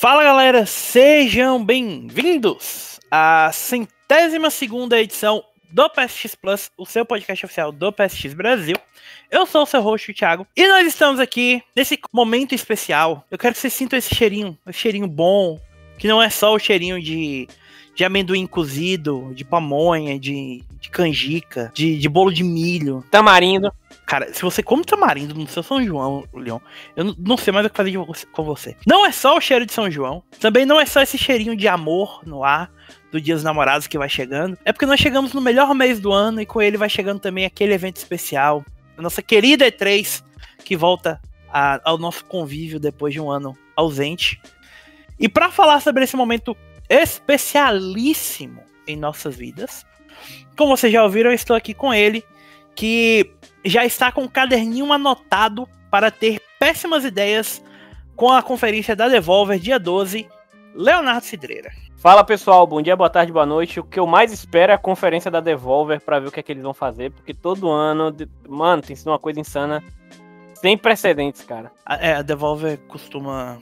Fala galera, sejam bem-vindos à centésima segunda edição do PSX Plus, o seu podcast oficial do PSX Brasil. Eu sou o seu host, o Thiago, e nós estamos aqui nesse momento especial. Eu quero que vocês sintam esse cheirinho, esse cheirinho bom, que não é só o cheirinho de, de amendoim cozido, de pamonha, de, de canjica, de, de bolo de milho. Tamarindo. Cara, se você come tamarindo no seu São João, Leon, eu não- sei mais o que fazer você- com você. Não é só o cheiro de São João, também não é só esse cheirinho de amor no ar do Dia dos Namorados que vai chegando. É porque nós chegamos no melhor mês do ano e com ele vai chegando também aquele evento especial, a nossa querida E3, que volta a- ao nosso convívio depois de um ano ausente. E para falar sobre esse momento especialíssimo em nossas vidas, como vocês já ouviram, eu estou aqui com ele, que já está com o caderninho anotado para ter péssimas ideias com a conferência da Devolver dia 12, Leonardo Cidreira. Fala pessoal, bom dia, boa tarde, boa noite. O que eu mais espero é a conferência da Devolver pra ver o que é que eles vão fazer, porque todo ano, mano, tem sido uma coisa insana, sem precedentes, cara. A, é, a Devolver costuma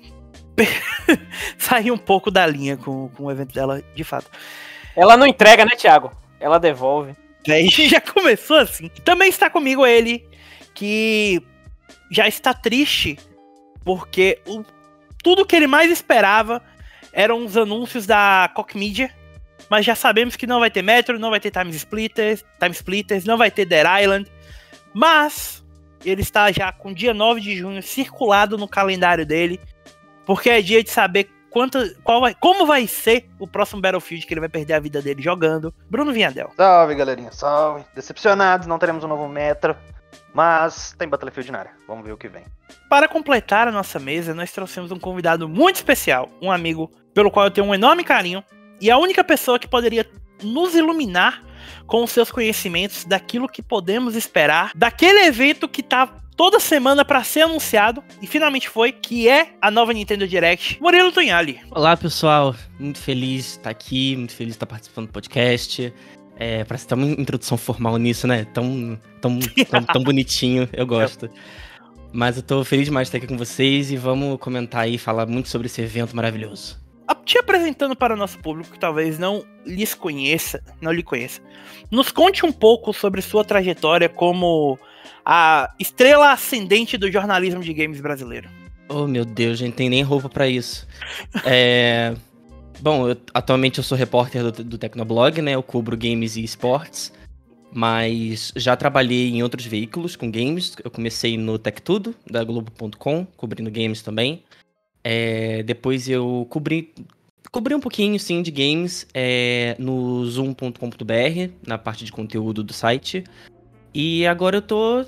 sair um pouco da linha com, com o evento dela, de fato. Ela não entrega, né, Thiago? Ela devolve. Aí já começou assim. Também está comigo ele, que já está triste, porque o- tudo que ele mais esperava eram os anúncios da Koch Media, mas já sabemos que não vai ter Metro, não vai ter Time Splitters, Time Splitters, não vai ter Dead Island, mas ele está já com dia 9 de junho circulado no calendário dele, porque é dia de saber quanto, qual vai, como vai ser o próximo Battlefield que ele vai perder a vida dele jogando. Bruno Vinhadel. Salve, galerinha, salve. Decepcionados, não teremos um novo Metro, mas tem Battlefield na área. Vamos ver o que vem. Para completar a nossa mesa, nós trouxemos um convidado muito especial, um amigo pelo qual eu tenho um enorme carinho, e a única pessoa que poderia nos iluminar com os seus conhecimentos daquilo que podemos esperar daquele evento que tá toda semana para ser anunciado e finalmente foi, que é a nova Nintendo Direct. Murilo Tunhali. Olá, pessoal. Muito feliz de estar aqui, muito feliz de estar participando do podcast. É, parece tá uma introdução formal nisso, né? Tão, tão, tão, tão bonitinho, eu gosto. Mas eu tô feliz demais de estar aqui com vocês e vamos comentar aí, falar muito sobre esse evento maravilhoso. Te apresentando para o nosso público que talvez não lhes conheça, não lhe conheça. Nos conte um pouco sobre sua trajetória como a estrela ascendente do jornalismo de games brasileiro. Oh, meu Deus, gente, tem nem roupa pra isso. É, Bom, eu- atualmente eu sou repórter do, do Tecnoblog, né? Eu cubro games e esportes. Mas já trabalhei em outros veículos com games. Eu comecei no Tech Tudo, da Globo.com, cobrindo games também. É, depois eu cobri, cobri um pouquinho, sim, de games é, no zoom.com.br, na parte de conteúdo do site. E agora eu tô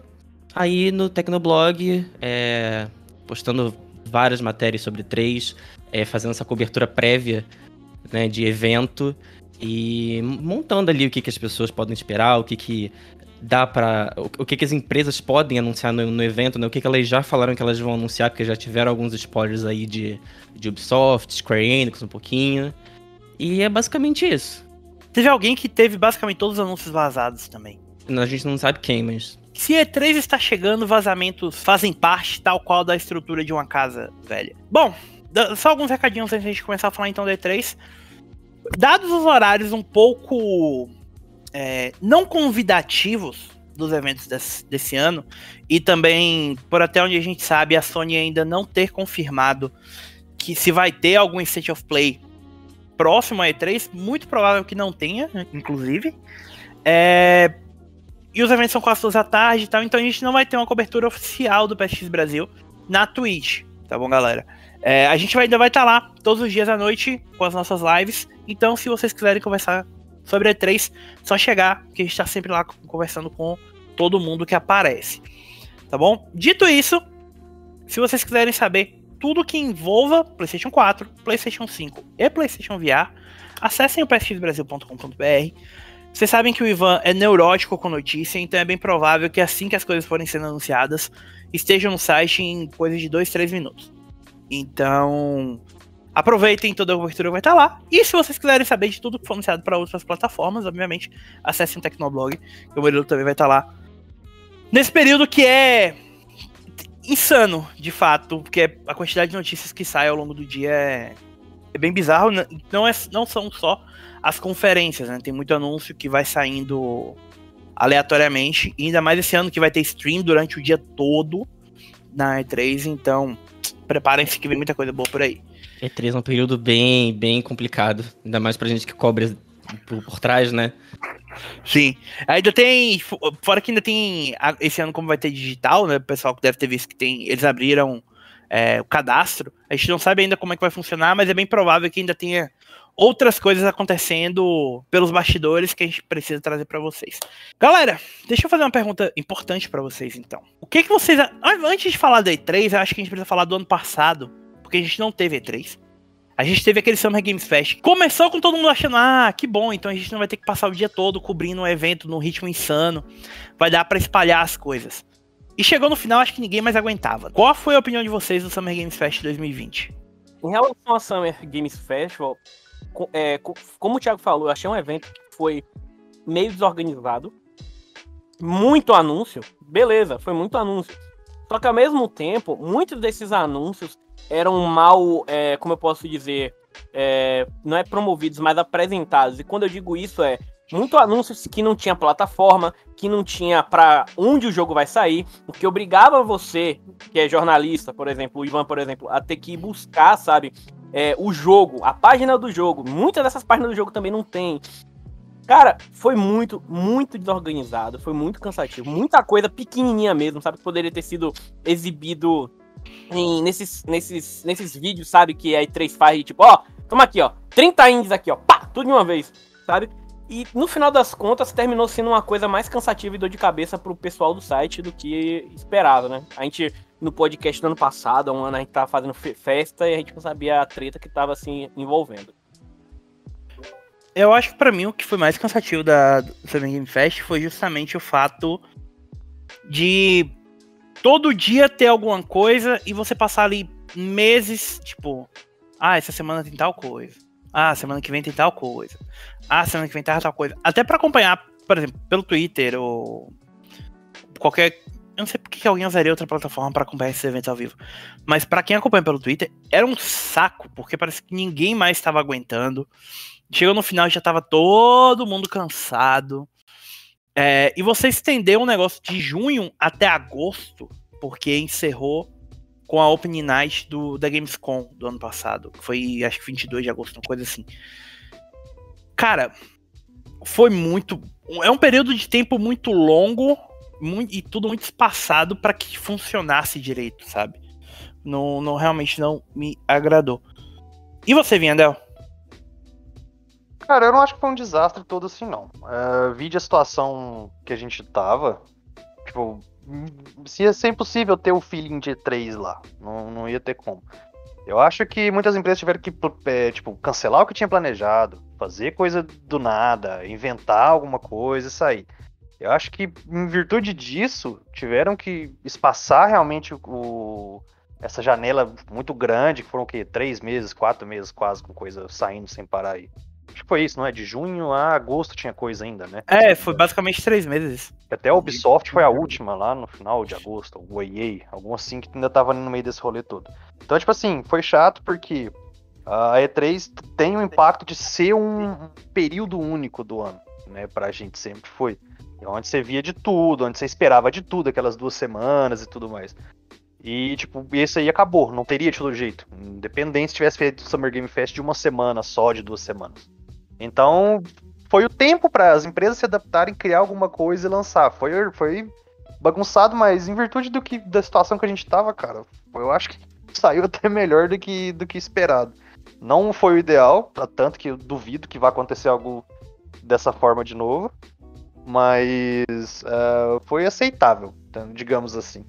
aí no Tecnoblog, é, postando várias matérias sobre três, é, fazendo essa cobertura prévia né, de evento e montando ali o que, que as pessoas podem esperar, o que, que dá para o, que, que as empresas podem anunciar no, no evento, né, o que, que elas já falaram que elas vão anunciar, porque já tiveram alguns spoilers aí de, de Ubisoft, Square Enix um pouquinho. E é basicamente isso. Teve alguém que teve basicamente todos os anúncios vazados também. A gente não sabe quem, mas Se E3 está chegando, vazamentos fazem parte tal qual da estrutura de uma casa velha. Bom, só alguns recadinhos antes de a gente começar a falar então da E3. Dados os horários um pouco é, não convidativos dos eventos desse, desse ano, e também, por até onde a gente sabe, a Sony ainda não ter confirmado que se vai ter algum State of Play próximo à E3, muito provável que não tenha, inclusive. É, e os eventos são quase duas da tarde e tal, então a gente não vai ter uma cobertura oficial do PSX Brasil na Twitch, tá bom, galera? É, a gente vai- ainda vai estar lá todos os dias à noite com as nossas lives, então se vocês quiserem conversar sobre a E3, só chegar, que a gente tá sempre lá conversando com todo mundo que aparece, tá bom? Dito isso, se vocês quiserem saber tudo que envolva PlayStation 4, PlayStation 5 e PlayStation VR, acessem o psxbrasil.com.br. Vocês sabem que o Ivan é neurótico com notícia, então é bem provável que assim que as coisas forem sendo anunciadas, estejam no site em coisa de 2, 3 minutos. Então, aproveitem toda a cobertura vai estar lá. E se vocês quiserem saber de tudo que for anunciado para outras plataformas, obviamente, acessem o Tecnoblog, que o Murilo também vai estar lá. Nesse período que é insano, de fato, porque a quantidade de notícias que sai ao longo do dia é, é bem bizarro. N- Não, é, não são só as conferências, né? Tem muito anúncio que vai saindo aleatoriamente, e ainda mais esse ano que vai ter stream durante o dia todo na E3, então preparem-se que vem muita coisa boa por aí. E3 é um período bem, bem complicado. Ainda mais pra gente que cobre por, por trás, né? Sim. Ainda tem. fo- Fora que ainda tem. Esse ano, como vai ter digital, né? O pessoal que deve ter visto que tem. Eles abriram é, o cadastro. A gente não sabe ainda como é que vai funcionar, mas é bem provável que ainda tenha outras coisas acontecendo pelos bastidores que a gente precisa trazer pra vocês. Galera, deixa eu fazer uma pergunta importante pra vocês, então. O que que vocês. Antes de falar da E3, eu acho que a gente precisa falar do ano passado, porque a gente não teve E3. A gente teve aquele Summer Games Fest. Começou com todo mundo achando, ah, que bom, então a gente não vai ter que passar o dia todo cobrindo um evento num ritmo insano. Vai dar pra espalhar as coisas. E chegou no final, acho que ninguém mais aguentava. Qual foi a opinião de vocês do Summer Games Fest 2020? Em relação ao Summer Games Festival, é, co- como o Thiago falou, eu achei um evento que foi meio desorganizado. Muito anúncio. Beleza, foi muito anúncio. Só que ao mesmo tempo, muitos desses anúncios eram mal, é, como eu posso dizer, é, não é promovidos, mas apresentados. E quando eu digo isso é muito anúncios que não tinha plataforma, que não tinha pra onde o jogo vai sair, o que obrigava você, que é jornalista, por exemplo, o Ivan, por exemplo, a ter que ir buscar, sabe, é, o jogo, a página do jogo. Muitas dessas páginas do jogo também não tem. Cara, foi muito, muito desorganizado, foi muito cansativo. Muita coisa pequenininha mesmo, sabe? Que poderia ter sido exibido em- nesses, nesses, nesses vídeos, sabe? Que a E3 faz, tipo, ó, toma aqui, ó, 30 indies aqui, ó, pá, tudo de uma vez, sabe? E no final das contas, terminou sendo uma coisa mais cansativa e dor de cabeça pro pessoal do site do que esperava, né? A gente, no podcast do ano passado, há um ano, a gente tava fazendo fe- festa e a gente não sabia a treta que tava, assim, envolvendo. Eu acho que pra mim o que foi mais cansativo da Summer Game Fest foi justamente o fato de todo dia ter alguma coisa e você passar ali meses, tipo, ah, essa semana tem tal coisa. Ah, semana que vem tem tal coisa. Ah, semana que vem tem tal coisa. Até pra acompanhar, por exemplo, pelo Twitter ou qualquer eu não sei porque que alguém usaria outra plataforma pra acompanhar esses eventos ao vivo. Mas pra quem acompanha pelo Twitter, era um saco, porque parece que ninguém mais estava aguentando. Chegou no final já tava todo mundo cansado. É, e você estendeu o negócio de junho até agosto, porque encerrou com a Opening Night do, da Gamescom do ano passado. Que foi, acho que 22 de agosto, uma coisa assim. Cara, foi muito. É um período de tempo muito longo muito, e tudo muito espaçado para que funcionasse direito, sabe? Não, não realmente não me agradou. E você, Viandel? Cara, eu não acho que foi um desastre todo assim, não. É, vide a situação que a gente tava. Tipo, ia ser impossível ter o feeling de E3 lá. Não, não ia ter como. Eu acho que muitas empresas tiveram que, é, tipo, cancelar o que tinha planejado, fazer coisa do nada, inventar alguma coisa e sair. Eu acho que, em virtude disso, tiveram que espaçar realmente o- essa janela muito grande, que foram o quê? Três meses, quatro meses quase, com coisa saindo sem parar aí. Acho que foi isso, não é? De junho a agosto tinha coisa ainda, né? É, foi basicamente três meses. Até a Ubisoft foi a última lá no final de agosto, o EA, algum assim que ainda tava no meio desse rolê todo. Então, tipo assim, foi chato porque a E3 tem o impacto de ser um período único do ano, né? Pra gente sempre foi. Onde você via de tudo, onde você esperava de tudo, aquelas duas semanas e tudo mais. E, tipo, esse aí acabou, não teria de todo jeito. Independente se tivesse feito o Summer Game Fest de uma semana só, de duas semanas. Então, foi o tempo para as empresas se adaptarem, criar alguma coisa e lançar. Foi, foi bagunçado, mas em virtude do que, da situação que a gente tava, cara, eu acho que saiu até melhor do que, do que esperado. Não foi o ideal, tanto que eu duvido que vai acontecer algo dessa forma de novo, mas uh, foi aceitável, digamos assim.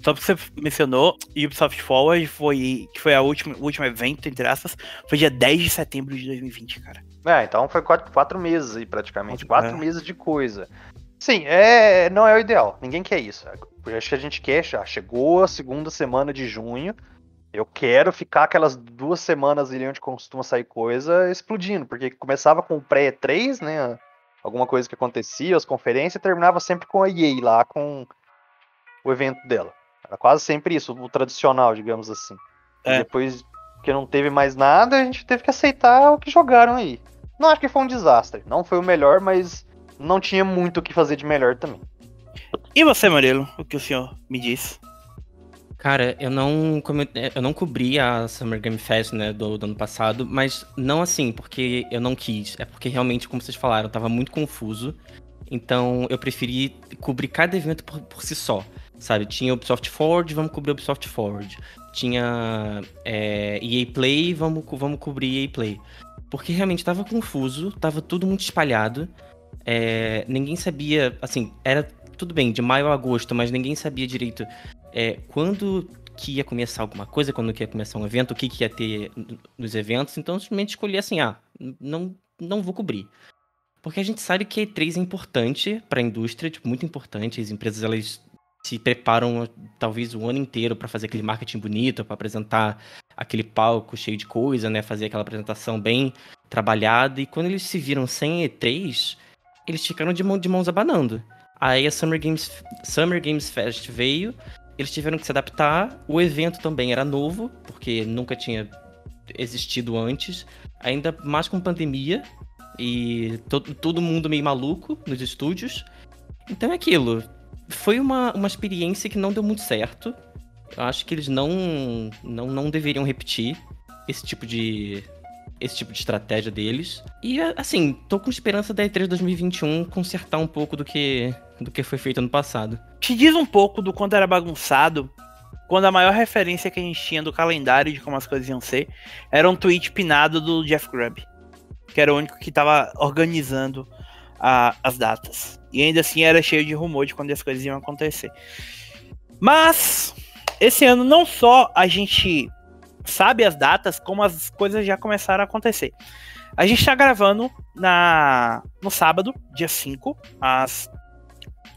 Só porque você mencionou, Ubisoft Forward foi, que foi a última, o último evento, entre aspas, foi dia 10 de setembro de 2020, cara. É, então foi quatro, quatro meses aí, praticamente. Quatro- é. meses de coisa. Sim, é, não é o ideal. Ninguém quer isso. Acho que a gente quer já. Chegou a segunda semana de junho. Eu quero ficar aquelas duas semanas ali onde costuma sair coisa explodindo. Porque começava com o pré-3, né? Alguma coisa que acontecia, as conferências, e terminava sempre com a EA lá, com o evento dela. Era quase sempre isso, o tradicional, digamos assim. E É. depois que não teve mais nada, a gente teve que aceitar o que jogaram aí. Não acho que foi um desastre. Não foi o melhor, mas não tinha muito o que fazer de melhor também. E você, Murilo? O que o senhor me diz? Cara, eu não, eu, eu não cobri a Summer Game Fest, né, do, do ano passado, mas não assim, porque eu não quis. É porque realmente, como vocês falaram, tava muito confuso. Então eu preferi cobrir cada evento por, por si só. Sabe? Tinha Ubisoft Forward, vamos cobrir Ubisoft Forward. Tinha é, EA Play, vamos, vamos cobrir EA Play. Porque realmente tava confuso, tava tudo muito espalhado. é, ninguém sabia, assim, era tudo bem, de maio a agosto, mas ninguém sabia direito é, quando que ia começar alguma coisa, quando que ia começar um evento, o que, que ia ter nos eventos. Então simplesmente escolhi assim, ah, não, não vou cobrir. Porque a gente sabe que a E3 é importante para a indústria, tipo, muito importante. As empresas elas se preparam talvez o ano inteiro para fazer aquele marketing bonito, para apresentar aquele palco cheio de coisa, né? Fazer aquela apresentação bem trabalhada. E quando eles se viram sem E3, eles ficaram de, mão, de mãos abanando. Aí a Summer Games, Summer Games Fest veio, eles tiveram que se adaptar. O evento também era novo, porque nunca tinha existido antes. Ainda mais com pandemia e to todo mundo meio maluco nos estúdios. Então é aquilo. Foi uma, uma experiência que não deu muito certo. Eu acho que eles não, não, não deveriam repetir esse tipo de esse tipo de estratégia deles. E assim, tô com esperança da E3 2021 consertar um pouco do que do que foi feito ano passado. Te diz um pouco do quanto era bagunçado quando a maior referência que a gente tinha do calendário de como as coisas iam ser era um tweet pinado do Jeff Grubb, que era o único que tava organizando a- as datas. E ainda assim era cheio de rumor de quando as coisas iam acontecer. Mas esse ano não só a gente sabe as datas, como as coisas já começaram a acontecer. A gente tá gravando na no sábado, dia 5, às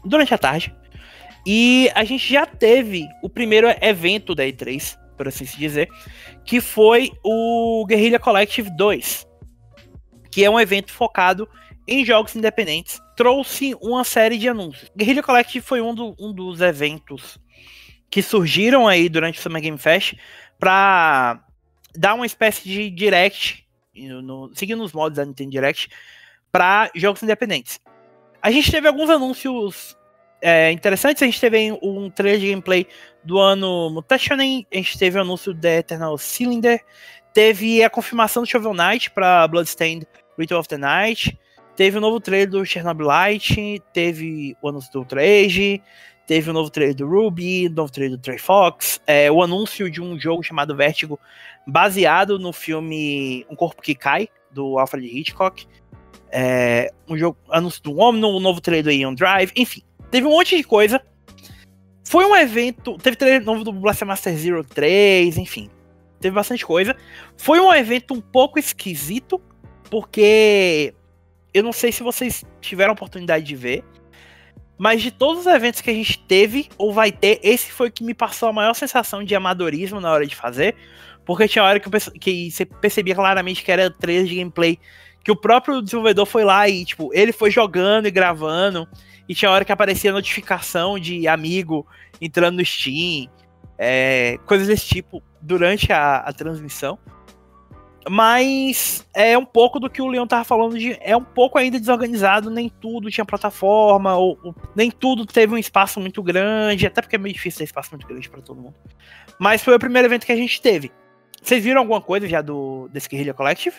durante a tarde. E a gente já teve o primeiro evento da E3, por assim se dizer, que foi o Guerrilla Collective 2, que é um evento focado em jogos independentes. Trouxe uma série de anúncios. Guerrilla Collective foi um, do- um dos eventos que surgiram aí durante o Summer Game Fest para dar uma espécie de direct, no- seguindo os modos da Nintendo Direct, para jogos independentes. A gente teve alguns anúncios é, interessantes. A gente teve um trailer de gameplay do ano Mutationen, a gente teve o anúncio da Eternal Cylinder, teve a confirmação do Shovel Knight para Bloodstained Ritual of the Night, teve o novo trailer do Chernobyl Light, teve o anúncio do Ultra teve o novo trailer do Ruby, o novo trailer do Trey Fox, é, o anúncio de um jogo chamado Vertigo, baseado no filme Um Corpo que Cai, do Alfred Hitchcock. É, um jogo, anúncio do Omno, o novo trailer do Ion Drive, enfim, teve um monte de coisa. Foi um evento. Teve trailer novo do Blaster Master Zero 3, enfim. Teve bastante coisa. Foi um evento um pouco esquisito, porque eu não sei se vocês tiveram a oportunidade de ver. Mas de todos os eventos que a gente teve ou vai ter, esse foi o que me passou a maior sensação de amadorismo na hora de fazer. Porque tinha hora que, eu que você percebia claramente que era trailer de gameplay. Que o próprio desenvolvedor foi lá e, tipo, ele foi jogando e gravando. E tinha hora que aparecia notificação de amigo entrando no Steam. é, coisas desse tipo durante a, a transmissão. Mas é um pouco do que o Leon tava falando de. É um pouco ainda desorganizado, nem tudo tinha plataforma, ou, ou nem tudo teve um espaço muito grande, até porque é meio difícil ter espaço muito grande para todo mundo. Mas foi o primeiro evento que a gente teve. Vocês viram alguma coisa já do desse Guerrilla Collective?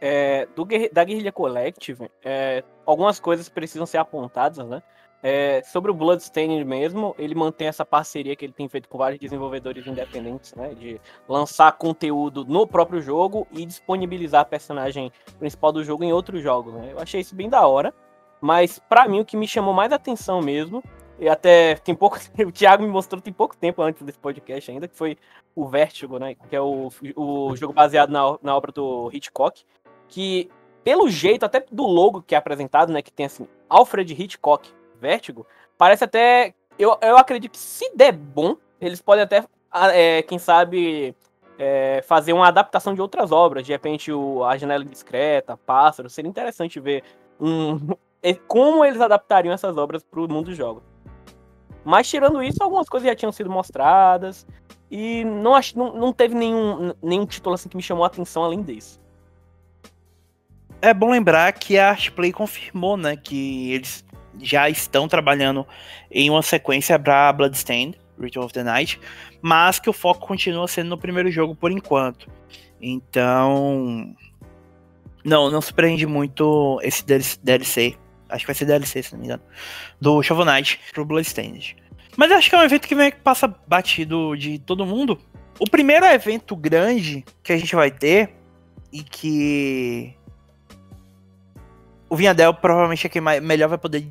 É, do, da Guerrilla Collective, é, algumas coisas precisam ser apontadas, né? É, sobre o Bloodstained mesmo, ele mantém essa parceria que ele tem feito com vários desenvolvedores independentes, né? De lançar conteúdo no próprio jogo e disponibilizar a personagem principal do jogo em outros jogos, né? Eu achei isso bem da hora. Mas pra mim o que me chamou mais atenção mesmo, e até tem pouco o Thiago me mostrou tem pouco tempo antes desse podcast ainda, que foi o Vertigo, né? Que é o, o jogo baseado na, na obra do Hitchcock. Que, pelo jeito, até do logo que é apresentado, né? Que tem assim, Alfred Hitchcock Vertigo, parece até. Eu, eu acredito que se der bom, eles podem até, é, quem sabe, é, fazer uma adaptação de outras obras. De repente, o, A Janela Discreta, Pássaro. Seria interessante ver um, como eles adaptariam essas obras para o mundo dos jogos. Mas tirando isso, algumas coisas já tinham sido mostradas. E não, ach, não, não teve nenhum, nenhum título assim que me chamou a atenção além desse. É bom lembrar que a Artplay confirmou, né, que eles já estão trabalhando em uma sequência para Bloodstained, Return of the Night, mas que o foco continua sendo no primeiro jogo por enquanto. Então, não, não surpreende muito esse DLC. Acho que vai ser DLC, se não me engano. Do Shovel Knight pro Bloodstained. Mas acho que é um evento que vem que passa batido de todo mundo. O primeiro evento grande que a gente vai ter e que o Vinhadel provavelmente é quem melhor vai poder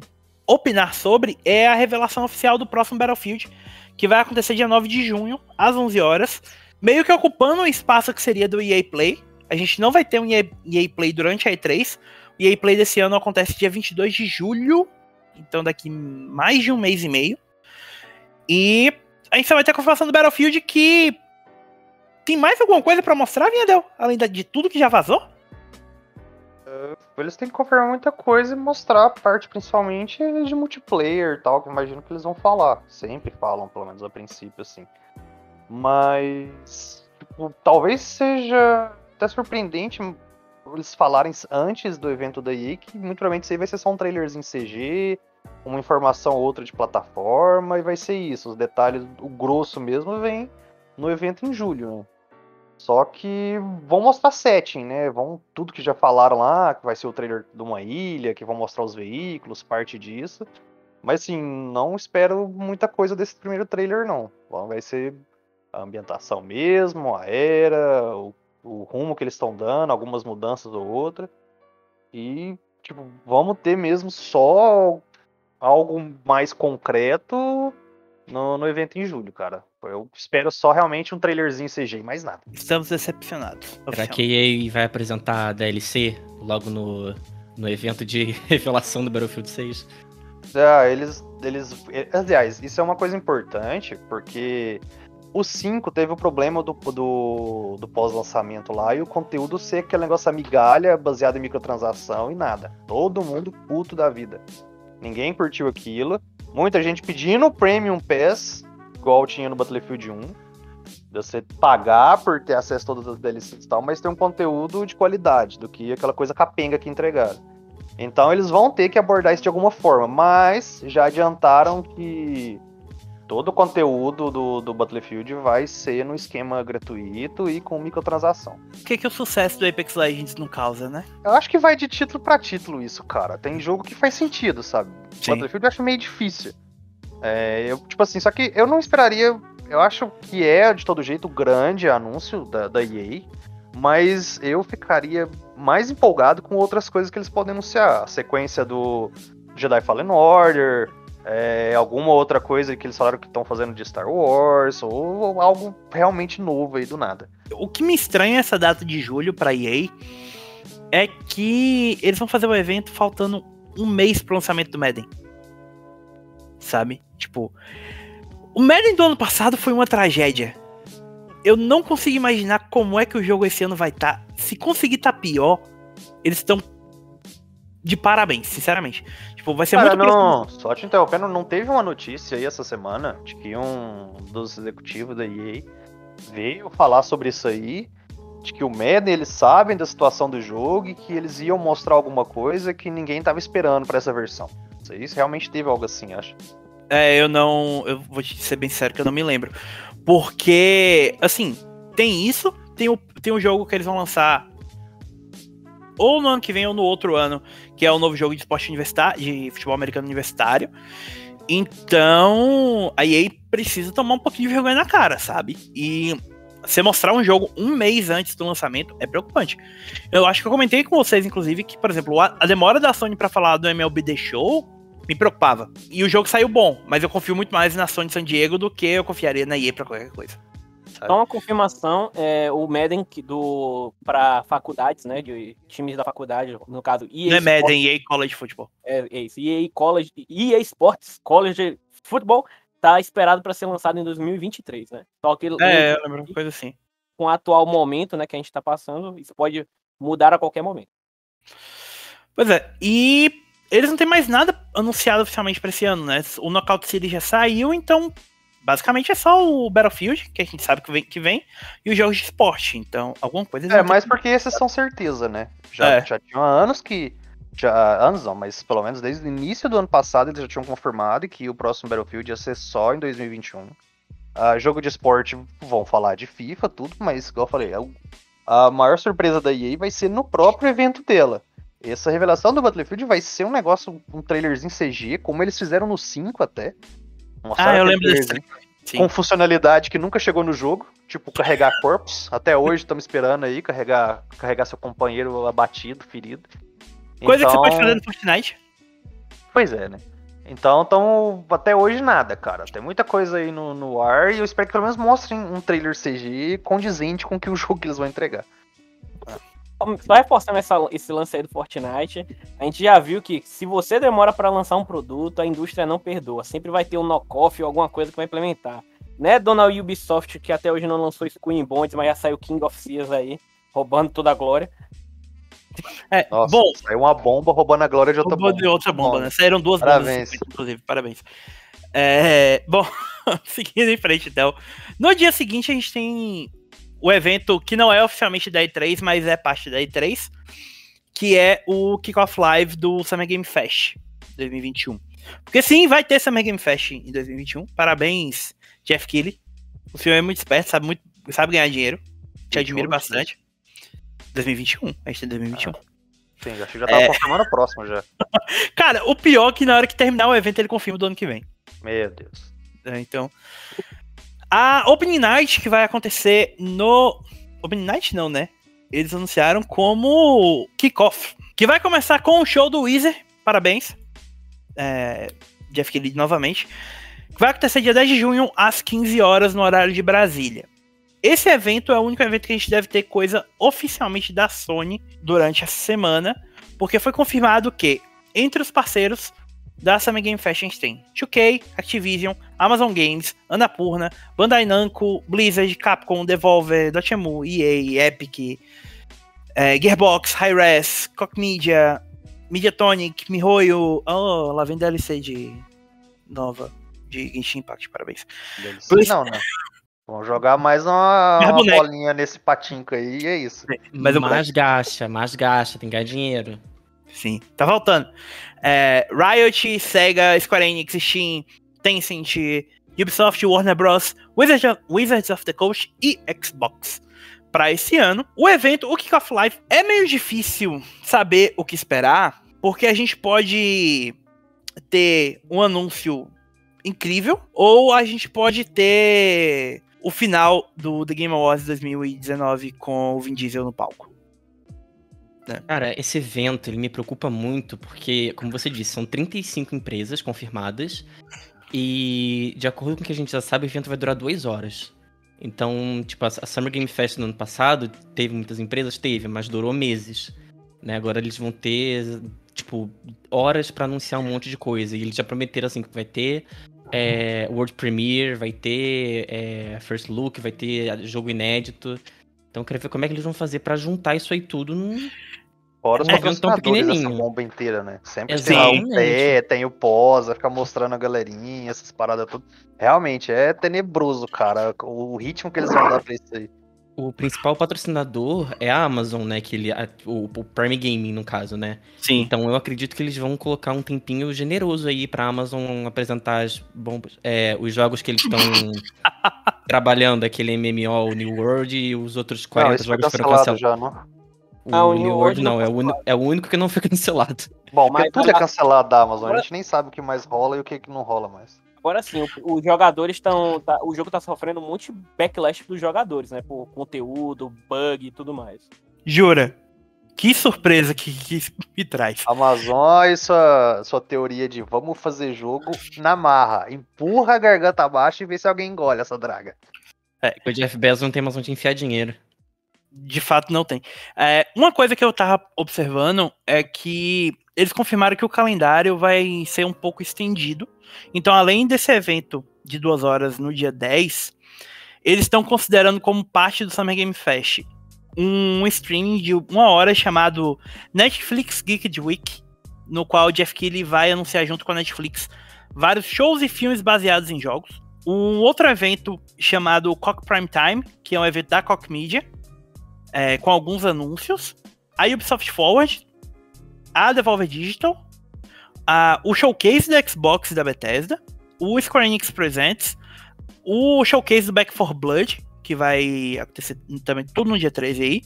opinar sobre é a revelação oficial do próximo Battlefield, que vai acontecer dia 9 de junho, às 11 horas, meio que ocupando o espaço que seria do EA Play. A gente não vai ter um EA, EA Play durante a E3. O EA Play desse ano acontece dia 22 de julho, então daqui mais de um mês e meio. E a gente só vai ter a confirmação do Battlefield que tem mais alguma coisa para mostrar, Vinhadel? Além de tudo que já vazou? Eles têm que confirmar muita coisa e mostrar a parte principalmente de multiplayer e tal, que imagino que eles vão falar. Sempre falam, pelo menos a princípio, assim. Mas. Tipo, talvez seja até surpreendente eles falarem antes do evento da EA que muito provavelmente isso aí vai ser só um trailerzinho CG, uma informação ou outra de plataforma, e vai ser isso. Os detalhes, o grosso mesmo, vem no evento em julho, né? Só que vão mostrar setting, né? Vão tudo que já falaram lá, que vai ser o trailer de uma ilha, que vão mostrar os veículos, parte disso. Mas assim, não espero muita coisa desse primeiro trailer, não. Vai ser a ambientação mesmo, a era, o, o rumo que eles estão dando, algumas mudanças ou outra. E, tipo, vamos ter mesmo só algo mais concreto no, no evento em julho, cara. Eu espero só realmente um trailerzinho CG, mais nada. Estamos decepcionados. Será que EA vai apresentar a DLC logo no, no evento de revelação do Battlefield 6? Ah, eles, eles. Aliás, isso é uma coisa importante, porque o 5 teve o problema do, do, do pós-lançamento lá e o conteúdo ser aquele negócio amigalha, baseado em microtransação e nada. Todo mundo puto da vida. Ninguém curtiu aquilo. Muita gente pedindo Premium Pass igual tinha no Battlefield 1. De você pagar por ter acesso a todas as DLCs e tal, mas ter um conteúdo de qualidade, do que aquela coisa capenga que entregaram. Então eles vão ter que abordar isso de alguma forma, mas já adiantaram que todo o conteúdo do, do Battlefield vai ser no esquema gratuito e com microtransação. O que, que o sucesso do Apex Legends não causa, né? Eu acho que vai de título para título isso, cara. Tem jogo que faz sentido, sabe? Sim. Battlefield eu acho meio difícil. É, eu, tipo assim, só que eu não esperaria. Eu acho que é de todo jeito grande anúncio da, da EA, mas eu ficaria mais empolgado com outras coisas que eles podem anunciar. A sequência do Jedi Fallen Order, é, alguma outra coisa que eles falaram que estão fazendo de Star Wars, ou, ou, algo realmente novo aí do nada. O que me estranha essa data de julho pra EA é que eles vão fazer o evento faltando um mês pro lançamento do Madden sabe? Tipo, o Madden do ano passado foi uma tragédia. Eu não consigo imaginar como é que o jogo esse ano vai estar. Tá. Se conseguir tá pior, eles estão de parabéns, sinceramente. Tipo, vai ser Cara, muito não, Só te interrompendo, não teve uma notícia aí essa semana de que um dos executivos da EA veio falar sobre isso aí, de que o Madden eles sabem da situação do jogo e que eles iam mostrar alguma coisa que ninguém tava esperando para essa versão. Isso realmente teve algo assim, acho. É, eu não. Eu vou te ser bem sério que eu não me lembro. Porque, assim, tem isso, tem o, tem o jogo que eles vão lançar ou no ano que vem ou no outro ano, que é o novo jogo de esporte universitário, de futebol americano universitário. Então, a EA precisa tomar um pouquinho de vergonha na cara, sabe? E você mostrar um jogo um mês antes do lançamento é preocupante. Eu acho que eu comentei com vocês, inclusive, que, por exemplo, a, demora da Sony para falar do MLB The Show me preocupava. E o jogo saiu bom, mas eu confio muito mais na Sony San Diego do que eu confiaria na EA pra qualquer coisa. Sabe? Só uma confirmação, é, o Madden do para faculdades, né, de times da faculdade, no caso EA Não é Madden, EA College Football. É, é isso, EA College, EA Sports College Football tá esperado para ser lançado em 2023, né? Só que é, eu lembro uma coisa assim. Com o atual momento, né, que a gente tá passando, isso pode mudar a qualquer momento. Pois é, e eles não têm mais nada anunciado oficialmente pra esse ano, né? O Knockout City já saiu, então basicamente é só o Battlefield, que a gente sabe que vem, que vem e os jogos de esporte. Então, alguma coisa. É, mas que- porque esses são certeza, né? Já, É. já tinha anos que. Já, anos não, mas pelo menos desde o início do ano passado eles já tinham confirmado que o próximo Battlefield ia ser só em 2021. Ah, jogo de esporte, vão falar de FIFA, tudo, mas igual eu falei, é a maior surpresa da EA vai ser no próprio evento dela. Essa revelação do Battlefield vai ser um negócio, um trailerzinho CG, como eles fizeram no 5 até. Ah, eu lembro desse. Sim. com funcionalidade que nunca chegou no jogo, tipo carregar corpos. Até hoje estamos esperando aí carregar, carregar seu companheiro abatido, ferido. Coisa que você pode Então, fazer no Fortnite. Pois é, né? Então, então, até hoje nada, cara. Tem muita coisa aí no, no ar e eu espero que pelo menos mostrem um trailer CG condizente com que o jogo que eles vão entregar. Só reforçando essa- esse lance aí do Fortnite, a gente já viu que se você demora pra lançar um produto, a indústria não perdoa. Sempre vai ter um knock-off ou alguma coisa que vai implementar. Né, dona Ubisoft, que até hoje não lançou in Bonds, mas já saiu King of Seas aí, roubando toda a glória. É, Nossa, bom, saiu uma bomba roubando a glória de outra roubou bomba. de outra bomba, Bom, né? Saíram duas Parabéns. bombas, inclusive, parabéns. É, bom, seguindo em frente, então. No dia seguinte, a gente tem o evento que não é oficialmente da E3, mas é parte da E3, que é o Kickoff Live do Summer Game Fest 2021. Porque sim, vai ter Summer Game Fest em 2021. Parabéns, Jeff Keighley. O senhor é muito esperto, sabe, muito, sabe ganhar dinheiro. Te 21, admiro bastante. 2021, a gente tem 2021. Sim, acho que já tava É. confirmando o próximo já. Cara, o pior é que na hora que terminar o evento ele confirma do ano que vem. Meu Deus. né? Então. A Opening Night que vai acontecer no. Opening Night não, né? Eles anunciaram como kickoff. Que vai começar com o show do Weezer. Parabéns. É, Jeff Kelly novamente. Que vai acontecer dia 10 de junho, às 15 horas, no horário de Brasília. Esse evento é o único evento que a gente deve ter coisa oficialmente da Sony durante essa semana. Porque foi confirmado que, entre os parceiros, da Summer Game Fest a gente tem 2K, Activision, Amazon Games, Annapurna, Bandai Namco, Blizzard, Capcom, Devolver, Dotemu, EA, Epic, é, Gearbox, Hi-Res, Koch Media, Mediatonic, MiHoYo, oh, lá vem DLC de nova, de Genshin Impact, parabéns. DLC Não, né? Vamos jogar mais uma, uma bolinha nesse patinco aí e é isso. Mas mais gasta, mais gasta, tem que ganhar dinheiro. Sim, tá faltando. É, Riot, Sega, Square Enix, Steam, Tencent, Ubisoft, Warner Bros, Wizards of, Wizards of the Coast e Xbox. Para esse ano, o evento, o Kickoff Live, é meio difícil saber o que esperar, porque a gente pode ter um anúncio incrível, ou a gente pode ter o final do The Game Awards 2019 com o Vin Diesel no palco. Cara, esse evento, ele me preocupa muito, porque, como você disse, são 35 empresas confirmadas, e de acordo com o que a gente já sabe, o evento vai durar duas horas. Então, tipo, a Summer Game Fest no ano passado, teve muitas empresas? Teve, mas durou meses. Né? Agora eles vão ter, tipo, horas pra anunciar um monte de coisa. E eles já prometeram, assim, que vai ter é, World Premiere, vai ter é, First Look, vai ter jogo inédito. Então eu quero ver como é que eles vão fazer pra juntar isso aí tudo num, Fora os É, patrocinadores dessa bomba inteira, né? Sempre tem lá o Exatamente. pé, tem o pós, vai ficar mostrando a galerinha, essas paradas tudo. Realmente, é tenebroso, cara, o ritmo que eles vão dar pra isso aí. O principal patrocinador é a Amazon, né? Que ele, a- o, o Prime Gaming, no caso, né? Sim. Então eu acredito que eles vão colocar um tempinho generoso aí pra Amazon apresentar as bombas, é, os jogos que eles estão trabalhando, aquele MMO, o New World e os outros 40 Não, jogos foram cancelado cancelados. já, não? O, Ah, o New New World World não, é o, é o único que não foi cancelado. Bom, Mas tudo é cancelado da Amazon, a gente nem sabe o que mais rola e o que, que não rola mais. Agora sim, o- os jogadores estão. tá- o jogo tá sofrendo um monte de backlash dos jogadores, né? Por conteúdo, bug e tudo mais. Jura? Que surpresa que, que isso me traz. Amazon e sua, sua teoria de vamos fazer jogo na marra. Empurra a garganta abaixo e vê se alguém engole essa draga. O Jeff Bezos não tem mais onde enfiar dinheiro. De fato, não tem. É, uma coisa que eu tava observando é que eles confirmaram que o calendário vai ser um pouco estendido. Então, além desse evento de duas horas no dia 10, eles estão considerando como parte do Summer Game Fest um streaming de uma hora chamado Netflix Geeked Week no qual o Jeff Keighley vai anunciar junto com a Netflix vários shows e filmes baseados em jogos. Um outro evento chamado Cock Prime Time, que é um evento da Cock Media, é, com alguns anúncios. A Ubisoft Forward, a Devolver Digital, a, o showcase da Xbox da Bethesda, o Square Enix Presents, o showcase do Back 4 Blood, que vai acontecer também tudo no dia 13 aí.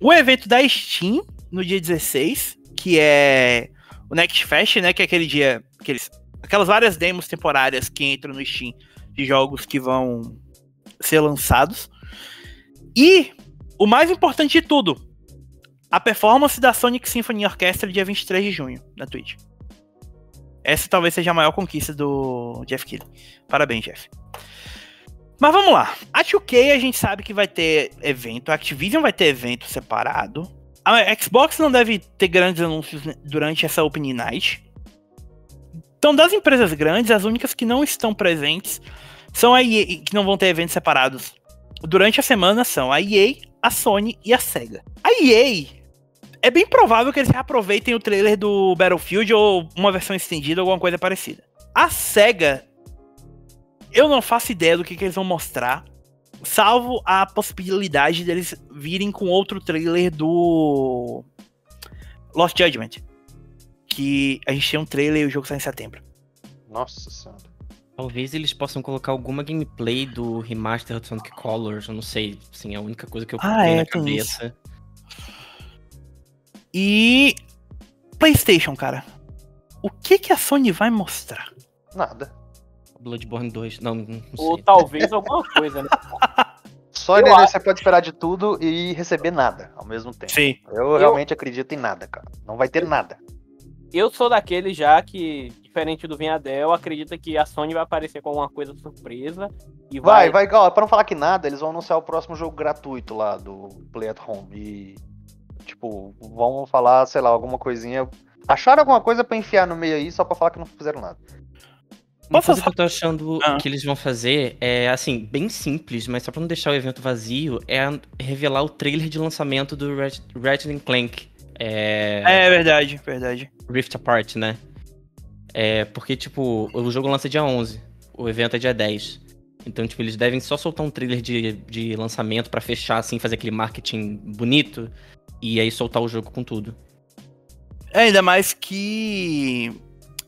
O evento da Steam, no dia 16, que é o Next Fest, né? Que é aquele dia. Aqueles, aquelas várias demos temporárias que entram no Steam de jogos que vão ser lançados. E o mais importante de tudo, a performance da Sonic Symphony Orchestra dia 23 de junho na Twitch. Essa talvez seja a maior conquista do Jeff Keighley. Parabéns, Jeff. Mas vamos lá. A 2K a gente sabe que vai ter evento, a Activision vai ter evento separado. A Xbox não deve ter grandes anúncios durante essa Open Night. Então, das empresas grandes, as únicas que não estão presentes são a EA, que não vão ter eventos separados durante a semana são a EA, a Sony e a SEGA. A EA é bem provável que eles reaproveitem o trailer do Battlefield ou uma versão estendida alguma coisa parecida. A SEGA, eu não faço ideia do que, que eles vão mostrar, salvo a possibilidade deles virem com outro trailer do Lost Judgment. Que a gente tem um trailer e o jogo sai em setembro. Nossa senhora. Talvez eles possam colocar alguma gameplay do remaster do Sonic Colors, eu não sei, assim, é a única coisa que eu ah, é, na cabeça. E PlayStation, cara. O que que a Sony vai mostrar? Nada. Bloodborne 2, não, não sei. Ou talvez alguma coisa, né? Só ele, acho... você pode esperar de tudo e receber nada ao mesmo tempo. Sim. Eu, eu realmente acredito em nada, cara. Não vai ter nada. Eu sou daquele já que diferente do Vinhadel, acredita que a Sony vai aparecer com alguma coisa surpresa. E vai, vai, vai ó, pra não falar que nada, eles vão anunciar o próximo jogo gratuito lá do Play at Home. E, tipo, vão falar, sei lá, alguma coisinha. Acharam alguma coisa para enfiar no meio aí só pra falar que não fizeram nada. Uma coisa que eu tô achando ah. que eles vão fazer é, assim, bem simples, mas só pra não deixar o evento vazio, é revelar o trailer de lançamento do Ratchet Clank. É... é verdade, verdade. Rift Apart, né? É, porque, tipo, o jogo lança dia 11, o evento é dia 10. Então, tipo, eles devem só soltar um trailer de, de lançamento para fechar, assim, fazer aquele marketing bonito e aí soltar o jogo com tudo. É, ainda mais que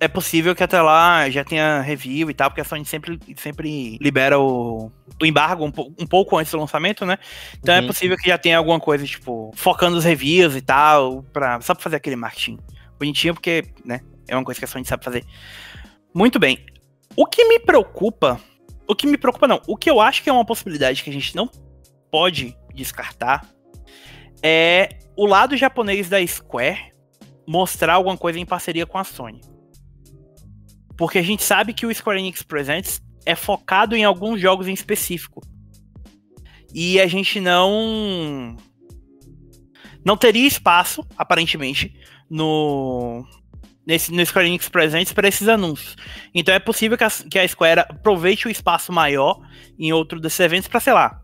é possível que até lá já tenha review e tal, porque a Sony sempre, sempre libera o, o embargo um, um pouco antes do lançamento, né? Então é uhum. é possível que já tenha alguma coisa, tipo, focando os reviews e tal, pra, só pra fazer aquele marketing bonitinho, porque, né, é uma coisa que a Sony sabe fazer. Muito bem. O que me preocupa. O que me preocupa não. O que eu acho que é uma possibilidade que a gente não pode descartar é o lado japonês da Square mostrar alguma coisa em parceria com a Sony. Porque a gente sabe que o Square Enix Presents é focado em alguns jogos em específico. E a gente não não teria espaço, aparentemente, no nesse, no Square Enix Presents para esses anúncios. Então é possível que a, que a Square aproveite o espaço maior em outro desses eventos para, sei lá,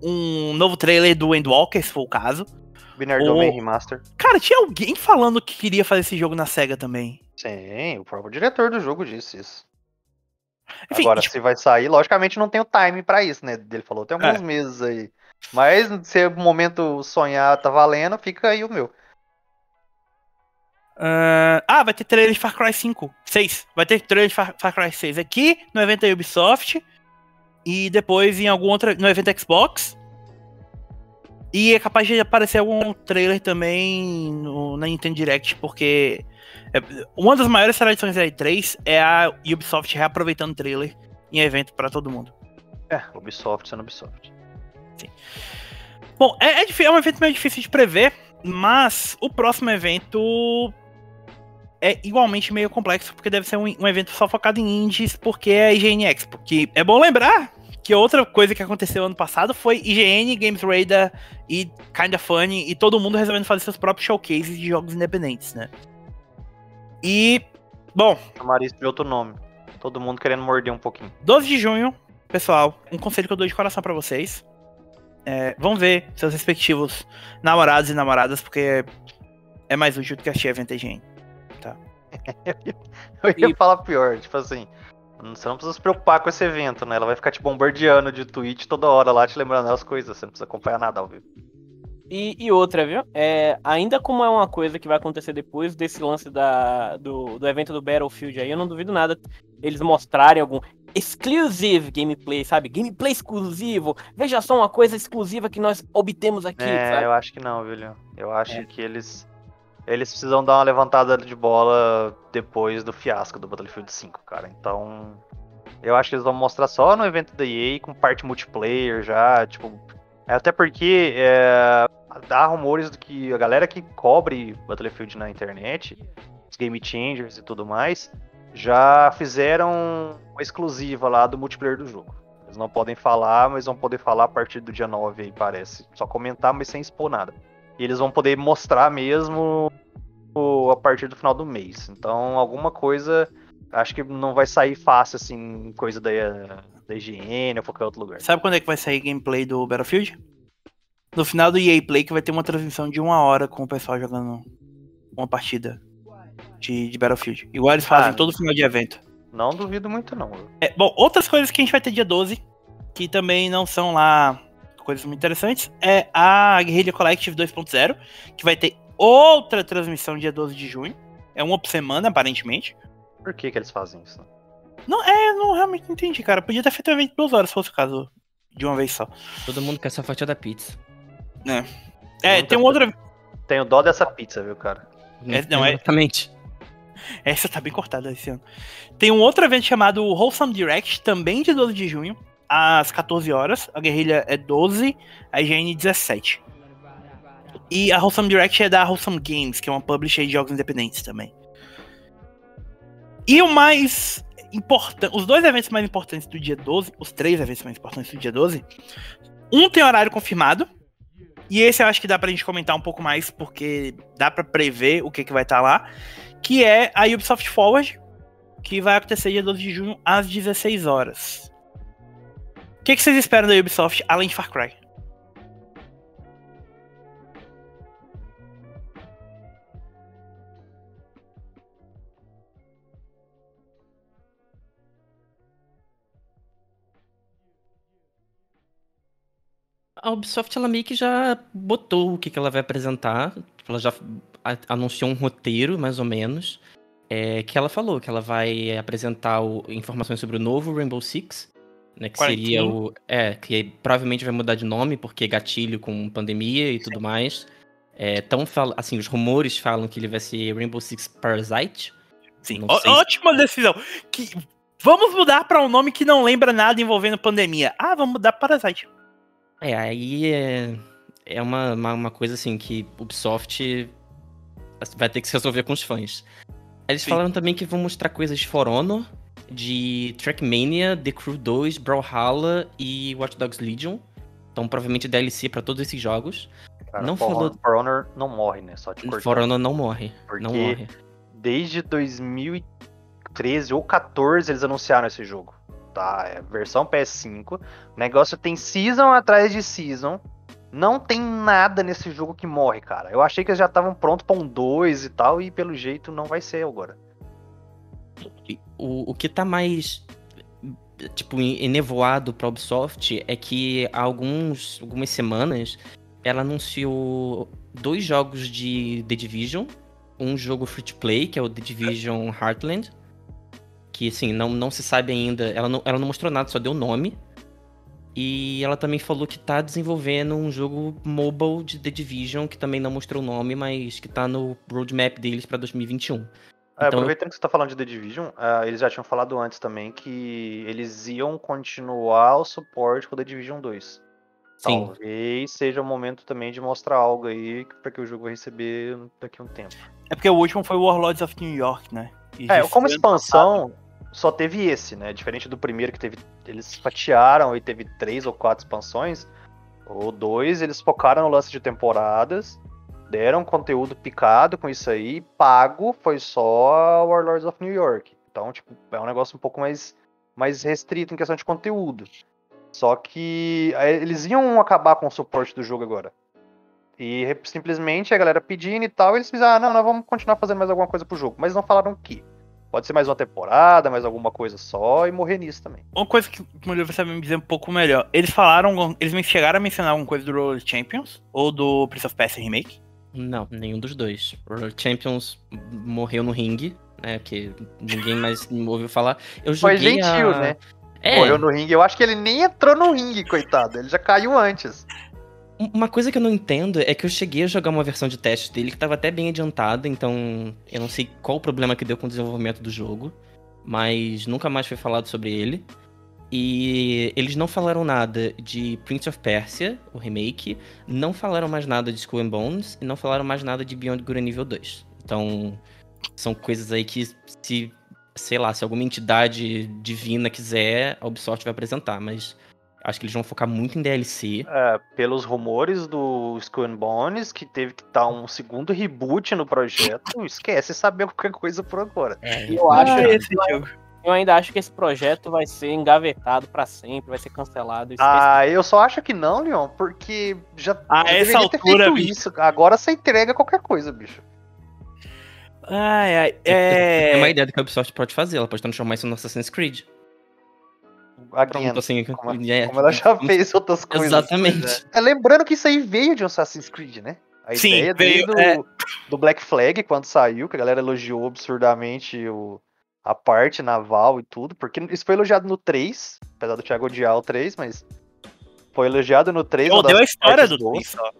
um novo trailer do Endwalker, se for o caso. Binary Ou... Domain Remaster. Cara, tinha alguém falando que queria fazer esse jogo na SEGA também. Sim, o próprio diretor do jogo disse isso. Enfim, Agora, tipo... se vai sair, logicamente não tem o time para isso, né? Ele falou, tem alguns é. meses aí. Mas se o momento sonhar tá valendo, fica aí o meu. Uh, ah, vai ter trailer de Far Cry 5, 6. Vai ter trailer de Far, Far Cry 6 aqui no evento da Ubisoft. E depois em algum outro. no evento Xbox. E é capaz de aparecer algum trailer também no, na Nintendo Direct, porque é, uma das maiores tradições da E3 é a Ubisoft reaproveitando trailer em evento para todo mundo. É, Ubisoft sendo Ubisoft. Sim. Bom, é, é, é um evento meio difícil de prever, mas o próximo evento é igualmente meio complexo, porque deve ser um, um evento só focado em indies, porque é a IGN Expo. Que é bom lembrar que outra coisa que aconteceu ano passado foi IGN, Games Radar e Kinda Funny, e todo mundo resolvendo fazer seus próprios showcases de jogos independentes, né? E, bom... Chamar isso de outro nome. Todo mundo querendo morder um pouquinho. 12 de junho, pessoal, um conselho que eu dou de coração para vocês. É, vão ver seus respectivos namorados e namoradas, porque é mais útil do que assistir evento IGN tá? Eu ia falar pior, tipo assim. Você não precisa se preocupar com esse evento, né? Ela vai ficar te bombardeando de tweet toda hora lá, te lembrando as coisas. Você não precisa acompanhar nada ao vivo. E, e outra, viu? É, ainda como é uma coisa que vai acontecer depois desse lance da, do, do evento do Battlefield aí, eu não duvido nada eles mostrarem algum exclusive gameplay, sabe? Gameplay exclusivo. Veja só uma coisa exclusiva que nós obtemos aqui. É, sabe? eu acho que não, viu, Eu acho É. que eles. Eles precisam dar uma levantada de bola depois do fiasco do Battlefield 5, cara. Então. Eu acho que eles vão mostrar só no evento da EA com parte multiplayer já, tipo. é, Até porque é, há rumores de que a galera que cobre Battlefield na internet, os game changers e tudo mais, já fizeram uma exclusiva lá do multiplayer do jogo. Eles não podem falar, mas vão poder falar a partir do dia 9 aí, parece. Só comentar, mas sem expor nada. E eles vão poder mostrar mesmo a partir do final do mês. Então, alguma coisa. Acho que não vai sair fácil, assim, coisa da, da IGN ou qualquer outro lugar. Sabe quando é que vai sair gameplay do Battlefield? No final do EA Play, que vai ter uma transmissão de uma hora com o pessoal jogando uma partida de, de Battlefield. Igual eles fazem Ah, todo final de evento. Não duvido muito, não. É, bom, outras coisas que a gente vai ter dia 12, que também não são lá coisas muito interessantes, é a Guerrilla Collective 2.0, que vai ter outra transmissão dia 12 de junho. É uma por semana, aparentemente. Por que, que eles fazem isso? Não, é, eu não realmente entendi, cara. Podia ter feito um evento de duas horas, se fosse o caso, de uma vez só. Todo mundo quer essa fatia da pizza. É, Muita tem um outro. Tenho dó dessa pizza, viu, cara? É, não, é- Exatamente. Essa tá bem cortada esse ano. Tem um outro evento chamado Wholesome Direct, também de 12 de junho, às 14 horas. A guerrilha é 12, a IGN 17. E a Wholesome Direct é da Wholesome Games, que é uma publisher de jogos independentes também. E o mais importante, os dois eventos mais importantes do dia 12, os três eventos mais importantes do dia 12, um tem horário confirmado, e esse eu acho que dá pra gente comentar um pouco mais, porque dá pra prever o que, que vai estar lá que é a Ubisoft Forward, que vai acontecer dia 12 de junho às 16 horas. O que, que vocês esperam da Ubisoft além de Far Cry? A Ubisoft ela meio que já botou o que, que ela vai apresentar. Ela já anunciou um roteiro, mais ou menos. é, que ela falou que ela vai apresentar o- informações sobre o novo Rainbow Six. Né, que seria Quarantine. o. É, que provavelmente vai mudar de nome, porque gatilho com pandemia e tudo mais. É, tão fal- assim, os rumores falam que ele vai ser Rainbow Six Parasite. Sim, ó- se- ótima decisão. Que, vamos mudar para um nome que não lembra nada envolvendo pandemia. Ah, vamos mudar para Parasite. É, aí é, é uma, uma, uma coisa assim que Ubisoft vai ter que se resolver com os fãs. Eles Sim. falaram também que vão mostrar coisas de For Honor, de Trackmania, The Crew 2, Brawlhalla e Watch Dogs Legion. Então, provavelmente DLC pra todos esses jogos. Cara, Não For falou- For Honor não morre, né? Só te cortando. For Honor não morre. Porque Não morre. Desde 2013 ou 14 eles anunciaram esse jogo. Tá, é versão PS5. O negócio tem season atrás de season. Não tem nada nesse jogo que morre, cara. Eu achei que eles já estavam prontos pra um 2 e tal, e pelo jeito não vai ser agora. O, o que tá mais tipo enevoado pra Ubisoft é que há alguns, algumas semanas ela anunciou dois jogos de The Division, um jogo free to play, que é o The Division Heartland, que assim, não, não se sabe ainda, ela não, ela não mostrou nada, só deu nome. E ela também falou que tá desenvolvendo um jogo mobile de The Division, que também não mostrou o nome, mas que tá no roadmap deles pra 2021. É, Então- aproveitando que você tá falando de The Division, ah, eles já tinham falado antes também que eles iam continuar o suporte com The Division 2. Sim. Talvez seja o momento também de mostrar algo aí para que o jogo vai receber daqui a um tempo. É porque o último foi Warlords of New York, né? E É, como expansão, só teve esse, né? Diferente do primeiro que teve. Eles fatiaram e teve três ou quatro expansões. O dois, eles focaram no lance de temporadas. Deram conteúdo picado com isso aí. Pago foi só Warlords of New York. Então, tipo, é um negócio um pouco mais, mais restrito em questão de conteúdo. Só que aí eles iam acabar com o suporte do jogo agora. E simplesmente a galera pedindo e tal, eles fizeram, ah, não, nós vamos continuar fazendo mais alguma coisa pro jogo. Mas não falaram o que. Pode ser mais uma temporada, mais alguma coisa só, e morrer nisso também. Uma coisa que Murilo vai saber me dizer um pouco melhor. Eles falaram, eles chegaram a mencionar alguma coisa do Roller Champions ou do Prince of Persia Remake? Não, nenhum dos dois. O Champions morreu no ringue, né? Que ninguém mais ouviu falar. Eu Foi gentil, a... né? É, Morreu no ringue. Eu acho que ele nem entrou no ringue, coitado. Ele já caiu antes. Uma coisa que eu não entendo é que eu cheguei a jogar uma versão de teste dele que tava até bem adiantada, então eu não sei qual o problema que deu com o desenvolvimento do jogo, mas nunca mais foi falado sobre ele. E eles não falaram nada de Prince of Persia, o remake, não falaram mais nada de Skull and Bones e não falaram mais nada de Beyond Good and Evil 2. Então, são coisas aí que se, sei lá, se alguma entidade divina quiser, a Ubisoft vai apresentar, mas acho que eles vão focar muito em DLC. É, pelos rumores do Skull and Bones, que teve que dar um segundo reboot no projeto, esquece saber qualquer coisa por agora. É, Eu acho, Ah, esse jogo. Eu ainda acho que esse projeto vai ser engavetado pra sempre, vai ser cancelado. Ah, eu só acho que não, Leon, porque já A deveria essa ter altura, feito bicho. isso. Agora você entrega qualquer coisa, bicho. Ai, ai. É uma É. ideia do que a Ubisoft pode fazer, ela pode transformar isso no Assassin's Creed. Again, Pronto, assim, como, é, como ela já fez outras coisas. Exatamente. É, lembrando que isso aí veio de um Assassin's Creed, né? A Sim, ideia veio, desde é. do, do Black Flag, quando saiu, que a galera elogiou absurdamente o, a parte naval e tudo, porque isso foi elogiado no 3, apesar do Thiago odiar o 3, mas foi elogiado no 3. Eu odeio a história do boas. Twin só.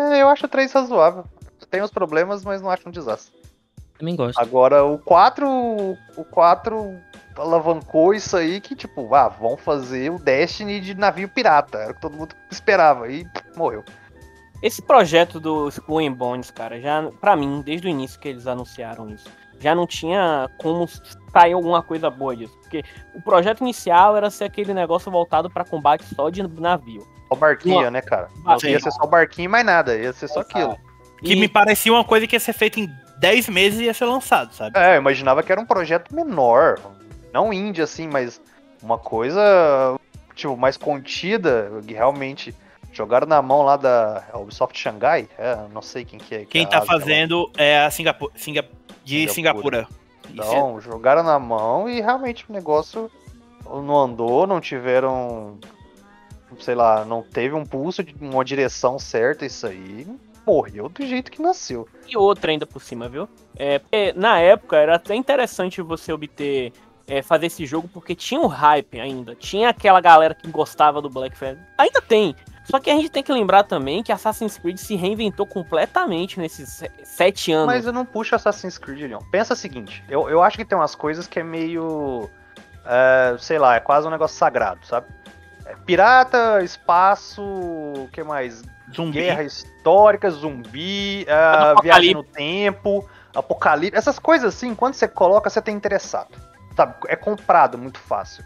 É, eu acho o 3 razoável. Tem os problemas, mas não acho um desastre. Também gosto. Agora, o 4, o 4 alavancou isso aí que, tipo, ah, vão fazer o Destiny de navio pirata. Era o que todo mundo esperava. E pff, morreu. Esse projeto do Skull and Bones, cara, já, pra mim, desde o início que eles anunciaram isso, já não tinha como sair alguma coisa boa disso. Porque o projeto inicial era ser aquele negócio voltado pra combate só de navio. Só o barquinho, Uma- né, cara? Não ia ser só o barquinho e mais nada. Ia ser só aquilo. Que E- me parecia uma coisa que ia ser feita em 10 meses e ia ser lançado, sabe? É, eu imaginava que era um projeto menor. Não indie, assim, mas uma coisa, tipo, mais contida. que Realmente jogaram na mão lá da Ubisoft Xangai. É, não sei quem que é. que Quem é tá lá. fazendo é a Singapura, Singa, de Singapura. Singapura. Isso Então, jogaram na mão e realmente o negócio não andou, não tiveram. Sei lá, não teve um pulso de uma direção certa, isso aí. Morreu do jeito que nasceu. E outra ainda por cima, viu? É, porque na época era até interessante você obter, é, fazer esse jogo, porque tinha um hype ainda. Tinha aquela galera que gostava do Black Flag. Ainda tem. Só que a gente tem que lembrar também que Assassin's Creed se reinventou completamente nesses se- sete anos. Mas eu não puxo Assassin's Creed, Leon. Pensa o seguinte, eu, eu acho que tem umas coisas que é meio. é, sei lá, é quase um negócio sagrado, sabe? É pirata, espaço. O que mais? Zumbi. Guerra histórica, zumbi, é, viagem no tempo, apocalipse. Essas coisas assim, quando você coloca, você tem interessado. Sabe? É comprado muito fácil.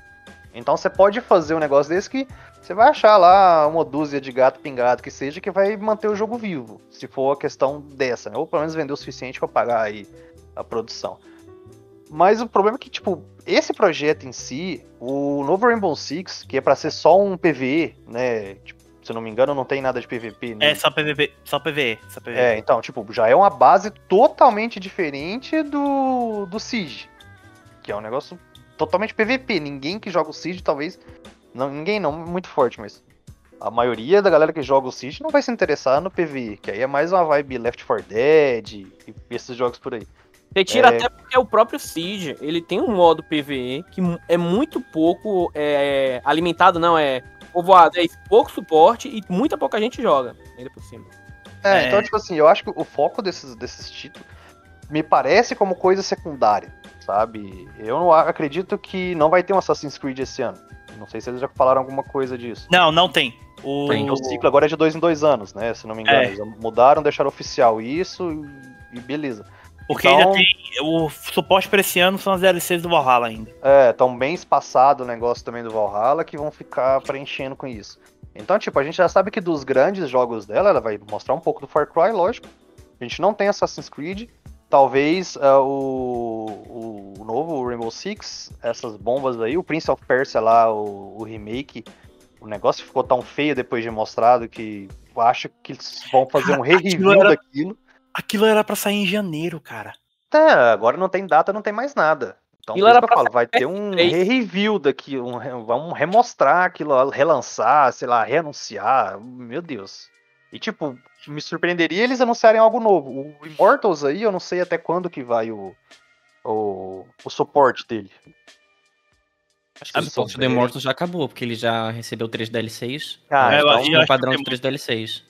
Então você pode fazer um negócio desse que você vai achar lá uma dúzia de gato pingado que seja que vai manter o jogo vivo. Se for a questão dessa, né? Ou pelo menos vender o suficiente pra pagar aí a produção. Mas o problema é que, tipo, esse projeto em si, o novo Rainbow Six, que é pra ser só um PVE, né? Tipo, se não me engano, não tem nada de PVP. né? É só PVP, só PVE, só PVE. É, então, tipo, já é uma base totalmente diferente do, do Siege. Que é um negócio totalmente PVP. Ninguém que joga o Siege, talvez. Não, ninguém não, muito forte, mas. A maioria da galera que joga o Siege não vai se interessar no PVE, que aí é mais uma vibe Left 4 Dead e esses jogos por aí. Você tira É. até porque o próprio Siege, ele tem um modo PVE que é muito pouco é, alimentado, não, é povoado, é pouco suporte e muita pouca gente joga, ainda por cima. É, É. então, tipo assim, eu acho que o foco desses, desses títulos me parece como coisa secundária, sabe? Eu acredito que não vai ter um Assassin's Creed esse ano. Não sei se eles já falaram alguma coisa disso. Não, não tem. O... Tem. O ciclo agora é de dois em dois anos, né? Se não me engano. É. Eles mudaram, deixaram oficial isso e beleza. Porque Então- ainda tem. O suporte pra esse ano são as DLCs do Valhalla ainda. É, tão bem espaçado o negócio também do Valhalla que vão ficar preenchendo com isso. Então, tipo, a gente já sabe que dos grandes jogos dela, ela vai mostrar um pouco do Far Cry, lógico. A gente não tem Assassin's Creed. Talvez ah, o, o novo Rainbow Six, essas bombas aí, o Prince of Persia lá, o, o remake, o negócio ficou tão feio depois de mostrado que acho que eles vão fazer um Aquilo re-review era- daquilo. Aquilo era pra sair em janeiro, cara. Tá, agora não tem data, não tem mais nada. Então, Aquilo era eu pra falo, vai ter um PS3. re-review daqui, um, re- vamos remostrar aquilo, relançar, sei lá, reanunciar. Meu Deus. E tipo, me surpreenderia eles anunciarem algo novo. O Immortals aí, eu não sei até quando que vai o, o, o suporte dele. Acho que o Vocês suporte do souberem. Immortal já acabou, porque ele já recebeu três DLCs. Ah, É, eu então, acho- é eu um padrão de tem três DLCs.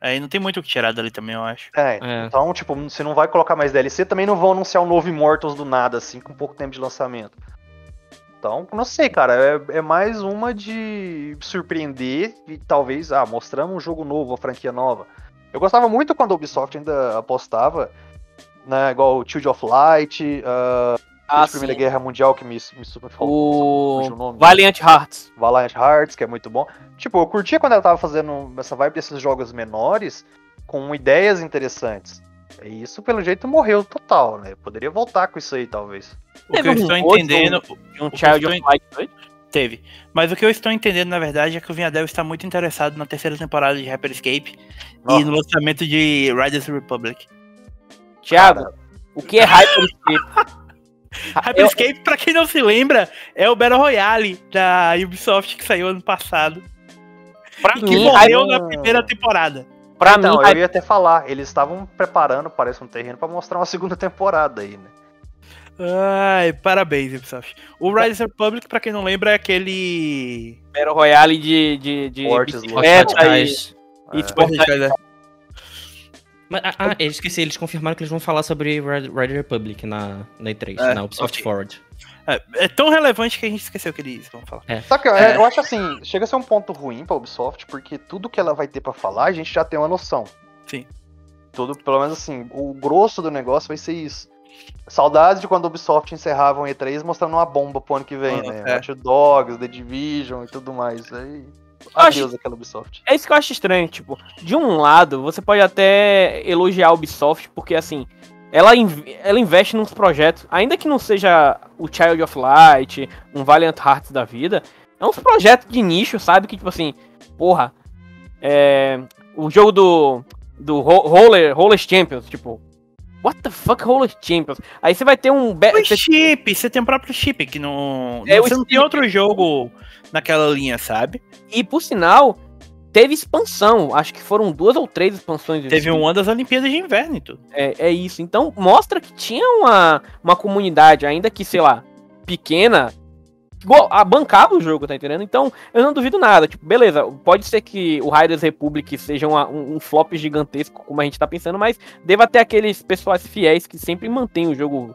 Aí não tem muito o que tirar dali também, eu acho. é, É. então, tipo, se não vai colocar mais DLC, também não vão anunciar um novo Immortals do nada, assim, com pouco tempo de lançamento. Então, não sei, cara, é, é mais uma de surpreender e talvez, ah, mostramos um jogo novo, uma franquia nova. Eu gostava muito quando a Ubisoft ainda apostava, né, igual o Child of Light, a Ah, Primeira sim. Guerra Mundial, que me, me super fugiu O o nome. Valiant Hearts. Valiant Hearts, que é muito bom. Tipo, eu curtia quando ela tava fazendo essa vibe desses jogos menores com ideias interessantes. E isso, pelo jeito, morreu total, né? Poderia voltar com isso aí, talvez. O que eu estou entendendo. De um Child of Light 2. Teve. Mas o que eu estou entendendo, na verdade, é que o Vinhadel está muito interessado na terceira temporada de Hyperscape Ó. e no lançamento de Riders Republic. Thiago, o que é Hyperscape? Eu, Hyperscape, pra quem não se lembra, é o Battle Royale da Ubisoft que saiu ano passado. pra E que mim, morreu Hyper- na primeira temporada. pra Então, mim, eu ia até falar, eles estavam preparando, parece um terreno, pra mostrar uma segunda temporada aí, né? Ai, parabéns, Ubisoft. O Riders Republic, pra quem não lembra, é aquele. Battle Royale de, de, de Fortes bicicleta e, Radicais. e É. Mas, ah, ah, eu esqueci, eles confirmaram que eles vão falar sobre Red- Rider Republic na, na E3, É, na Ubisoft ok. Forward. É, é tão relevante que a gente esqueceu que eles vão falar. Só que eu- É. eu acho assim, chega a ser um ponto ruim pra Ubisoft, porque tudo que ela vai ter pra falar, a gente já tem uma noção. Sim. Tudo, pelo menos assim, o grosso do negócio vai ser isso. Saudades de quando a Ubisoft encerrava um E3 mostrando uma bomba pro ano que vem, Ah, né? é. Watch Dogs, The Division e tudo mais. Aí, acho- adeus aquela Ubisoft. É isso que eu acho estranho, tipo, de um lado, você pode até elogiar a Ubisoft, porque assim, ela, inv- ela investe nos projetos, ainda que não seja o Child of Light, um Valiant Hearts da vida, é uns projetos de nicho, sabe? Que tipo assim, porra, é, o jogo do, do Ro- Roller, Roller Champions, tipo, what the fuck Roller Champions? Aí você vai ter um... O chip, você tem o próprio chip, que não. É, você não tem outro jogo naquela linha, sabe? E por sinal, teve expansão, acho que foram duas ou três expansões. Teve uma das Olimpíadas de Inverno e tudo. É, é isso. Então mostra que tinha uma, uma comunidade, ainda que, sei lá, pequena, a bancava o jogo, tá entendendo? Então, eu não duvido nada. Tipo, beleza, pode ser que o Riders Republic seja uma- um, um flop gigantesco, como a gente tá pensando, mas deva ter aqueles pessoas fiéis que sempre mantêm o jogo.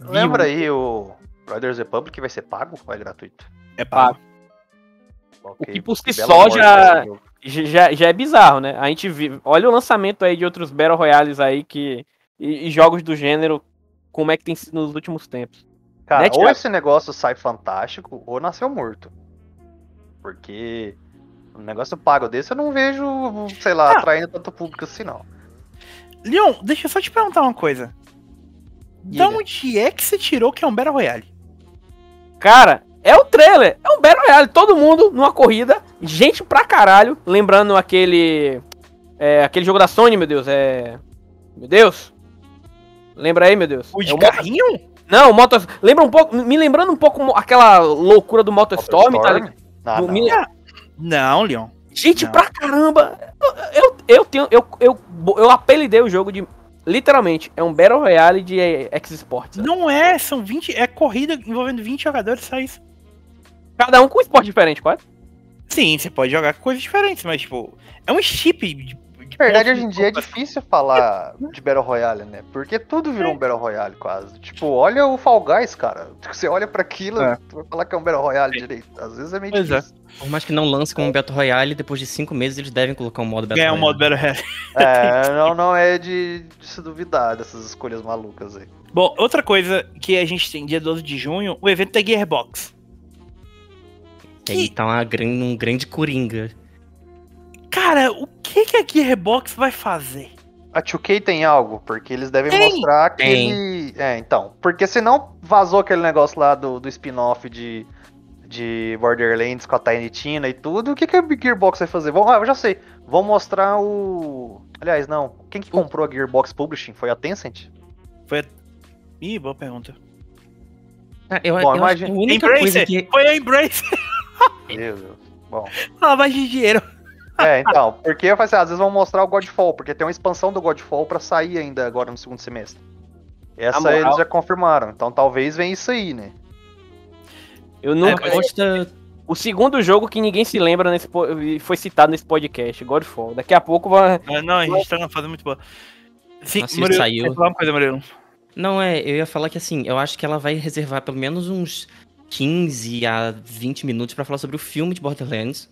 vivo. Lembra aí o Riders Republic vai ser pago ou é gratuito? É pago. Ok, que por si só já-. Já, já é bizarro, né? A gente vive. Olha o lançamento aí de outros Battle Royales aí que. E, e jogos do gênero, como é que tem sido nos últimos tempos. Cara, Né, ou esse negócio sai fantástico, ou nasceu morto. Porque um negócio pago desse eu não vejo, sei lá, Ah. atraindo tanto público assim, não. Leon, deixa eu só te perguntar uma coisa. Diga. Da onde é que você tirou que é um Battle Royale? Cara, é o trailer. É um Battle Royale. Todo mundo numa corrida. Gente pra caralho. Lembrando aquele. É, aquele jogo da Sony, meu Deus. É. Meu Deus. Lembra aí, meu Deus. O de É Moto- carrinho? Não, o Motos. Lembra um pouco. Me lembrando um pouco aquela loucura do Motostorm, tá ligado? Ah, Do- não. me- Não, Leon. Gente Não. pra caramba. Eu, eu, eu tenho. Eu, eu, eu apelidei o jogo de. Literalmente, é um Battle Royale de X-Sports. Não é, são 20. É corrida envolvendo 20 jogadores, só isso. Cada um com um esporte diferente, quase. Sim, você pode jogar com coisas diferentes, mas, tipo, é um chip. Verdade, hoje em dia é difícil falar de Battle Royale, né? Porque tudo virou um Battle Royale quase. Tipo, olha o Fall Guys, cara. Você olha pra aquilo, É. tu vai falar que é um Battle Royale direito. Às vezes é meio Pois é. difícil. Por mais que não lance como Battle Royale, depois de cinco meses eles devem colocar um modo Battle Ganhar um Royale. modo Battle Royale. É, não, não é de, de se duvidar dessas escolhas malucas aí. Bom, outra coisa que a gente tem dia 12 de junho, o evento da Gearbox. Que aí tá uma um grande coringa. Cara, o que, que a Gearbox vai fazer? A 2K tem algo, porque eles devem Tem. mostrar Tem. aquele. É, então. Porque senão vazou aquele negócio lá do, do spin-off de, de Borderlands com a Tiny Tina e tudo, o que, que a Gearbox vai fazer? Vão, ah, eu já sei. Vão mostrar o. Aliás, não. Quem que comprou a Gearbox Publishing? Foi a Tencent? Foi a... Ih, boa pergunta. Ah, eu, Bom, eu que a única coisa Embracer! que. Foi a Embracer! Meu Deus. Bom. Lavagem de dinheiro. É, então, porque eu falei assim, às vezes vão mostrar o Godfall, porque tem uma expansão do Godfall pra sair ainda agora no segundo semestre. Essa moral- eles já confirmaram, então talvez venha isso aí, né? Eu É, nunca. mas- Gosta... O segundo jogo que ninguém se lembra nesse po- foi citado nesse podcast, Godfall. Daqui a pouco vai. Ah, não, a gente tá numa fase muito boa. Sim, Nossa, Murilo, saiu. quer falar uma coisa, Murilo? Não, é, eu ia falar que assim, eu acho que ela vai reservar pelo menos uns 15 a 20 minutos pra falar sobre o filme de Borderlands.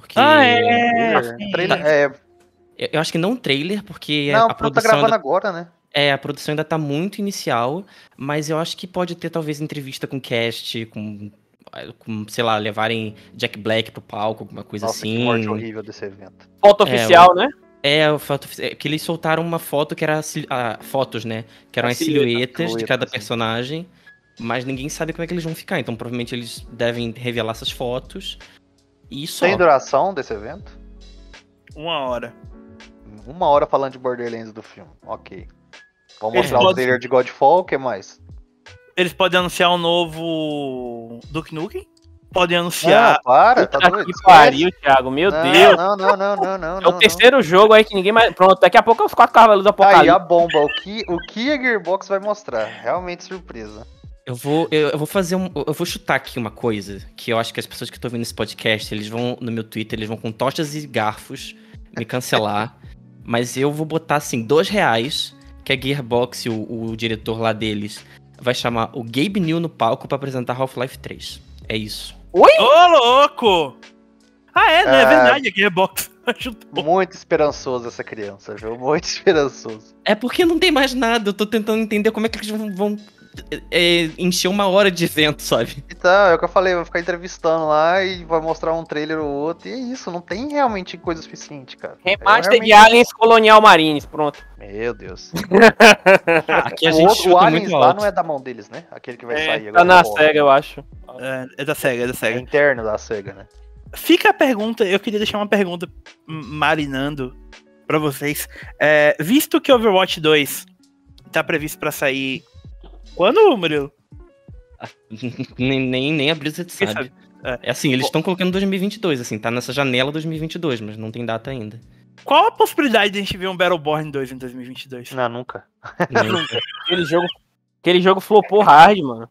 Porque. Ah, é. É, sim. trailer- é, Eu acho que não trailer, porque não, a tá produção. gravando ainda, agora, né? é, a produção ainda tá muito inicial, mas eu acho que pode ter talvez entrevista com cast, com. com sei lá, levarem Jack Black pro palco, alguma coisa Nossa, assim. que morte horrível desse evento. Foto É, oficial, né? É, o foto, é que eles soltaram uma foto que era. ah, fotos, né? Que eram A as silhueta, silhuetas de cada personagem. Mas ninguém sabe como é que eles vão ficar. Então provavelmente eles devem revelar essas fotos. Só. Tem duração desse evento? Uma hora. Uma hora falando de Borderlands do filme. Ok. Vamos Eles mostrar o podem- trailer de Godfall, o que mais? Eles podem anunciar um novo Duke Nukem? Podem anunciar. Ah, para, tá doido? que pariu, Thiago. Meu não, Deus. Não, não, não, não, não. É o terceiro jogo aí que ninguém mais. Pronto, daqui a pouco é os quatro cavalos do Aí Apocalipse. a bomba, o que, o que a Gearbox vai mostrar? Realmente surpresa. Eu vou, eu, eu vou fazer um. Eu vou chutar aqui uma coisa que eu acho que as pessoas que estão vendo esse podcast, eles vão no meu Twitter, eles vão com tochas e garfos me cancelar. mas eu vou botar assim, dois reais, que a Gearbox, o, o diretor lá deles, vai chamar o Gabe New no palco pra apresentar Half-Life 3. É isso. Ô, louco! Ah, é, né? É É. verdade, aqui é box. Chutou. Muito esperançoso essa criança, viu? Muito esperançoso. É porque não tem mais nada. Eu tô tentando entender como é que eles vão, vão, é, encher uma hora de evento, sabe? Então, é o que eu falei, vai ficar entrevistando lá e vai mostrar um trailer ou outro. E é isso, não tem realmente coisa suficiente, cara. Remaster É de realmente- Aliens Colonial Marines, pronto. Meu Deus. Aqui a o gente outro, o chuta Aliens muito lá alto. não é da mão deles, né? Aquele que vai É, sair Tá agora. na do- SEGA, eu acho. É, é da SEGA, é da É SEGA. interno da SEGA, né? Fica a pergunta, eu queria deixar uma pergunta marinando pra vocês. É, visto que Overwatch 2 tá previsto pra sair. Quando, Murilo? nem, nem, nem a Blizzard sabe. sabe? É assim, eles estão colocando 2022, assim, tá nessa janela 2022, mas não tem data ainda. Qual a possibilidade de a gente ver um Battleborn 2 em 2022? Não, nunca. Nem- Aquele jogo. Aquele jogo flopou hard, mano.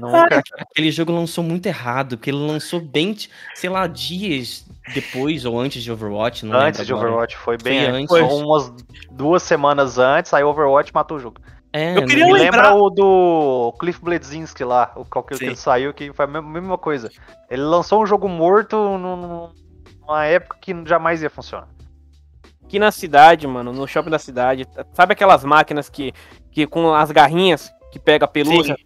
Nunca. Aquele jogo lançou muito errado, porque ele lançou bem, sei lá, dias depois ou antes de Overwatch, não antes de agora. Overwatch, foi bem Foi antes. antes. Foi umas duas semanas antes, aí Overwatch matou o jogo. É, Eu queria lembrar- lembra o do Cliff Bledzinski lá, o qual que Sim. ele saiu, que foi a mesma, coisa. Ele lançou um jogo morto num- num- numa época que jamais ia funcionar. Aqui na cidade, mano, no shopping da cidade, sabe aquelas máquinas que, que com as garrinhas que pega pelúcia?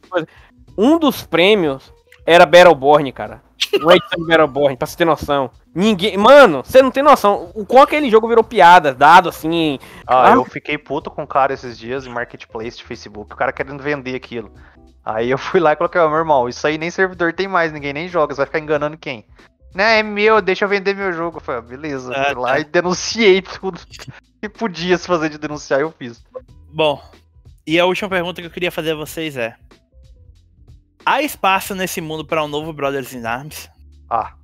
Um dos prêmios era Battleborn, cara. De Battleborn, pra você ter noção. Ninguém. Mano, você não tem noção. O qual aquele jogo virou piada, dado assim. Ah, Ah. eu fiquei puto com o cara esses dias em marketplace de Facebook, o cara querendo vender aquilo. Aí eu fui lá e coloquei, ó, meu irmão, isso aí nem servidor tem mais, ninguém nem joga, você vai ficar enganando quem? Né, é meu, deixa eu vender meu jogo. Eu falei, ah, beleza, Ah, fui lá tá. e denunciei tudo que podia se fazer de denunciar, eu fiz. Bom, e a última pergunta que eu queria fazer a vocês é: Há espaço nesse mundo pra um novo Brothers in Arms? Ah,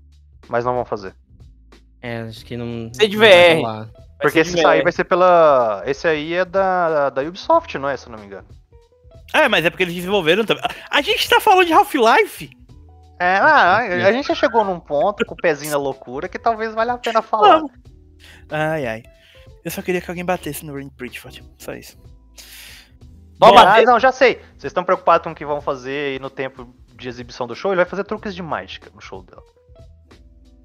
mas não vão fazer. É, acho que não. Ser de não vai VR. Porque esse aí vai ser pela. Esse aí é da, da Ubisoft, não é? Se eu não me engano. É, mas é porque eles desenvolveram também. A gente tá falando de Half-Life? É, ah, a gente já chegou num ponto com o pezinho na loucura que talvez valha a pena falar. Vamos. Ai, ai. Eu só queria que alguém batesse no Rain Pritchard. Só isso. Ah, bater? não, já sei. Vocês estão preocupados com o que vão fazer aí no tempo de exibição do show? Ele vai fazer truques de mágica no show dela.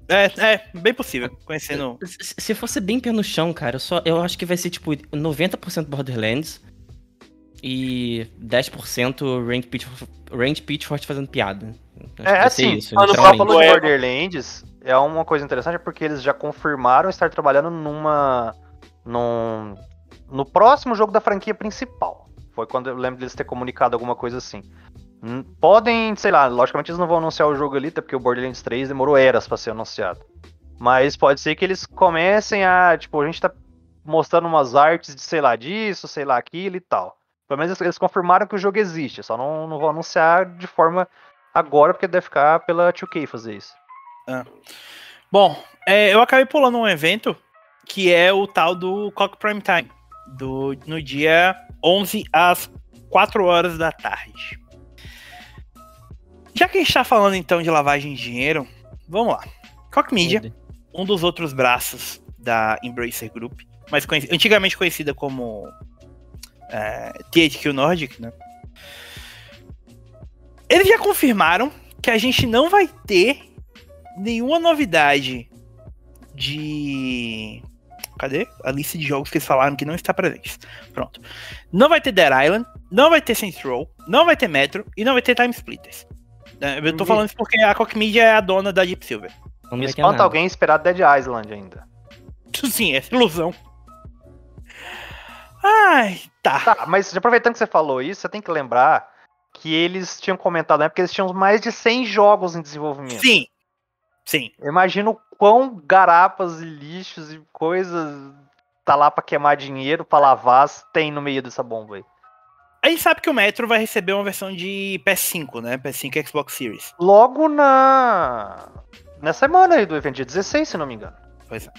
É, é, bem possível. Conhecendo. Se se fosse bem pé no chão, cara, eu, só, eu acho que vai ser tipo 90% Borderlands e 10% Range Pitchford, Range Pitchford fazendo piada. Acho É, assim, isso, quando Você falou de. Borderlands, é uma coisa interessante porque eles já confirmaram estar trabalhando numa. Num, no próximo jogo da franquia principal. Foi quando eu lembro deles ter comunicado alguma coisa assim. Hum, Podem, sei lá, logicamente eles não vão anunciar o jogo ali, até porque o Borderlands 3 demorou eras pra ser anunciado. Mas pode ser que eles comecem a, tipo, a gente tá mostrando umas artes de sei lá disso, sei lá aquilo e tal. Pelo menos eles confirmaram que o jogo existe, só não, não vão anunciar de forma agora, porque deve ficar pela 2K fazer isso. Bom, é, eu acabei pulando um evento que é o tal do Cock Prime Time, do, no dia 11 às 4 horas da tarde. Já que a gente tá falando então de lavagem de dinheiro, vamos lá. Cock Media, um dos outros braços da Embracer Group, mas antigamente conhecida como é, THQ Nordic, né? Eles já confirmaram que a gente não vai ter nenhuma novidade de. Cadê? A lista de jogos que eles falaram que não está presente. Pronto. Não vai ter Dead Island, não vai ter Saints Row, não vai ter Metro e não vai ter Time Splitters. É, Eu tô falando isso porque a Koch Media é a dona da Deep Silver. Não Me espanta nada. alguém esperar Dead Island ainda. Sim, é ilusão. Ai, tá. Tá, mas aproveitando que você falou isso, você tem que lembrar que eles tinham comentado, né? Porque eles tinham mais de 100 jogos em desenvolvimento. Sim. Sim. Eu imagino o quão garapas e lixos e coisas tá lá pra queimar dinheiro, pra lavar, tem no meio dessa bomba aí. A gente sabe que o Metro vai receber uma versão de PS5, né? PS5 e Xbox Series. Logo na. Na semana aí do evento, dia 16, se não me engano. Pois é.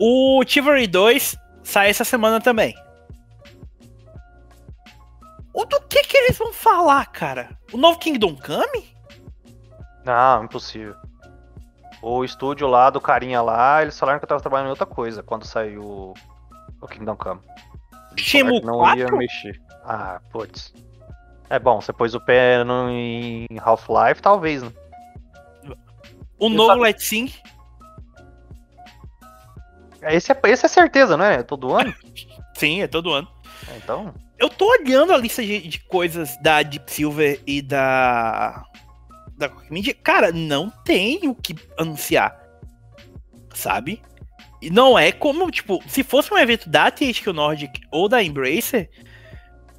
O Chivalry 2 sai essa semana também. O do que que eles vão falar, cara? O novo Kingdom Come? Não, impossível. O estúdio lá do carinha lá, eles falaram que eu tava trabalhando em outra coisa quando saiu o- Kingdom Come. Shenmue que não ia 4? mexer. Ah, putz. É bom, você pôs o pé no, em Half-Life, talvez, né? O Eu novo sabe- Let's Sing? Esse é, esse é certeza, não é? Todo ano? Sim, é todo ano. Então. Eu tô olhando a lista de, de coisas da Deep Silver e da. Da. Cara, não tem o que anunciar. Sabe? E não é como, tipo, se fosse um evento da THQ Nordic ou da Embracer,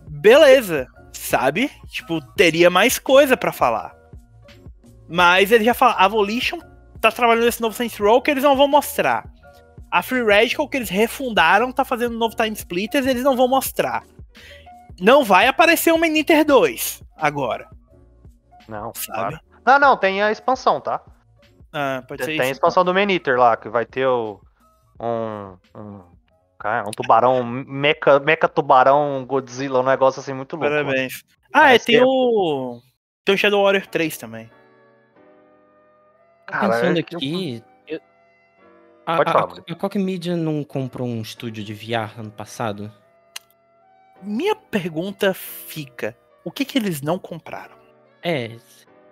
beleza, sabe? Tipo, teria mais coisa pra falar. Mas ele já fala, a Volition tá trabalhando nesse novo Saints Row que eles não vão mostrar. A Free Radical que eles refundaram tá fazendo um novo Time Splitters, eles não vão mostrar. Não vai aparecer o Meniter 2 agora, Não, sabe? claro. Não, não, tem a expansão, tá? Ah, pode ser Tem a expansão do Maniter lá, que vai ter o, um, um, um tubarão, meca, meca tubarão Godzilla, um negócio assim muito louco. Parabéns. Ah, é, tem que é- o. Tem o Shadow Warrior 3 também. Cara, Pensando eu- aqui. eu- A, Pode a, falar, a, a Media não comprou um estúdio de VR ano passado? Minha pergunta fica: o que que eles não compraram? É,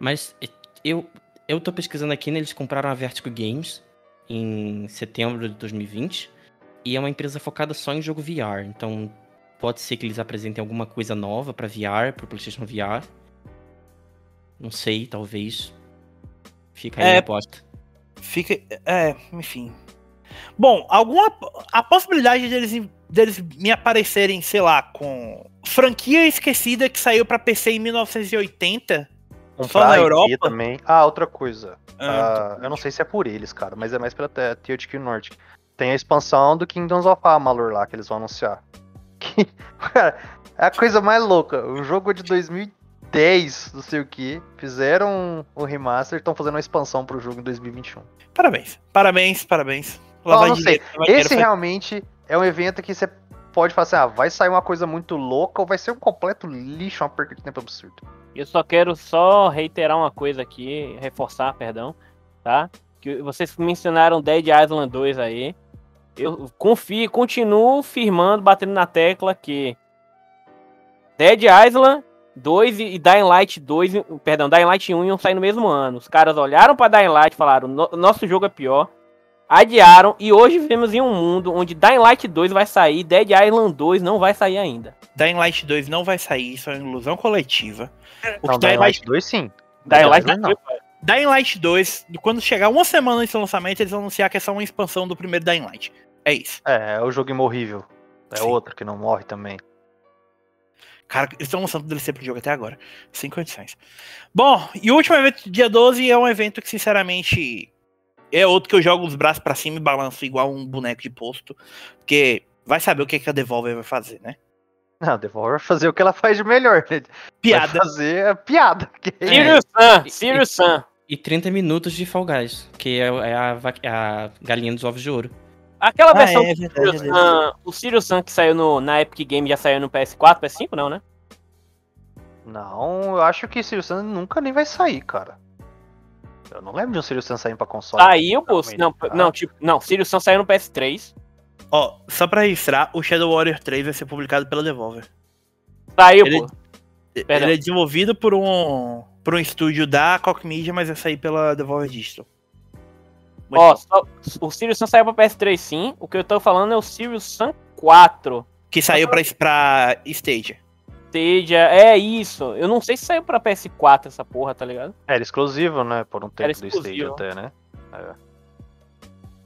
mas eu, eu tô pesquisando aqui, né? Eles compraram a Vertigo Games em setembro de 2020. E é uma empresa focada só em jogo VR. Então pode ser que eles apresentem alguma coisa nova pra VR, pro PlayStation VR. Não sei, talvez. Fica aí É, a aposta. Fica. É, enfim. Bom, alguma. A possibilidade deles, deles me aparecerem, sei lá, com franquia esquecida que saiu pra PC em 1980. Um Só na pra Europa? também. Ah, outra coisa. Ah, Ah, eu não sei se é por eles, cara, mas é mais pela T- THQ Nordic. Tem a expansão do Kingdoms of Amalur lá que eles vão anunciar. Que, cara, é a coisa mais louca. O jogo é de 2010, não sei o que. Fizeram o remaster e estão fazendo uma expansão pro jogo em 2021. Parabéns. Parabéns, parabéns. Não, não sei. Esse realmente é um evento que você pode falar assim, ah, vai sair uma coisa muito louca ou vai ser um completo lixo, uma perda de tempo absurda. Eu só quero só reiterar uma coisa aqui, reforçar, perdão, tá? Que vocês mencionaram Dead Island 2 aí. Eu confio, continuo firmando, batendo na tecla que Dead Island 2 e Dying Light 2, perdão, Dying Light 1 iam sair no mesmo ano. Os caras olharam pra Dying Light e falaram: "No- nosso jogo é pior. Adiaram e hoje vivemos em um mundo onde Dying Light 2 vai sair, Dead Island 2 não vai sair ainda. Dying Light 2 não vai sair, isso é uma ilusão coletiva. O Não, que Dying Dying Light Light, 2 sim. Dying Light Island, 2 não. Dying Light 2, quando chegar uma semana antes do lançamento, eles vão anunciar que é só uma expansão do primeiro Dying Light. É isso. É, é o jogo imorrível. É Sim. outro que não morre também. Cara, eles estão lançando DLC pro jogo até agora. Sem condições. Bom, e o último evento do dia 12 é um evento que, sinceramente, é outro que eu jogo os braços pra cima e balanço igual um boneco de posto. Porque vai saber o que, que a Devolver vai fazer, né? Não, a Devolver vai fazer o que ela faz de melhor, né? Piada. Vai fazer a piada. que- É. Sirius Sam, Sirius Sam. E 30 minutos de Fall Guys, que é, é a, é a galinha dos ovos de ouro. Aquela Ah, versão é do Sirius é Sam, o Sirius Sam que saiu no, na Epic Game já saiu no PS4, PS5 não, né? Não, eu acho que Sirius Sam nunca nem vai sair, cara. Eu não lembro de um Sirius Sam saindo pra console. Saiu, pô. Realmente, Não, tá? não, tipo, não, Sirius Sam saiu no PS3. Ó, só pra registrar, o Shadow Warrior 3 vai ser publicado pela Devolver. Saiu, Ele- pô. Perdão. Ele é desenvolvido por um, por um estúdio da Koch Media, mas vai sair pela Devolver Digital. Muito Ó, só- o Sirius Sam saiu pra PS3 sim. O que eu tô falando é o Sirius Sam 4. que saiu pra, pra Stadia. Stadia, é isso. Eu não sei se saiu pra PS4 essa porra, tá ligado? Era exclusivo, né? Por um tempo Era do exclusivo. Stage até, né? É.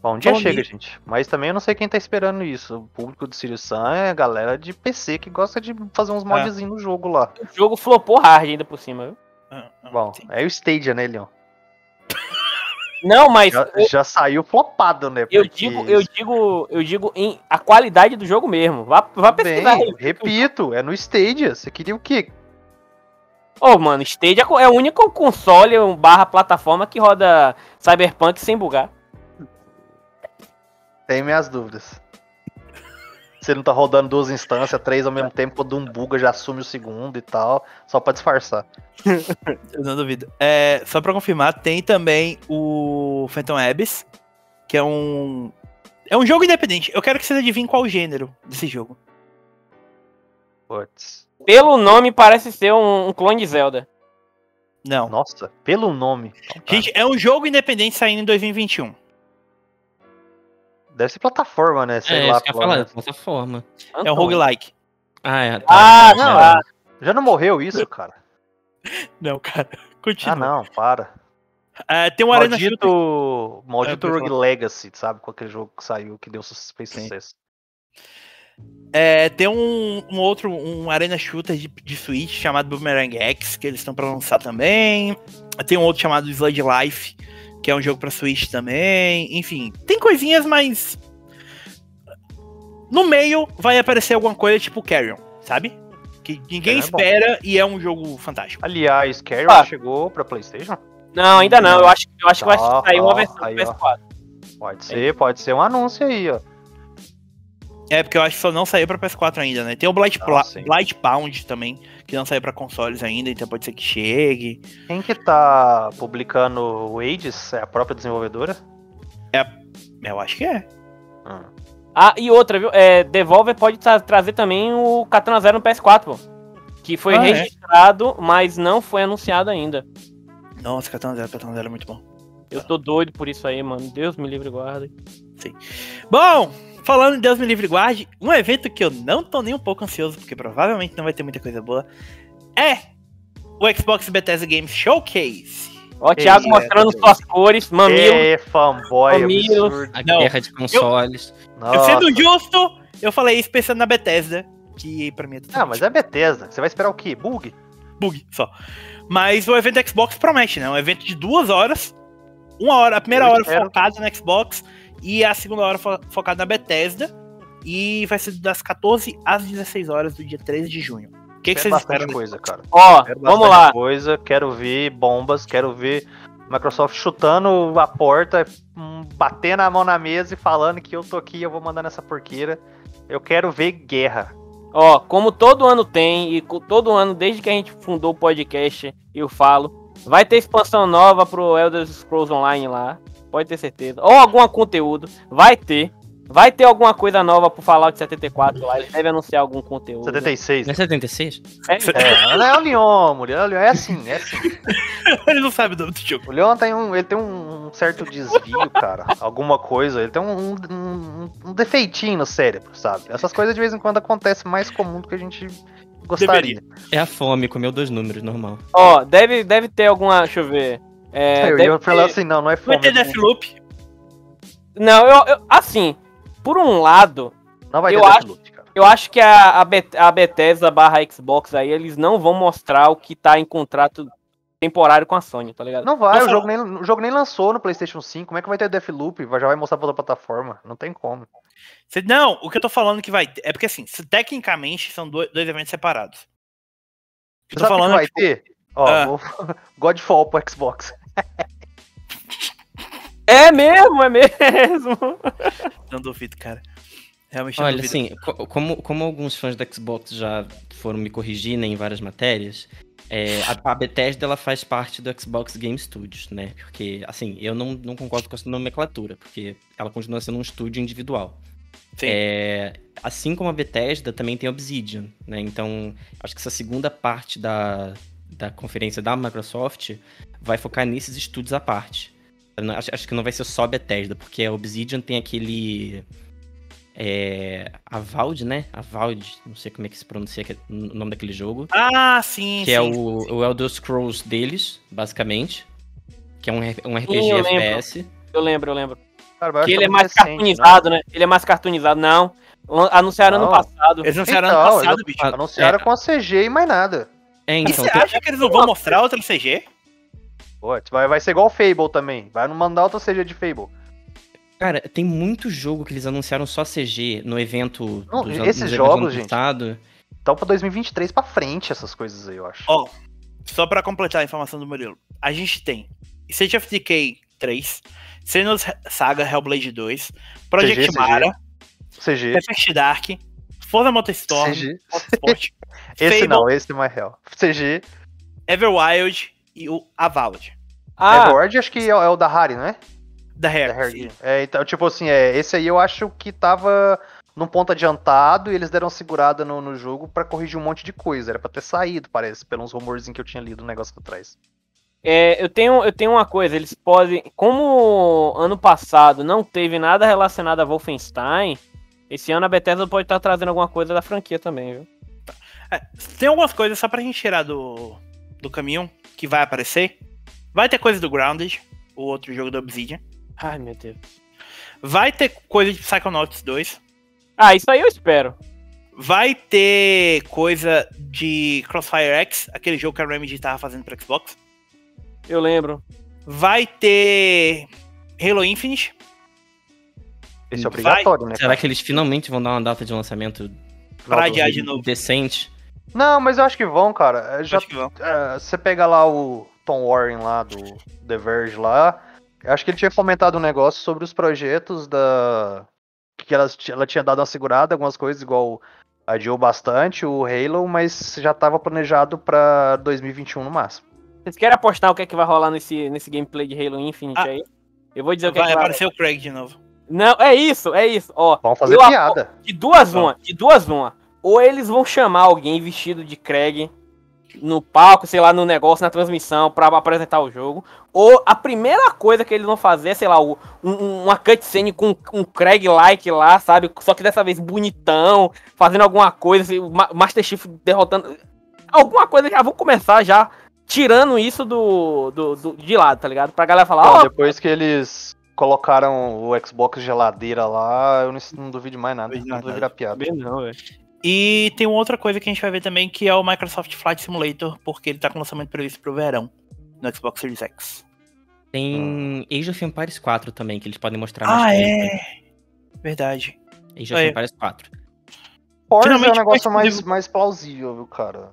Bom, um dia Bom chega, dia. gente. Mas também eu não sei quem tá esperando isso. O público do Sirius Sam é a galera de PC que gosta de fazer uns modzinhos no jogo lá. O jogo flopou hard ainda por cima, viu? Ah, ah, Bom, sim. é o Stadia, né, Leon? Não, mas Já, eu, já saiu flopado, né? eu porque- digo, eu digo, eu digo em a qualidade do jogo mesmo. Vá, vá pesquisar. Bem, repito, é no Stadia. Você queria o quê? Ô, mano, Stadia é o único console barra plataforma que roda Cyberpunk sem bugar. Tem minhas dúvidas. Você não tá rodando duas instâncias, três ao mesmo tempo, quando um buga já assume o segundo e tal, só pra disfarçar. Eu não duvido. É, só pra confirmar, tem também o Phantom Abyss, que é um. É um jogo independente. Eu quero que vocês adivinhem qual o gênero desse jogo. Puts. Pelo nome, parece ser um, um clone de Zelda. Não. Nossa, pelo nome. Gente, é um jogo independente saindo em 2021. Deve ser plataforma, né? Sei é, lá. isso que eu falar, plataforma. É um roguelike. Ah, é. Tá. Ah, Não, não. Ah, Já não morreu isso, cara? Não, cara. Ah, Continua. não, para. É, tem um Arena. Maldito, maldito É, Rogue pessoal. Legacy, sabe? Com aquele jogo que saiu, que deu sucesso. É, tem um, um outro, um Arena Shooter de, de Switch chamado Boomerang X, que eles estão pra lançar também. Tem um outro chamado Sludge Life, que é um jogo pra Switch também. Enfim, tem coisinhas, mas. No meio vai aparecer alguma coisa tipo Carrion, sabe? Que ninguém é bom. espera e é um jogo fantástico. Aliás, Carrion Ah. chegou pra Playstation? Não, ainda não. Eu acho, eu acho que vai Ó, sair uma versão do aí, ó. PS4. Pode ser, pode ser um anúncio aí, ó. É, porque eu acho que só não saiu pra PS4 ainda, né? Tem o Blight, Ah, sim. Blight Pound também, que não saiu pra consoles ainda, então pode ser que chegue. Quem que tá publicando o Ages? É a própria desenvolvedora? Eu acho que é. Hum. Ah, e outra, viu? É, Devolver pode tra- trazer também o Katana Zero no PS4, pô. Que foi Ah, é? registrado, mas não foi anunciado ainda. Nossa, Katana Zero, Katana Zero é muito bom. Eu tô doido por isso aí, mano. Deus me livre e guarda. Bom, falando em Deus me livre guarde, um evento que eu não tô nem um pouco ansioso, porque provavelmente não vai ter muita coisa boa, é o Xbox Bethesda Games Showcase. Ó, o Thiago Ei, mostrando é, suas cores, mamilo. É, fanboy, Mamilo. absurdo. A Não, guerra de consoles. Eu Nossa. sendo justo, eu falei isso pensando na Bethesda, que pra mim é Ah, mas é Bethesda. Você vai esperar o quê? Bug? bug só. Mas o evento Xbox promete, né? Um evento de duas horas. Uma hora, a primeira Eu hora espero. focada no Xbox e a segunda hora fo- focada na Bethesda. E vai ser das 14 às 16 horas do dia 13 de junho. O que, que vocês esperam? coisa, cara. Ó, Quero vamos lá. coisa, quero ver bombas, quero ver Microsoft chutando a porta, hum, batendo a mão na mesa e falando que eu tô aqui, eu vou mandar nessa porqueira. Eu quero ver guerra. Ó, como todo ano tem, e todo ano, desde que a gente fundou o podcast, eu falo, vai ter expansão nova pro Elder Scrolls Online lá. Pode ter certeza. Ou algum conteúdo. Vai ter. Vai ter alguma coisa nova pro Fallout 74 lá. Eles devem anunciar algum conteúdo. 76. Não é 76? É, É, não é o Leon, mulher. O Leon é assim, é assim. Ele não sabe o nome do jogo. O Leon tem um, ele tem um certo desvio, cara. Alguma coisa. Ele tem um, um, um- um defeitinho no cérebro, sabe? Essas coisas de vez em quando acontecem mais comum do que a gente gostaria. É a fome, comeu dois números, normal. Ó, deve, deve ter alguma. Deixa eu ver. É, eu ia falar ter- assim, não, não é Vai fome. ter Deathloop. Não, eu, eu- Assim, por um lado, Não vai eu ter acho- Deathloop, cara. Eu acho que a, a, Bet- a Bethesda barra Xbox aí, eles não vão mostrar o que tá em contrato temporário com a Sony, tá ligado? Não vai, o jogo, nem, o jogo nem lançou no PlayStation 5. Como é que vai ter Deathloop? Vai- Já vai mostrar pra outra plataforma? Não tem como. Cê- Não, o que eu tô falando que vai ter. É porque assim, tecnicamente são dois, dois eventos separados. O que eu tô Sabe o que falando vai é, tipo, ter? Ó, Ah. Godfall pro Xbox. É mesmo, é mesmo. não duvido, cara. Realmente Olha, duvido. assim, co- como, como alguns fãs da Xbox já foram me corrigir né, em várias matérias, é, a, a Bethesda ela faz parte do Xbox Game Studios, né? Porque, assim, eu não, não concordo com essa nomenclatura, porque ela continua sendo um estúdio individual. Sim. É, assim como a Bethesda, também tem Obsidian, né? Então, acho que essa segunda parte da, da conferência da Microsoft vai focar nesses estúdios à parte. Eu Acho, acho que não vai ser só Bethesda, porque a Obsidian tem aquele... É, a Valve, né? A Valve, não sei como é que se pronuncia que- o nome daquele jogo. Ah, sim, Que sim. é o, o Elder Scrolls deles, basicamente. Que é um, um RPG eu lembro. FPS. Eu lembro, eu lembro. Cara, eu Que ele é tá mais recente, cartoonizado, né? Ele é mais cartoonizado. Não. Anunciaram ano Não. passado. Eles anunciaram Então, ano passado, eu- bicho. né? Anunciaram É. com a CG e mais nada. É, E então, você tem- acha que eles não vão mostrar outra CG? Pô, vai, vai ser igual o Fable também. Vai não mandar outra CG de Fable. Cara, tem muito jogo que eles anunciaram só CG no evento Não, dos esses jogos, do ano gente. passado. Então pra 2023 pra frente essas coisas aí, eu acho. Ó, só pra completar a informação do Murilo. A gente tem State of Decay 3, Xenos Saga Hellblade 2, Project CG, Mara, CG. Perfect Dark, Forza Motorstorm, CG. Motorsport, Esse Fable, não, esse é mais real. CG. Everwild e o Avowed, Ah, Everward acho que é, é o da Harry, não é? da. Harry. É, então, tipo assim, é, esse aí eu acho que tava num ponto adiantado e eles deram segurada no, no jogo pra corrigir um monte de coisa. Era pra ter saído, parece, pelos rumorzinhos que eu tinha lido no negócio atrás. é, eu, tenho, eu tenho uma coisa. Eles podem. Como ano passado não teve nada relacionado a Wolfenstein, esse ano a Bethesda pode estar trazendo alguma coisa da franquia também, viu? É, tem algumas coisas só pra gente tirar do, do caminho que vai aparecer. Vai ter coisa do Grounded, o outro jogo da Obsidian. Ai, meu Deus. Vai ter coisa de Psychonauts 2. Ah, isso aí eu espero. Vai ter coisa de Crossfire X, aquele jogo que a Remedy tava fazendo pra Xbox. Eu lembro. Vai ter Halo Infinite. Esse é obrigatório, né? Será que eles finalmente vão dar uma data de lançamento Pra adiar de novo. decente? Não, mas eu acho que vão, cara. Já, Acho que vão. é, você pega lá o Tom Warren lá do The Verge lá. eu Acho que ele tinha comentado um negócio sobre os projetos da. Que ela, ela tinha dado uma segurada, algumas coisas, igual adiou bastante o Halo, mas já tava planejado pra 2021 no máximo. Vocês querem apostar o que é que vai rolar nesse, nesse gameplay de Halo Infinite Ah, aí? Eu vou dizer o que é Vai que vai aparecer o Craig de novo. Não, é isso, é isso. Ó, Vamos fazer Eu piada. de duas uma, de duas uma. Ou eles vão chamar alguém vestido de Craig no palco, sei lá, no negócio, na transmissão, pra apresentar o jogo. Ou a primeira coisa que eles vão fazer é, sei lá, o- um- um- uma cutscene com um Craig-like lá, sabe? Só que dessa vez bonitão, fazendo alguma coisa, assim, o Ma- Master Chief derrotando. Alguma coisa já vão começar já tirando isso do, do, do- de lado, tá ligado? Pra galera falar, ó, depois que eles colocaram o Xbox geladeira lá, eu não, não duvido mais nada. Duvido Não nada. vai virar piada. bem não, velho. E tem uma outra coisa que a gente vai ver também, que é o Microsoft Flight Simulator, porque ele tá com lançamento previsto pro verão no Xbox Series X. Tem Age of Empires 4 também, que eles podem mostrar Ah, mais é. Verdade. Age of Aí. Empires 4. Forza é Finalmente um negócio mais, mais plausível, viu, cara?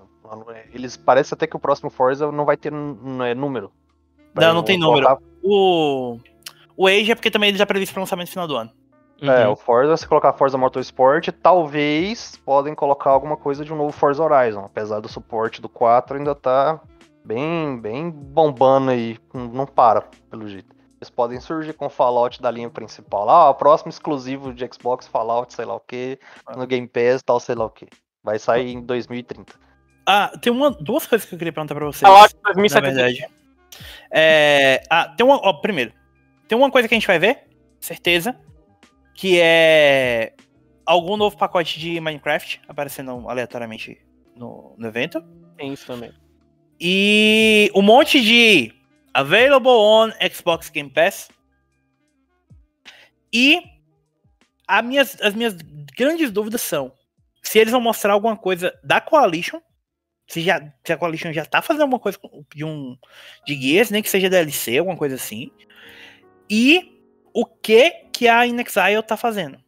Eles parece até que o próximo Forza não vai ter é, número. Vai Não, não tem número. colocar- O. O Age é porque também ele já previsto pro lançamento no final do ano. É, Uhum. o Forza, se colocar Forza Motorsport, talvez podem colocar alguma coisa de um novo Forza Horizon. Apesar do suporte do 4 ainda tá bem, bem bombando aí. Não para, pelo jeito. Eles podem surgir com Fallout da linha principal. Ah, o próximo exclusivo de Xbox, Fallout, sei lá o que, no Game Pass, tal, sei lá o que. Vai sair em 2030. Ah, tem uma, duas coisas que eu queria perguntar pra vocês. Fallout na 2070. verdade. É, ah, tem uma. Ó, primeiro, tem uma coisa que a gente vai ver, certeza, que é algum novo pacote de Minecraft aparecendo aleatoriamente no, no evento. Tem isso também. E um monte de Available on Xbox Game Pass. E minhas, as minhas grandes dúvidas são: se eles vão mostrar alguma coisa da Coalition. Se, já, se a Coalition já tá fazendo alguma coisa de um de Gears, nem que seja DLC, alguma coisa assim. E o que que a Inexile tá fazendo.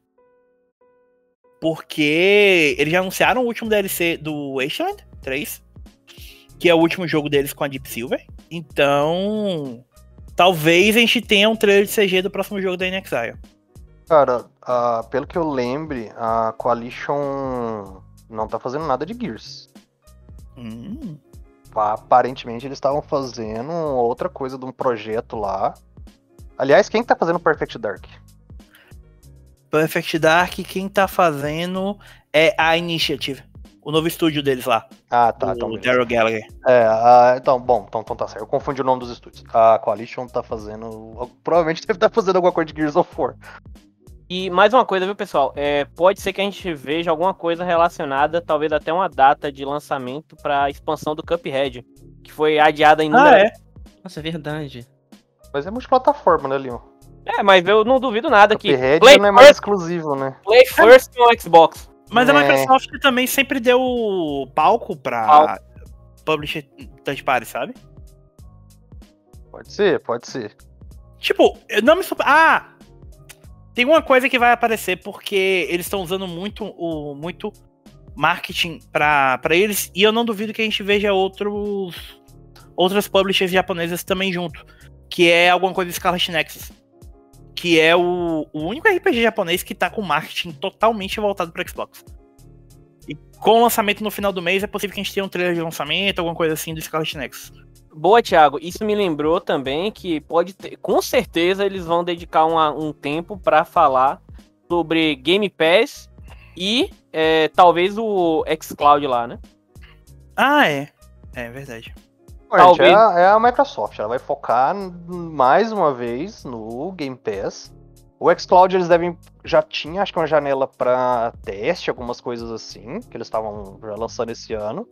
Porque eles já anunciaram o último DLC do Wasteland 3, que é o último jogo deles com a Deep Silver. Então, talvez a gente tenha um trailer de CG do próximo jogo da Inexile. Cara, ah, pelo que eu lembre, a Coalition não tá fazendo nada de Gears. Hum, Aparentemente eles estavam fazendo outra coisa de um projeto lá. Aliás, quem que tá fazendo Perfect Dark? Perfect Dark, quem tá fazendo é a Initiative. O novo estúdio deles lá. Ah, tá. então, o beleza. Daryl Gallagher. É, ah, então, bom, então, então tá certo. Eu confundi o nome dos estúdios. A Coalition tá fazendo. Provavelmente deve estar fazendo alguma coisa de Gears of War. E mais uma coisa, viu, pessoal? É, pode ser que a gente veja alguma coisa relacionada, talvez até uma data de lançamento para expansão do Cuphead, que foi adiada em Ah, é? Nossa, é verdade. Mas é multiplataforma, né, Leon? É, mas eu não duvido nada que Cuphead Play não é mais First, exclusivo, né? Play First no Xbox. Mas a É. Microsoft também sempre deu palco pra publisher third party, sabe? Pode ser, pode ser. Tipo, eu não me. Ah! Tem uma coisa que vai aparecer porque eles estão usando muito o muito marketing pra pra eles e eu não duvido que a gente veja outros outras publishers japonesas também junto, que é alguma coisa do Scarlet Nexus, que é o, o único RPG japonês que tá com marketing totalmente voltado para Xbox. E com o lançamento no final do mês é possível que a gente tenha um trailer de lançamento, alguma coisa assim do Scarlet Nexus. Boa, Thiago. Isso me lembrou também que pode ter, com certeza eles vão dedicar uma- um tempo para falar sobre Game Pass e é, talvez o xCloud lá, né? Ah, é. É verdade. Talvez- é, a, é a Microsoft, ela vai focar mais uma vez no Game Pass. O xCloud eles devem. Já tinha, acho que uma janela pra teste, algumas coisas assim, que eles estavam já lançando esse ano.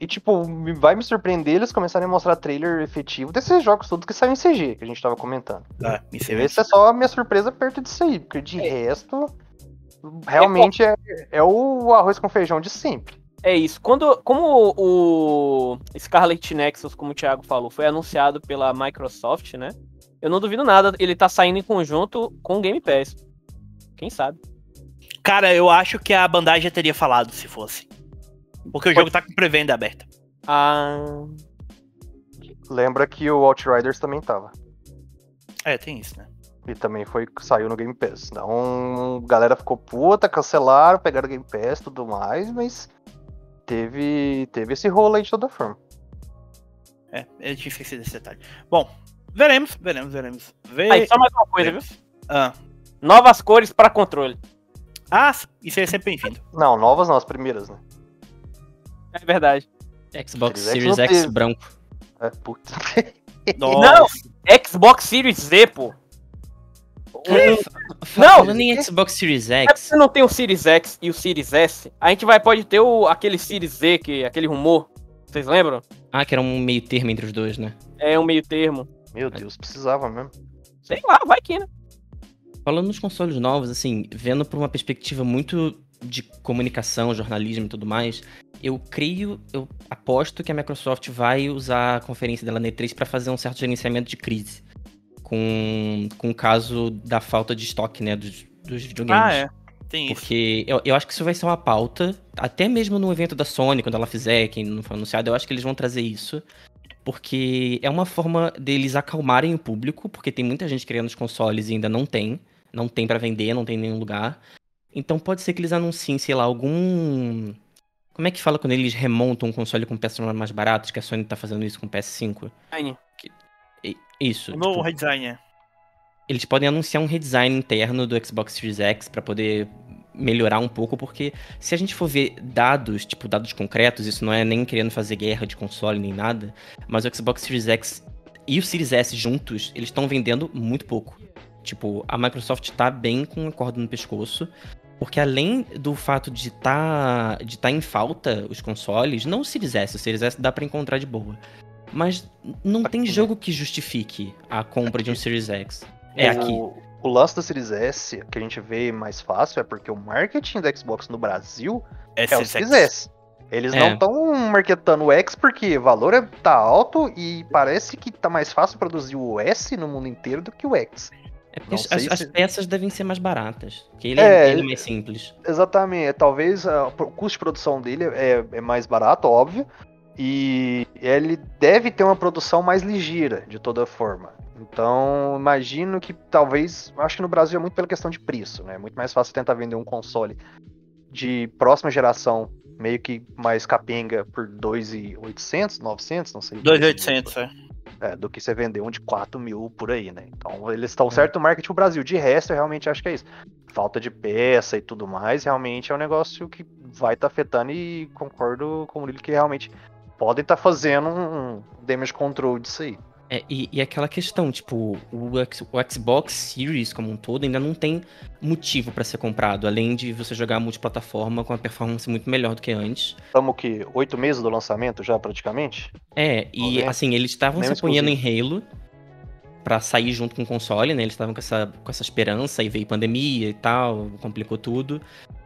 E, tipo, vai me surpreender eles começarem a mostrar trailer efetivo desses jogos todos que saem em CG, que a gente tava comentando. Ah, Esse é só a minha surpresa perto disso aí, porque de resto, realmente é, é o arroz com feijão de sempre. É isso. Quando, como o Scarlet Nexus, como o Thiago falou, foi anunciado pela Microsoft, né? Eu não duvido nada, ele tá saindo em conjunto com o Game Pass. Quem sabe? Cara, eu acho que a Bandai já teria falado se fosse. Porque o jogo tá com pré-venda aberta. Ah, Lembra que o Outriders também tava. É, tem isso, né? E também foi saiu no Game Pass. Então, a galera ficou puta, cancelaram, pegaram o Game Pass e tudo mais, mas teve, teve esse rolo aí de toda forma. É, eu tinha esquecido desse detalhe. Bom, veremos, veremos, veremos. Ve- aí, só mais uma coisa, viu? veremos. Ah. Novas cores para controle. ah, isso é sempre bem-vindo. Não, novas não, as primeiras, né? É verdade. Xbox Series Series X não X branco. É, puta. Nossa. Xbox Series Z, pô. Não! Não! Falando em Xbox Series É X, você não tem o Series X e o Series S. A gente vai pode ter o, aquele Series Z, que aquele rumor. Vocês lembram? ah, que era um meio termo entre os dois, né? É um meio termo. Meu Deus, precisava mesmo. Sei lá, vai que, né? Falando nos consoles novos, assim, vendo por uma perspectiva muito de comunicação, jornalismo e tudo mais, eu creio, eu aposto que a Microsoft vai usar a conferência dela na E3 para fazer um certo gerenciamento de crise. Com, com o caso da falta de estoque, né, dos, dos videogames. Ah, é. Tem isso. Porque eu, eu acho que isso vai ser uma pauta, até mesmo no evento da Sony, quando ela fizer, que não foi anunciado, eu acho que eles vão trazer isso. Porque é uma forma deles acalmarem o público, porque tem muita gente querendo os consoles e ainda não tem. Não tem pra vender, não tem em nenhum lugar. Então pode ser que eles anunciem, sei lá, algum. Como é que fala quando eles remontam um console com peças mais baratas, que a Sony tá fazendo isso com o PS5? Aí, E- Isso. O novo tipo, redesign é. eles podem anunciar um redesign interno do Xbox Series X pra poder melhorar um pouco, porque se a gente for ver dados, tipo dados concretos, isso não é nem querendo fazer guerra de console nem nada, mas o Xbox Series X e o Series S juntos, eles estão vendendo muito pouco. Tipo, a Microsoft tá bem com a corda no pescoço, porque além do fato de tá, de tá em falta os consoles, não o Series S, o Series S dá pra encontrar de boa. Mas não tem Aqui, né? jogo que justifique a compra de um Series X. É o, aqui. o lance da Series S que a gente vê mais fácil é porque o marketing da Xbox no Brasil é o Series S. Eles É. não estão marketando o X porque o valor é, tá alto e parece que tá mais fácil produzir o S no mundo inteiro do que o X. É porque as, sei as se- peças devem ser mais baratas. Porque ele É, é, ele é mais simples. Exatamente. Talvez ah, o custo de produção dele é, é mais barato, óbvio. E ele deve ter uma produção mais ligeira, de toda forma. Então, imagino que talvez. Acho que no Brasil é muito pela questão de preço, né? É muito mais fácil tentar vender um console de próxima geração, meio que mais capenga, por 2,800, 900, não sei. 2,800, é. É, do que você vender um de 4 mil por aí, né? Então eles estão certo no marketing no Brasil. De resto, eu realmente acho que é isso. Falta de peça e tudo mais, realmente é um negócio que vai estar afetando e concordo com ele que realmente podem estar fazendo um damage control disso aí. É, e, e aquela questão, tipo, o, o Xbox Series como um todo ainda não tem motivo pra ser comprado, além de você jogar multiplataforma com uma performance muito melhor do que antes. Estamos que oito meses do lançamento já praticamente? É, e assim, eles estavam se apoiando em Halo pra sair junto com o console, né? Eles estavam com essa, com essa esperança, e veio pandemia e tal, complicou tudo.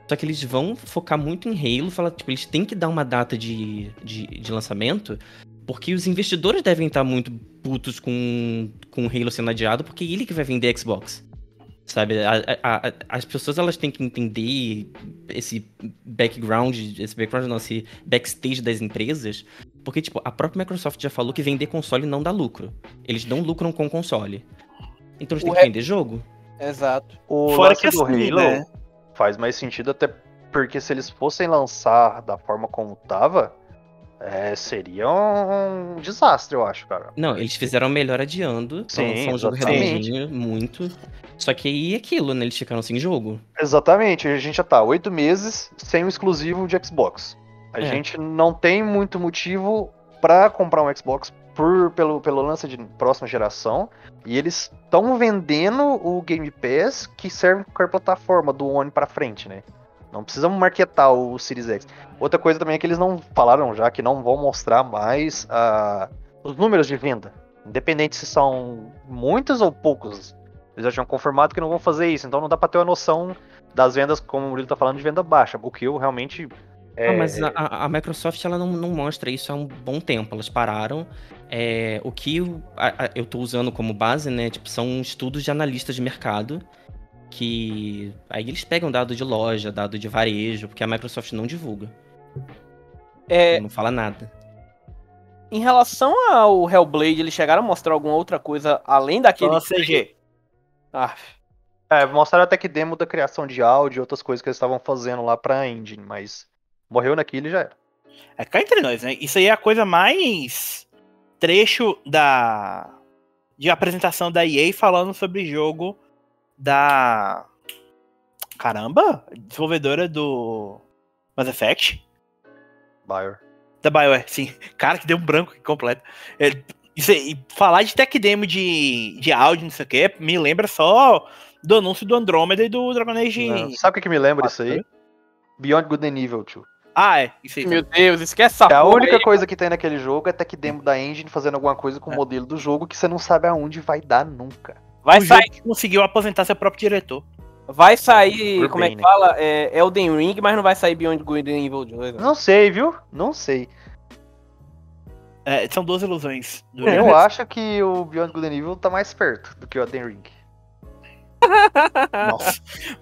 Só que eles vão focar muito em Halo, falar, tipo, eles têm que dar uma data de, de, de lançamento, porque os investidores devem estar muito putos com, com o Halo sendo adiado, porque é ele que vai vender Xbox. Sabe, A- a- a- as pessoas elas têm que entender esse background, esse background não, esse backstage das empresas, porque, tipo, a própria Microsoft já falou que vender console não dá lucro. Eles não lucram com console. Então eles têm O que re- vender jogo. Exato. O Fora que do assim, Halo né? Faz mais sentido até porque se eles fossem lançar da forma como tava, é, seria um desastre, eu acho, cara. Não, eles fizeram melhor adiando. pra Sim, um jogo redondinho, muito. Só que aí é aquilo, né? Eles ficaram sem jogo. Exatamente, a gente já tá oito meses sem o exclusivo de Xbox. A É. gente não tem muito motivo pra comprar um Xbox por, pelo, pelo lance de próxima geração. E eles estão vendendo o Game Pass que serve pra qualquer plataforma do One pra frente, né? Não precisamos marketar o Series X. Outra coisa também é que eles não falaram já que não vão mostrar mais ah, os números de venda. Independente se são muitos ou poucos. Eles já tinham confirmado que não vão fazer isso. Então não dá pra ter uma noção das vendas, como o Murilo tá falando, de venda baixa. O que eu realmente. É, Ah, mas a, a- a Microsoft ela não, não mostra isso há um bom tempo. Elas pararam. É, o que eu, a- a- eu tô usando como base, né? Tipo, são estudos de analistas de mercado. Que. Aí eles pegam dado de loja, dado de varejo, porque a Microsoft não divulga. É, Não fala nada. em relação ao Hellblade, eles chegaram a mostrar alguma outra coisa além daquele. Só CG. Ah, É, mostraram até que demo da criação de áudio e outras coisas que eles estavam fazendo lá pra engine, mas morreu naquilo e já era. É cá entre nós, né? Isso aí é a coisa mais trecho da de apresentação da EA falando sobre jogo da caramba, desenvolvedora do Mass Effect, Bioware. da BioWare, sim. Cara, que deu um branco completo. É, isso aí, falar de tech demo de, de áudio, não sei o que, me lembra só do anúncio do Andromeda e do Dragon Age. Não, Sabe o que, que me lembra isso aí? Quatro. Beyond Good and Evil, tio. Ah, é, isso aí. meu Deus, esquece essa É a única aí. coisa que tem naquele jogo é tech demo da engine fazendo alguma coisa com o É. modelo do jogo que você não sabe aonde vai dar nunca. Vai o sair, que conseguiu aposentar seu próprio diretor. vai sair, Por como é bem, que né? fala? É Elden Ring, mas não vai sair Beyond Good and Evil 2. né? Não sei, viu? Não sei. É, são duas ilusões. Do Eu acho que o Beyond Good and Evil tá mais perto do que o Elden Ring.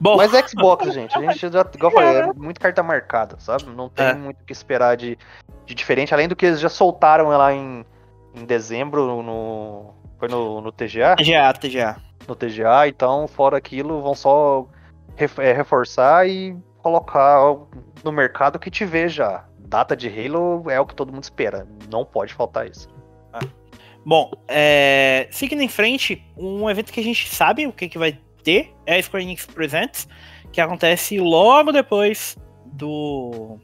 Bom, Mas Xbox, gente, a gente já, igual eu falei, é muito carta marcada, sabe? Não tem É. muito o que esperar de, de diferente, além do que eles já soltaram lá em, em dezembro no. Foi no, no TGA? TGA, TGA. No TGA, então, fora aquilo, vão só é, reforçar e colocar no mercado que tiver já. Data de Halo é o que todo mundo espera. Não pode faltar isso. Bom, é, seguindo em frente, um evento que a gente sabe o que, que vai ter é a Square Enix Presents, que acontece logo depois do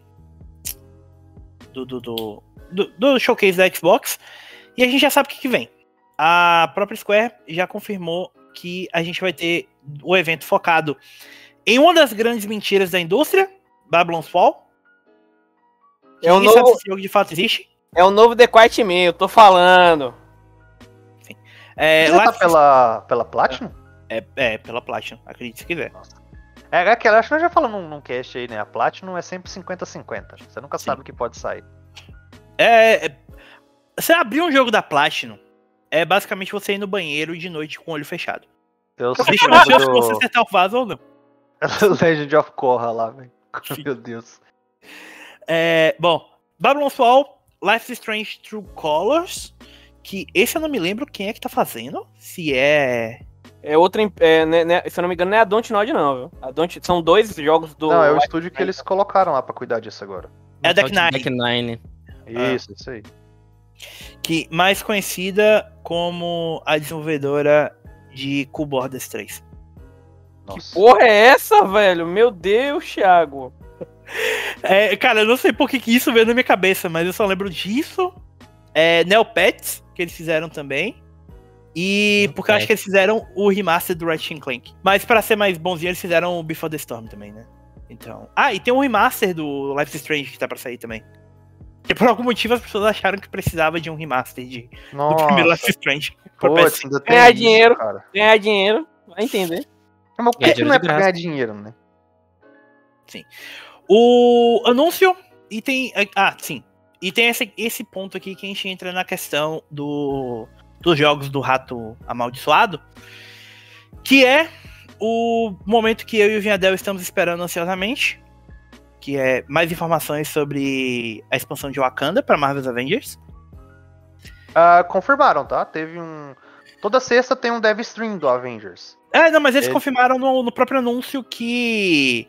do, do, do, do- do showcase da Xbox. E a gente já sabe o que, que vem. A própria Square já confirmou que a gente vai ter o evento focado em uma das grandes mentiras da indústria, Babylon's Fall. É o Ninguém sabe novo- se esse jogo de fato existe. É o novo The Quiet Man, eu tô falando. É, Você lá tá pela, pela Platinum? É, é pela Platinum, acredite se quiser. É aquela, acho que nós já falamos num, num cast aí, né? A Platinum é sempre 50-50. Você nunca Sim. sabe o que pode sair. É, é- Você abrir um jogo da Platinum é basicamente você ir no banheiro de noite com o olho fechado. Eu chance de você acertar o vaso ou não. Legend of Korra lá, velho. Meu Deus. É, bom, Babylon's Fall, Life is Strange True Colors, que esse eu não me lembro quem é que tá fazendo. Se é. É outra. É, né, né, se eu não me engano, não é a Dontnod, não, viu? A Don't, são dois jogos do. Não, é o estúdio que eles colocaram lá pra cuidar disso agora. É a Deck Nine. Deck Nine. Ah. Isso, isso aí. que mais conhecida como a desenvolvedora de Cool Borders 3. Nossa. Porra, é essa, velho? Meu Deus, Thiago. É, cara, eu não sei por que, que isso veio na minha cabeça, mas eu só lembro disso. É, Neopets, que eles fizeram também. E porque eu acho que eles fizeram o remaster do Ratchet Clank. Mas pra ser mais bonzinho, eles fizeram o Before the Storm também, né? Então. Ah, e tem um remaster do Life is Strange que tá pra sair também. Por algum motivo as pessoas acharam que precisava de um remaster de, do primeiro. Life is Strange. Putz, PS5. ainda tem Ganhar isso, dinheiro. cara. Ganhar dinheiro, vai entender. Mas o que, Ganhar que não é pra ganhar dinheiro, né? O anúncio e tem. Ah, sim. E tem esse, esse ponto aqui que a gente entra na questão do, dos jogos do rato amaldiçoado. Que é o momento que eu e o Vinhadel estamos esperando ansiosamente. Que é mais informações sobre a expansão de Wakanda para Marvel's Avengers. Ah, confirmaram, tá? Teve um. Toda sexta tem um dev stream do Avengers. É, não, mas eles Ele- confirmaram no, no próprio anúncio que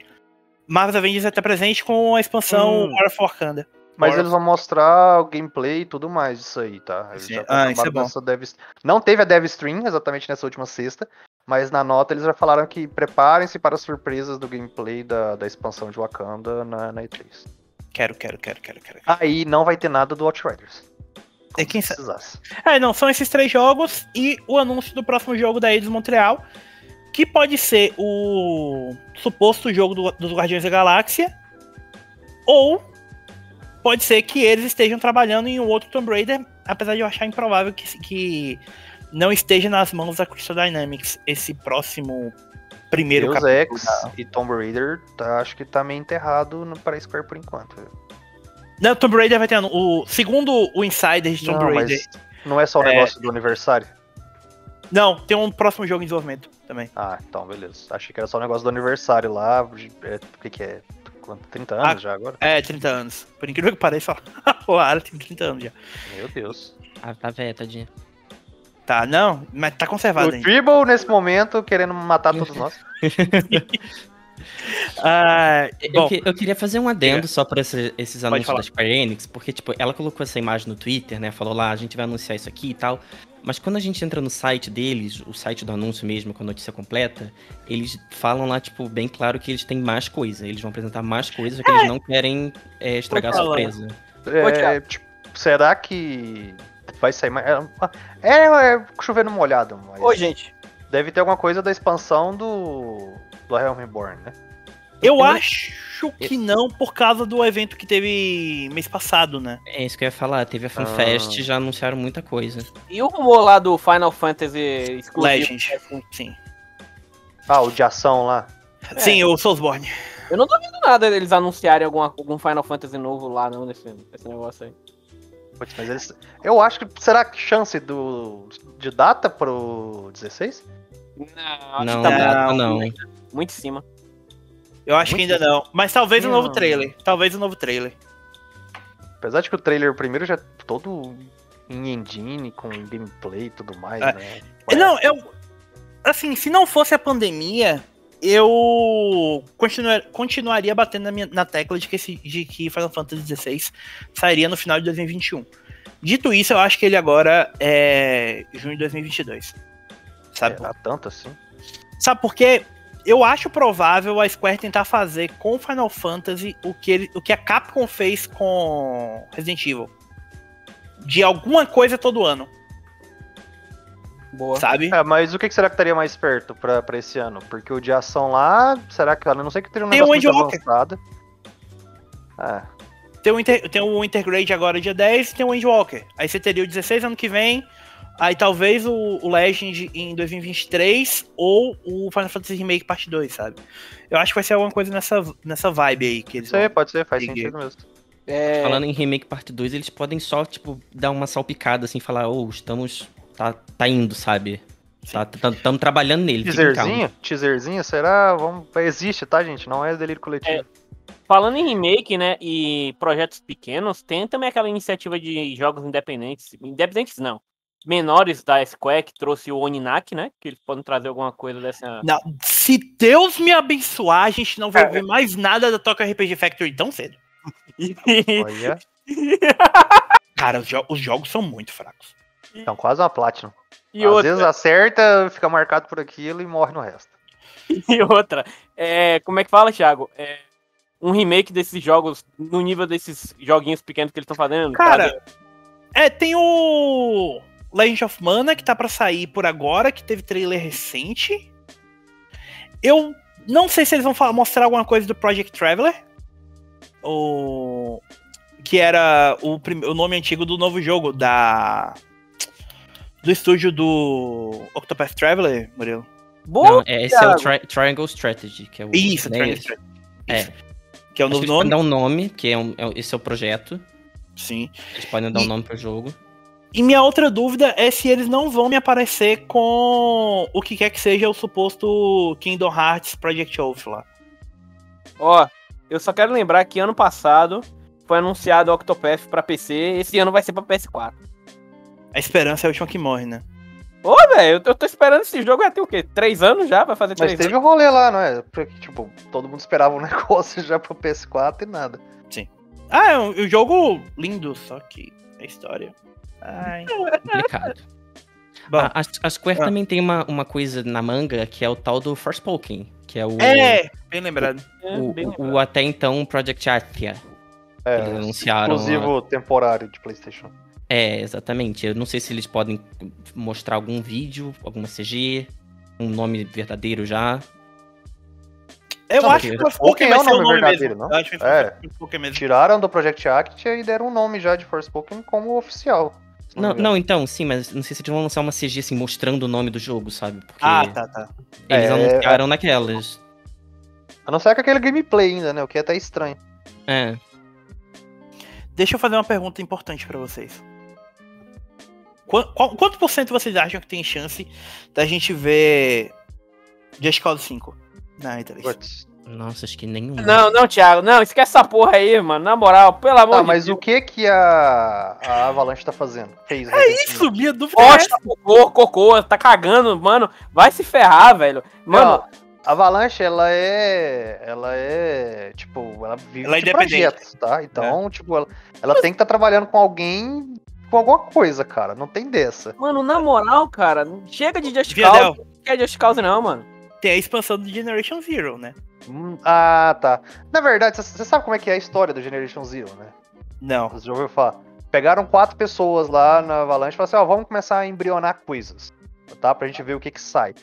Marvel's Avengers está presente com a expansão Hum. War of Wakanda. Mas eles vão mostrar o gameplay e tudo mais disso aí, tá? Eles Sim. já Ah, isso é bom. dev... Não teve a dev stream exatamente nessa última sexta, mas na nota eles já falaram que preparem-se para as surpresas do gameplay da, da expansão de Wakanda na, na E3. Quero, quero, quero, quero, quero. Aí não vai ter nada do Outriders. É quem se sa- precisasse. É, não, são esses três jogos e o anúncio do próximo jogo da Eidos Montreal, que pode ser o suposto jogo do- dos Guardiões da Galáxia, ou pode ser que eles estejam trabalhando em um outro Tomb Raider, apesar de eu achar improvável que, que não esteja nas mãos da Crystal Dynamics esse próximo primeiro Deus capítulo. Ex da- e Tomb Raider, tá, acho que tá meio enterrado no, pra Square por enquanto. Não, Tomb Raider vai ter o segundo o Insider de Tomb Não, Raider. mas não é só o É. negócio do aniversário? Não, tem um próximo jogo em desenvolvimento também. Ah, então, beleza. Achei que era só o negócio do aniversário lá. é, O que que é? Quanto? 30 anos Ah. já agora? É, 30 anos. Por incrível que pareça, o Ara tem 30 anos já. Meu Deus. Ah, tá velha, tadinha. Tá, não, mas tá conservado O ainda. Tribble, nesse momento, querendo matar todos nós. Ah, Eu, que- eu queria fazer um adendo só pra esse- esses anúncios falar. da Square Enix, porque, tipo, ela colocou essa imagem no Twitter, né? Falou lá, a gente vai anunciar isso aqui e tal. Mas quando a gente entra no site deles, o site do anúncio mesmo, com a notícia completa, eles falam lá, tipo, bem claro que eles têm mais coisa. Eles vão apresentar mais coisas, só que eles não querem é, estragar a surpresa. É, tipo, será que vai sair mais. É, é chover numa olhada, mas Ô, gente, deve ter alguma coisa da expansão do. Do Realm Reborn, né? eu eu- acho que não por causa do evento que teve mês passado, né? É isso que eu ia falar. Teve a FanFest Ah. e já anunciaram muita coisa. e o rumor lá do Final Fantasy exclusivo? Legend. Sim. Ah, o de ação lá. Sim, o Soulsborne. Eu não duvido nada deles anunciarem alguma, algum Final Fantasy novo lá, não, nesse, nesse negócio aí. Putz, mas eles. Eu acho que. Será que chance do. de data pro 16? Não, acho Não, que tá não, não. Muito, muito em cima. Eu acho que ainda não. Mas talvez o Não. novo trailer. Talvez o novo trailer. Apesar de que o trailer primeiro já é todo em engine, com gameplay e tudo mais, É. né? Não, eu. Assim, se não fosse a pandemia, eu continua- continuaria batendo na, minha, na tecla de que, esse, de que Final Fantasy XVI sairia no final de 2021. Dito isso, eu acho que ele agora é junho de 2022. Sabe? É, há tanto assim. Sabe por quê? Eu acho provável a Square tentar fazer com Final Fantasy o que, ele, o que a Capcom fez com Resident Evil. De alguma coisa todo ano, Boa. sabe? É, mas o que será que estaria mais perto pra, pra esse ano? Porque o de ação lá, será que. A não sei que teria um Tem negócio o muito avançado. É. Tem o, Inter, tem o Intergrade agora dia 10 e tem o Endwalker. Aí você teria o 16 ano que vem, Aí talvez o, o Legend em 2023 ou o Final Fantasy Remake Parte 2, sabe? Eu acho que vai ser alguma coisa nessa, nessa vibe aí que eles Pode ser, vão. pode ser, faz Seguir. sentido mesmo. É, Falando em remake parte 2, eles podem só, tipo, dar uma salpicada, assim, falar, ô, estamos. Tá, tá indo, sabe? Tá, Estamos trabalhando nele. fiquem calmos." Teaserzinho? Teaserzinho? Será? Vamos... Existe, tá, gente? Não é delírio coletivo. Falando em remake, né, e projetos pequenos, tem também aquela iniciativa de jogos independentes, independentes não, menores da Square, que trouxe o Oninak, né, que eles podem trazer alguma coisa dessa... Não, se Deus me abençoar, a gente não vai ver mais nada da Toca RPG Factory tão cedo. Olha, Cara, os, jo- os jogos são muito fracos. então quase uma Platinum. e Às outra, vezes acerta, fica marcado por aquilo e morre no resto. e outra, é, como é que fala, Thiago? É, um remake desses jogos, no nível desses joguinhos pequenos que eles estão fazendo. Cara, é, tem o Legend of Mana que tá pra sair por agora, que teve trailer recente. Eu não sei se eles vão fa- mostrar alguma coisa do Project Traveler. O que era o, prim- o nome antigo do novo jogo da do estúdio do Octopath Traveler, Murilo. Boa, Não, é, esse é o tri- Triangle Strategy, que é o. Isso, né, Triangle. Strategy. É. Isso. Que é o novo eles podem nome. dar um nome, que é, um, é- esse é o projeto. Sim. Eles podem dar um E- nome pro jogo. E minha outra dúvida é se eles não vão me aparecer com o que quer que seja o suposto Kingdom Hearts Project Oath lá. Ó, eu só quero lembrar que ano passado foi anunciado o Octopath pra PC, esse ano vai ser pra PS4. A esperança é a última que morre, né? Ô, velho, eu tô- esperando esse jogo vai ter o quê? Três anos já? Vai fazer Mas três teve anos? um rolê lá, não é? Porque, tipo, todo mundo esperava um negócio já pro PS4 e nada. Ah, é um, um jogo lindo, só que a história. Ai. Complicado. Bom, a, a- a Square ah. também tem uma, uma coisa na manga que é o tal do Forspoken, que é o. é, bem lembrado. É, O, bem o- lembrado. o até então Project Athia. É, Eles anunciaram exclusivo temporário de PlayStation. É, exatamente. Eu não sei se eles podem mostrar algum vídeo, alguma CG, um nome verdadeiro já. Eu Não, acho que porque o Forspoken vai é o ser o nome nome verdadeiro, mesmo. não? Eu acho que É. ser o Forspoken mesmo. Tiraram do Project Act e deram um nome já de Forspoken como oficial. Não, não, então, sim, mas não sei se eles vão lançar uma CG assim, mostrando o nome do jogo, sabe? Porque Ah, tá, tá. eles É, anunciaram naquelas. A não ser com aquele gameplay ainda, né? O que é até estranho. É. Deixa eu fazer uma pergunta importante pra vocês. Qu- qual- quanto por cento vocês acham que tem chance da gente ver Just Cause 5 na E3? Nossa, acho que nenhum. Não, não, Thiago, não, esquece essa porra aí, mano. Na moral, pelo amor Tá, de mas Deus. o que que a, a Avalanche tá fazendo? Fez É recentemente? isso, minha dúvida é Bosta, cocô, cocô, tá cagando, mano. Vai se ferrar, velho. Mano, Não, a Avalanche, ela é. Ela é. Tipo, ela vive Ela é de independente. projetos, tá? Então, tipo, ela, ela tem que estar trabalhando com alguém com alguma coisa, cara. Não tem dessa. mano, na moral, cara, chega de Just Cause. Não quer Just Cause, não, mano. tem a expansão do Generation Zero, né? Hum, ah, tá. Na verdade, você sabe como é que é a história do Generation Zero, né? Não. Você já ouviu falar? Pegaram quatro pessoas lá na Avalanche e falaram assim, ó, vamos começar a embrionar coisas, tá? Pra gente ver o que que sai.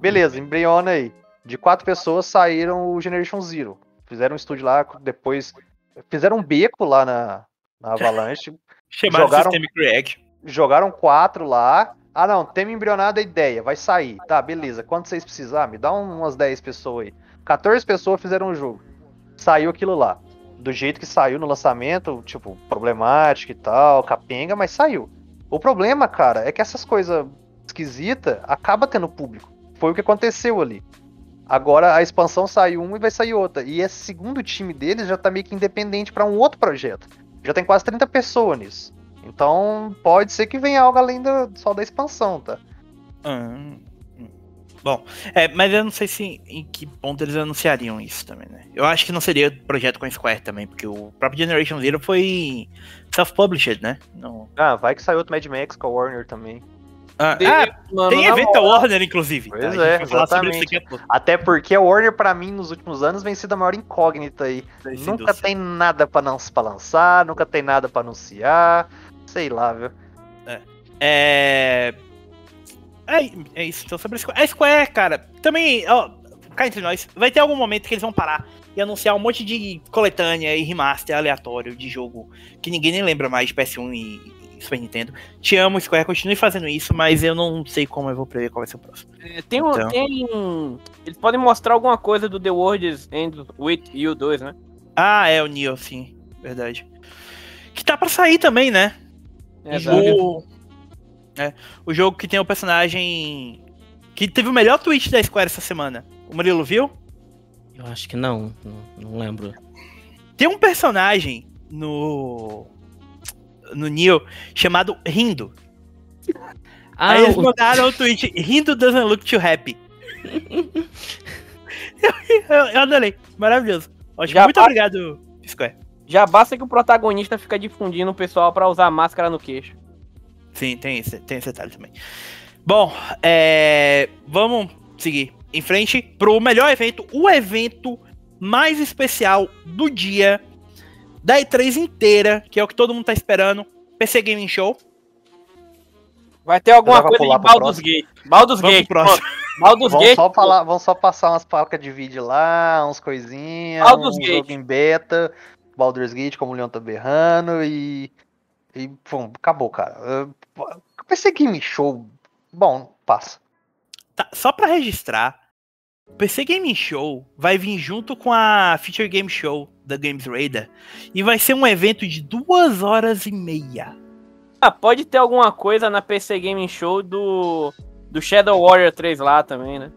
Beleza, embriona aí. De quatro pessoas saíram o Generation Zero. Fizeram um estúdio lá, depois fizeram um beco lá na, na Avalanche, Chamaram Jogaram- Systemic React. jogaram quatro lá. Ah, não, tem embrionada a ideia, vai sair. Tá, beleza. Quanto vocês precisar? Me dá um- umas 10 pessoas aí. 14 pessoas fizeram o jogo. Saiu aquilo lá. Do jeito que saiu no lançamento, tipo, problemático e tal, capenga, mas saiu. O problema, cara, é que essas coisas esquisitas acaba tendo público. Foi o que aconteceu ali. Agora a expansão saiu um e vai sair outra. E esse segundo time deles já tá meio que independente pra um outro projeto. Já tem quase 30 pessoas nisso. Então pode ser que venha algo além da, só da expansão, tá? Hum. Bom, é, mas eu não sei se em que ponto eles anunciariam isso também, né? Eu acho que não seria projeto com a Square também, porque o próprio Generation Zero foi self-published, né? Não... Ah, vai que saiu outro Mad Max com a Warner também. Ah, De- ah, mano, tem evento da Warner, inclusive. Pois gente é, exatamente. Até porque a Warner, pra mim, nos últimos anos, vem sido a maior incógnita aí. Tem Nunca tem nada pra, não, pra lançar, nunca tem nada pra anunciar. Sei lá, viu? É. É, é isso, então sobre a Square. A Square, cara, também, ó, cá entre nós, vai ter algum momento que eles vão parar e anunciar um monte de coletânea e remaster aleatório de jogo que ninguém nem lembra mais de PS1 e, Super Nintendo. Te amo, Square, continue fazendo isso, mas eu não sei como eu vou prever qual vai ser o próximo. É, tem um, Então. tem. Eles podem mostrar alguma coisa do The World's End with You 2, né? Ah, é o Neo, sim, verdade. Que tá pra sair também, né? Exato. O, é, o jogo que tem o personagem que teve o melhor tweet da Square essa semana. O Murilo viu? Eu acho que não, não, não lembro. Tem um personagem no no Neo chamado Rindo. Ah, Aí eles mandaram o tweet Rindo doesn't look too happy. eu, eu, eu adorei. Maravilhoso. Ótimo. Já Muito obrigado, Square. Já basta que o protagonista fica difundindo o pessoal pra usar máscara no queixo. Sim, tem esse, tem esse detalhe também. Bom, é, vamos seguir em frente pro melhor evento, o evento mais especial do dia da E3 inteira, que é o que todo mundo tá esperando, PC Gaming Show. Vai ter alguma coisa de Baldur's Gate. Baldur's Vamos Gate. próximo. Baldur's Vão Gate. só, falar, vão só passar umas placas de vídeo lá, uns coisinhas, Baldur's um Gate. jogo em beta, Baldur's Gate, como o Leon tá berrando, e. E, pum, acabou, cara. PC Game Show. Bom, passa. Tá, só pra registrar, o PC Gaming Show vai vir junto com a Feature Game Show da Games Radar e vai ser um evento de duas horas e meia. Ah, pode ter alguma coisa na PC Gaming Show do, do Shadow Warrior 3 lá também, né?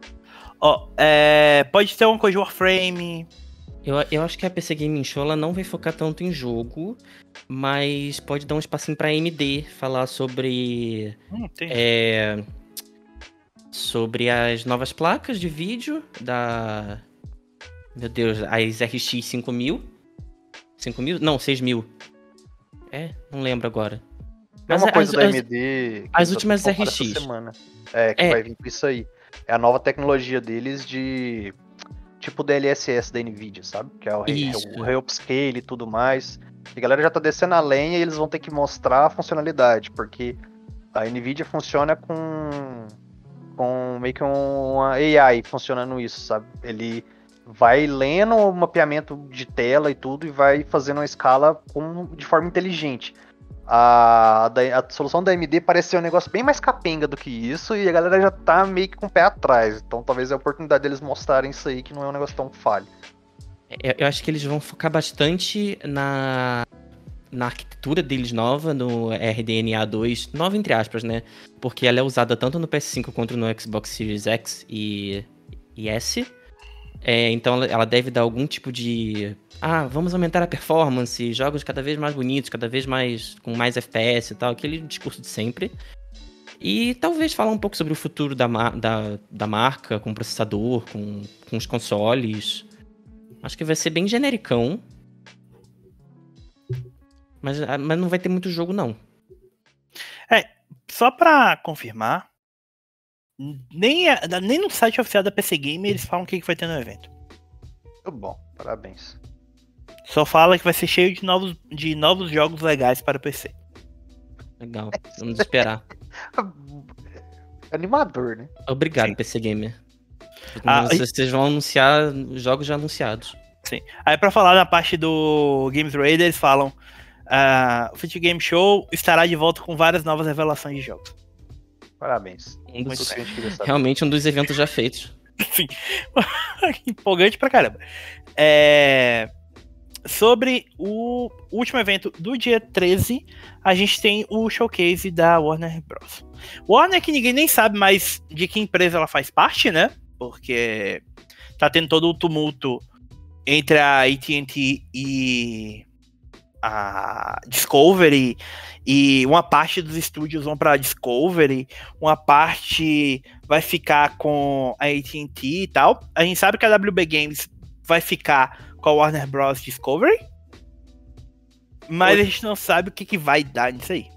Ó, é, pode ter uma coisa de Warframe, Eu, eu acho que a PC Gaming Show ela não vai focar tanto em jogo, mas pode dar um espacinho pra AMD falar sobre Hum, é, sobre as novas placas de vídeo da meu Deus, as RX 5000 5000? Não, 6000. É, não lembro agora. É uma as- coisa da as- AMD. que as eles últimas RX. Semana. É, que É. vai vir com isso aí. É a nova tecnologia deles de. Tipo DLSS da Nvidia, sabe? Que é o, re- Isso. o Reupscale e tudo mais. E a galera já tá descendo a lenha e eles vão ter que mostrar a funcionalidade, porque a Nvidia funciona com. com meio que um, uma AI funcionando isso, sabe? Ele vai lendo o mapeamento de tela e tudo e vai fazendo uma escala com, de forma inteligente. A, da- a solução da AMD parece ser um negócio bem mais capenga do que isso e a galera já tá meio que com o pé atrás. Então talvez é a oportunidade deles mostrarem isso aí que não é um negócio tão falho. Eu, eu acho que eles vão focar bastante na, na arquitetura deles nova, no RDNA 2, nova entre aspas, né? Porque ela é usada tanto no PS5 quanto no Xbox Series X e, e S. É, então ela, deve dar algum tipo de. Ah, vamos aumentar a performance, jogos cada vez mais bonitos, cada vez mais. com mais FPS e tal, aquele discurso de sempre. E talvez falar um pouco sobre o futuro da, da, da marca, com o processador, com, com os consoles. Acho que vai ser bem genericão. Mas, ah, mas não vai ter muito jogo, não. Só pra confirmar, nem, a- nem no site oficial da PC Game eles falam o que, que vai ter no evento. Muito bom, parabéns. Só fala que vai ser cheio de novos, de novos jogos legais para PC. Legal. Vamos esperar. Animador, né? Obrigado, Sim. PC Gamer. Ah, Vocês vão anunciar jogos já anunciados. Aí pra falar na parte do Games Radar, eles falam ah, o Fit Game Show estará de volta com várias novas revelações de jogos. Parabéns. Um dos- realmente um dos eventos já feitos. Sim. Empolgante pra caramba. É, Sobre o último evento do dia 13, a gente tem o showcase da Warner Bros. Warner que ninguém nem sabe mais de que empresa ela faz parte, né? Porque tá tendo todo o tumulto entre a AT&T e a Discovery e uma parte dos estúdios vão para Discovery, uma parte vai ficar com a AT&T e tal. A gente sabe que a WB Games vai ficar com a Warner Bros. Discovery, mas a gente não sabe o que, que vai dar nisso aí.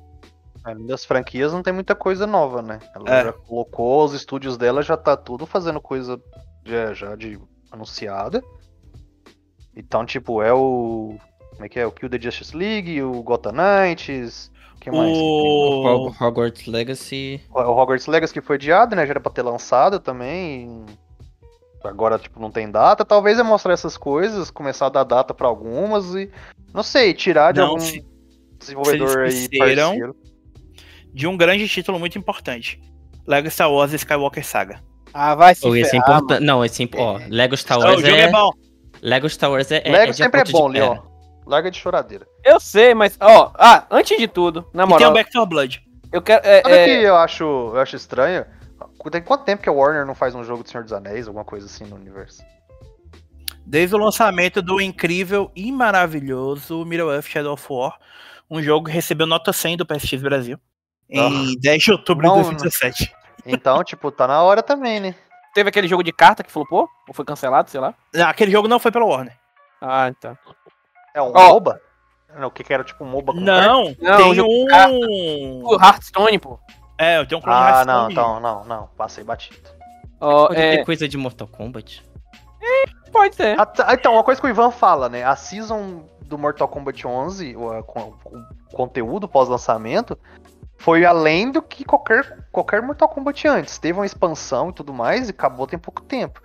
Das franquias não tem muita coisa nova, né? Ela É. já colocou os estúdios dela, já tá tudo fazendo coisa já, já de anunciada. Então, tipo, é o. Como é que é? O Kill the Justice League, o Gotham Knights. O que mais? O... Hog- Hogwarts Legacy. O Hogwarts Legacy que foi adiado, né? Já era pra ter lançado também. Agora, tipo, não tem data. Talvez é mostrar essas coisas, começar a dar data pra algumas e. Não sei, tirar de Não, algum se- desenvolvedor se aí parceiro. de um grande título muito importante. Lego Star Wars Skywalker Saga. Ah, vai se Ou esse é importante. Não, esse é ó, Lego Star o Wars jogo é, é. bom. Lego Star Wars é. é- Lego é sempre é bom, Leon. Larga de choradeira. Eu sei, mas, ó, ah, antes de tudo, na E tem moral, o Back 4 Blood. eu quero. É, Sabe o é, que eu acho, eu acho estranho? Tem quanto tempo que a Warner não faz um jogo do Senhor dos Anéis, alguma coisa assim no universo? Desde o lançamento do incrível e maravilhoso Middle-earth Shadow of War, um jogo que recebeu nota 100 do PSX Brasil em 10 de outubro Não, de 2017. Então, tipo, tá na hora também, né? teve aquele jogo de carta que flopou? Ou foi cancelado, sei lá? Não, Aquele jogo não foi pela Warner. Ah, então. É um. MOBA? Não, o que que era tipo um MOBA com Não, Não, tem um. O Hearthstone, pô. É, tem um clone Ah, Hearthstone. não, então, não, não, passei batido. Ó, Pode é, ter coisa de Mortal Kombat. pode ser. Ah, tá, Então, uma coisa que o Ivan fala, né? A season do Mortal Kombat 11, o, a- o conteúdo pós-lançamento, foi além do que qualquer, qualquer Mortal Kombat antes. Teve uma expansão e tudo mais e acabou tem pouco tempo.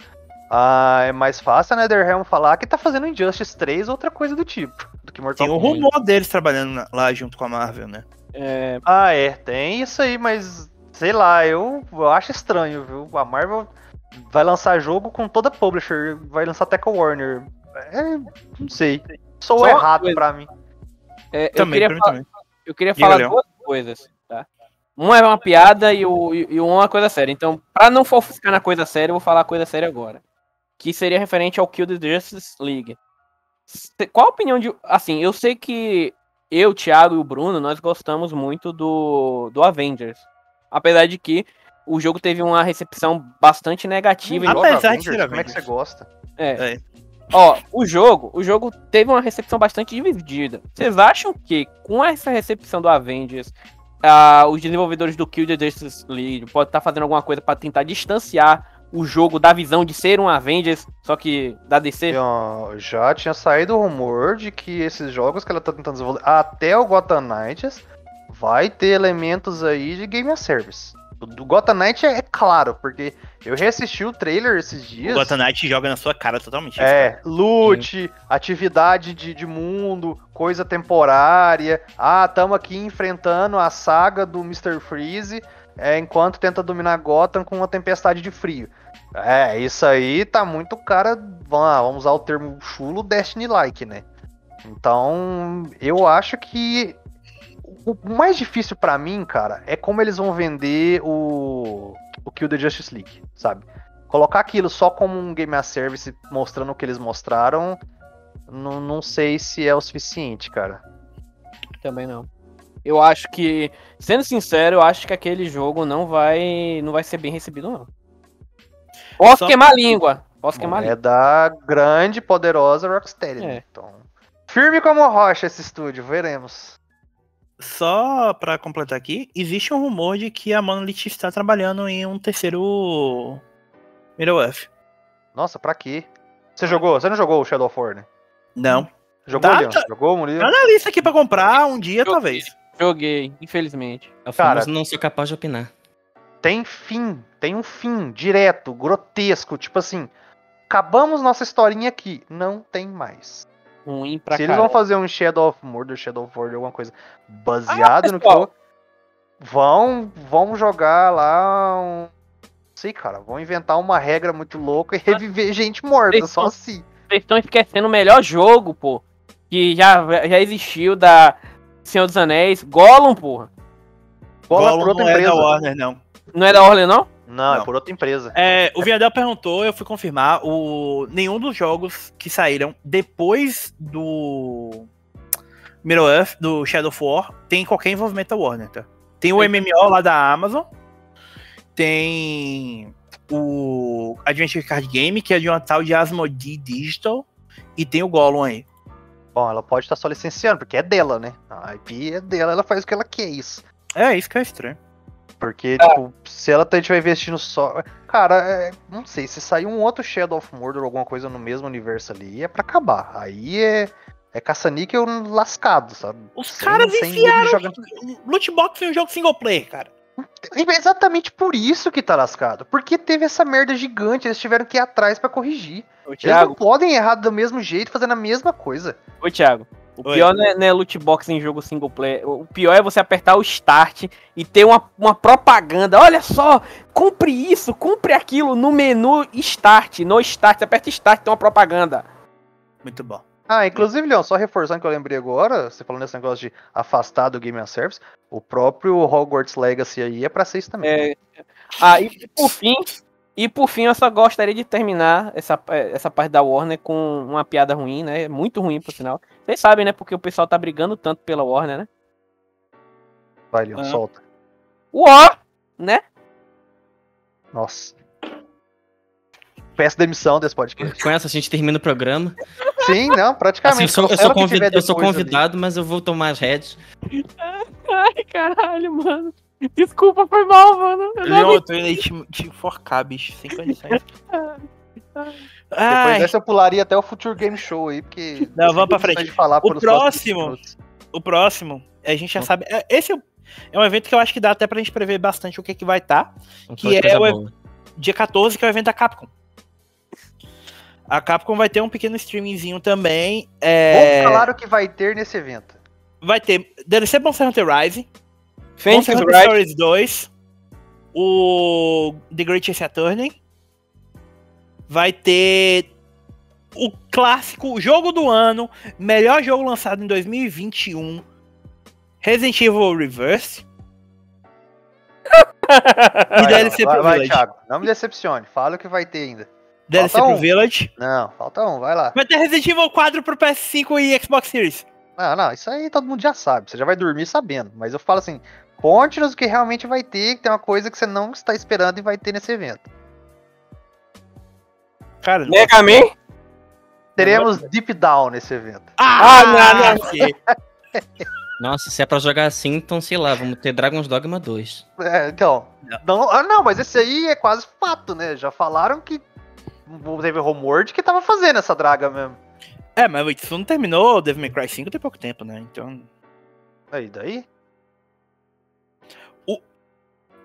Ah, é mais fácil a NetherRealm falar que tá fazendo Injustice 3 ou outra coisa do tipo, do que Mortal Tem o Kombat. rumor deles trabalhando lá junto com a Marvel, né? É, Ah, é, tem isso aí, mas sei lá, eu, eu acho estranho, viu? A Marvel vai lançar jogo com toda publisher, vai lançar até com a Warner. É, não sei. Sou Só errado pra mim. é, eu Também, queria, pra mim fa- também. eu queria Diga, falar Leon. duas coisas, tá? Uma é uma piada e, o, e e uma é uma coisa séria. Então, pra não ficar na coisa séria, eu vou falar a coisa séria agora. Que seria referente ao Kill the Justice League. Qual a opinião de. Assim, eu sei que eu, Thiago e o Bruno, nós gostamos muito do, do Avengers. Apesar de que o jogo teve uma recepção bastante negativa. Apesar Joga de Avengers, como é que você Avengers. gosta? É. É. Ó, o jogo, o jogo teve uma recepção bastante dividida. Vocês acham que com essa recepção do Avengers, ah, os desenvolvedores do Kill the Justice League podem estar fazendo alguma coisa pra tentar distanciar o jogo da visão de ser um Avengers, só que da DC? Já tinha saído o rumor de que esses jogos que ela tá tentando desenvolver, até o Gotham Knights, vai ter elementos aí de Game as Service. O do Gotham Knight é, é claro, porque eu reassisti o trailer esses O dias. Gotham Knight joga na sua cara totalmente. É, loot, atividade de, de mundo, coisa temporária. Ah, tamo aqui enfrentando a saga do Mr. Freeze é, enquanto tenta dominar Gotham com uma tempestade de frio. É, isso aí tá muito cara. Vamos, usar o termo chulo Destiny-like, né? Então, eu acho que o mais difícil pra mim, cara, é como eles vão vender o, o Kill the Justice League, sabe? Colocar aquilo só como um game as service mostrando o que eles mostraram, não, não sei se é o suficiente, cara. Também não. Eu acho que, sendo sincero, eu acho que aquele jogo não vai, não vai ser bem recebido não. Posso Só- queimar a língua. Posso queimar a é língua. da grande, poderosa Rocksteady, né? É. Então, firme como rocha esse estúdio, veremos. Só pra completar aqui, existe um rumor de que a Monolith está trabalhando em um terceiro Middle-earth. Nossa, pra quê? Você jogou? Você não jogou o Shadow of War, né? Não. Jogou, Tá, Leon? tá. Jogou, Murilo? Tá na lista aqui pra comprar um dia, Eu- talvez. Joguei, infelizmente. É o Cara- não sou capaz de opinar. Tem fim, tem um fim direto, grotesco, tipo assim, acabamos nossa historinha aqui, não tem mais. Ruim pra Se eles vão fazer um Shadow of Mordor, Shadow of War, alguma coisa baseado Ah, no que eu, vão vão jogar lá um não sei, cara, vão inventar uma regra muito louca e reviver gente morta, Eles só assim. Vocês estão esquecendo o melhor jogo, pô. Que já, já existiu da Senhor dos Anéis. Gollum, porra. Gollum por outra não é da Warner, não. Não é da Orle, não? Não, é Não. por outra empresa. É, o Viadel perguntou, eu fui confirmar, o, nenhum dos jogos que saíram depois do Middle Earth, do Shadow of War, tem qualquer envolvimento da Warner, tá? Tem o MMO lá da Amazon, tem o Adventure Card Game, que é de uma tal de Asmodee Digital, e tem o Gollum aí. Bom, ela pode estar só licenciando, porque é dela, né? A IP é dela, ela faz o que ela quer, isso. É, isso que é estranho. Porque, tipo, se ela tá- estiver investindo só. Cara, é, não sei, se sair um outro Shadow of Mordor ou alguma coisa no mesmo universo ali, é pra acabar. Aí é. É caça-níquel lascado, sabe? Os Sem- caras sem enfiaram jogando- loot box em um jogo single player, cara. É exatamente por isso que tá lascado. Porque teve essa merda gigante, eles tiveram que ir atrás pra corrigir. Ô, Eles não podem errar do mesmo jeito, fazendo a mesma coisa. ô, Thiago. O pior não é, não é loot box em jogo single player. O pior é você apertar o start e ter uma, uma propaganda. Olha só, compre isso, compre aquilo no menu start. No start, você aperta start, tem uma propaganda. Muito bom. Ah, inclusive, Leon, só reforçando que eu lembrei agora, você falando nesse negócio de afastar do Game as Service, o próprio Hogwarts Legacy aí é pra ser isso também. É, ah, e por fim, e por fim, eu só gostaria de terminar essa, essa parte da Warner com uma piada ruim, né? Muito ruim, por sinal. Vocês sabem, né? Porque o pessoal tá brigando tanto pela Warner, né? Vai, Leon, Ah. solta. Uó! Né? Nossa. Peço demissão desse podcast. Com essa a gente termina o programa. Sim, não, Assim, praticamente. eu, sou, eu, sou convid- eu sou depois ali. convidado, mas eu vou tomar as redes. Ai, caralho, mano. Desculpa, foi mal, mano. Eu não Leon, eu tô indo aí te, te enforcar, bicho, sem condições. Depois dessa eu pularia até o Future Game Show aí, porque. Não, vamos pra frente. de Falar O próximo- o próximo, a gente já sabe. é, Esse é é um evento que eu acho que dá até pra gente prever bastante o que, que vai estar. Vamos Que é o- boa. Dia 14, que é o evento da Capcom. A Capcom vai ter um pequeno streamingzinho também. É, Vamos falar o que vai ter nesse evento. vai ter DLC Monster Hunter Rise, Monster Hunter. Stories 2, o The Great Ace Attorney, vai ter o clássico jogo do ano, melhor jogo lançado em 2021, Resident Evil Reverse. e Vai, DLC vai, pro vai, Village. Thiago. Não me decepcione. Fala o que vai ter ainda. DLC Falta pro um. Village. Não, falta um, vai lá. Vai ter Resident Evil 4 pro PS5 e Xbox Series. Não, não, isso aí todo mundo já sabe. Você já vai dormir sabendo. Mas eu falo assim: conte-nos o que realmente vai ter, que tem uma coisa que você não está esperando e vai ter nesse evento. Cara, Mega Man? Teremos Deep Down nesse evento. Ah, não, não. que- Nossa, se é pra jogar assim, então sei lá, vamos ter Dragon's Dogma 2. É, então. Não. Não, ah, não, mas esse aí é quase fato, né? Já falaram que teve rumor de que tava fazendo essa draga mesmo. É, mas isso não terminou, o Devil May Cry 5 tem pouco tempo, né? Então. Aí, daí?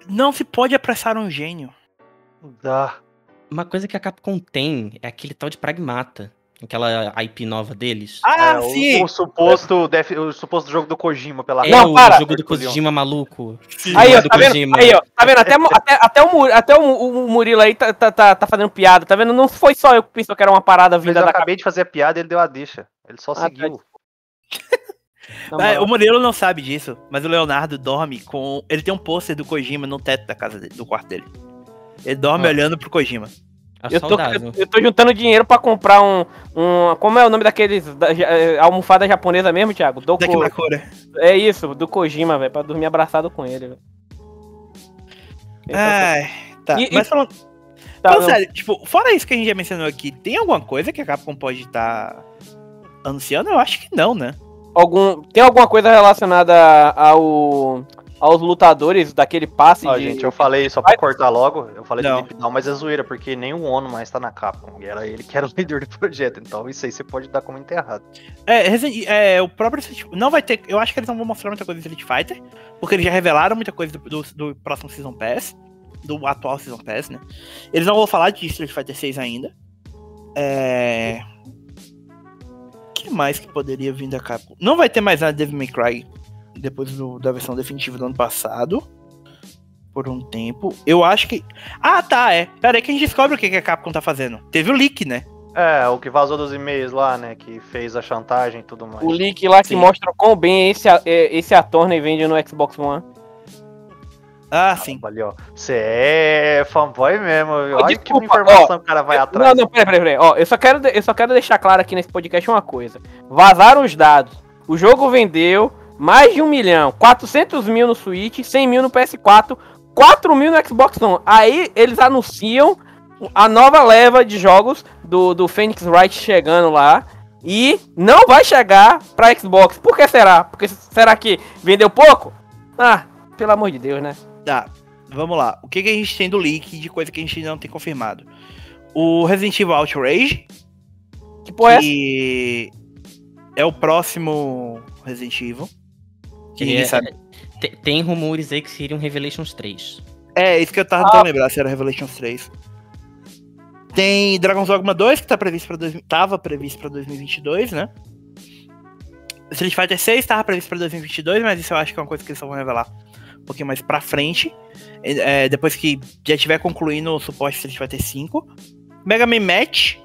Não se pode apressar um gênio. Dá. Uma coisa que a Capcom tem é aquele tal de Pragmata. Aquela IP nova deles. Ah, É, o- sim! O, suposto, def- o suposto jogo do Kojima pela É Não, o para. jogo do Kojima maluco. Aí, ó, do tá vendo? Kojima. Aí, ó, tá vendo? Até, até, até, o, até o, o Murilo aí tá, tá, tá, tá fazendo piada, tá vendo? Não foi só eu que pensou que era uma parada vinda eu da acabei de fazer a piada e ele deu a deixa. Ele só Ah, tá. seguiu. Moral. o Murilo não sabe disso, mas o Leonardo dorme com. Ele tem um pôster do Kojima no teto da casa dele, do quarto dele. Ele dorme Ah. olhando pro Kojima. A Eu tô, eu, eu tô juntando dinheiro pra comprar um, um. Como é o nome daqueles. Da, é, almofada japonesa mesmo, Thiago? Do, cura. é isso, do Kojima, velho, pra dormir abraçado com ele, velho. Ai, tá. E- mas falando, Tá, falando não. sério, tipo, fora isso que a gente já mencionou aqui, tem alguma coisa que a Capcom pode estar anunciando? Eu acho que não, né? algum, tem alguma coisa relacionada ao, aos lutadores daquele passe Ó, de. gente, eu falei, só pra cortar logo, eu falei Não. do Deep Down, mas é zoeira, porque nem o ONU mais tá na Capcom. E era ele que era o líder do projeto. Então isso aí você pode dar como enterrado. É, Resident- é, o próprio Street- não vai ter. Eu acho que eles não vão mostrar muita coisa do Street Fighter, porque eles já revelaram muita coisa do, do, do próximo Season Pass, do atual Season Pass, né? Eles não vão falar de Street Fighter 6 ainda. É. O que mais que poderia vir da Capcom? Não vai ter mais nada de Devil May Cry depois do- da versão definitiva do ano passado. Por um tempo. Eu acho que. Ah, tá, é. Pera aí que a gente descobre o que que a Capcom tá fazendo. Teve o leak, né? É, o que vazou dos e-mails lá, né? Que fez a chantagem e tudo mais. O leak lá que Sim. mostra quão bem esse, é, esse Attorney vende no Xbox One. Ah, sim. Ali, ó. Você é fanboy mesmo. viu? Olha que desculpa, informação o cara vai atrás. Não, não, peraí, peraí, peraí. Ó, eu só, quero, eu só quero deixar claro aqui nesse podcast uma coisa. Vazaram os dados. O jogo vendeu mais de um milhão. 400 mil no Switch, 100 mil no PS4, 4 mil no Xbox One. Aí eles anunciam a nova leva de jogos do, do Phoenix Wright chegando lá. E não vai chegar pra Xbox. Por que será? Porque será que vendeu pouco? Ah, pelo amor de Deus, né? Tá, vamos lá. O que, que a gente tem do leak de coisa que a gente ainda não tem confirmado? O Resident Evil Outrage, Que porra é que é o próximo Resident Evil. Que ninguém É, sabe. te- Tem rumores aí que seria um Revelations 3. É, isso que eu tava tentando lembrar se era Revelations 3. Tem Dragon's Dogma 2, que tá previsto pra dois, tava previsto pra 2022, né? Street Fighter 6 estava previsto para 2022, mas isso eu acho que é uma coisa que eles só vão revelar um pouquinho mais pra frente. É, depois que já tiver concluindo o suporte Street Fighter 5. Mega Man Match.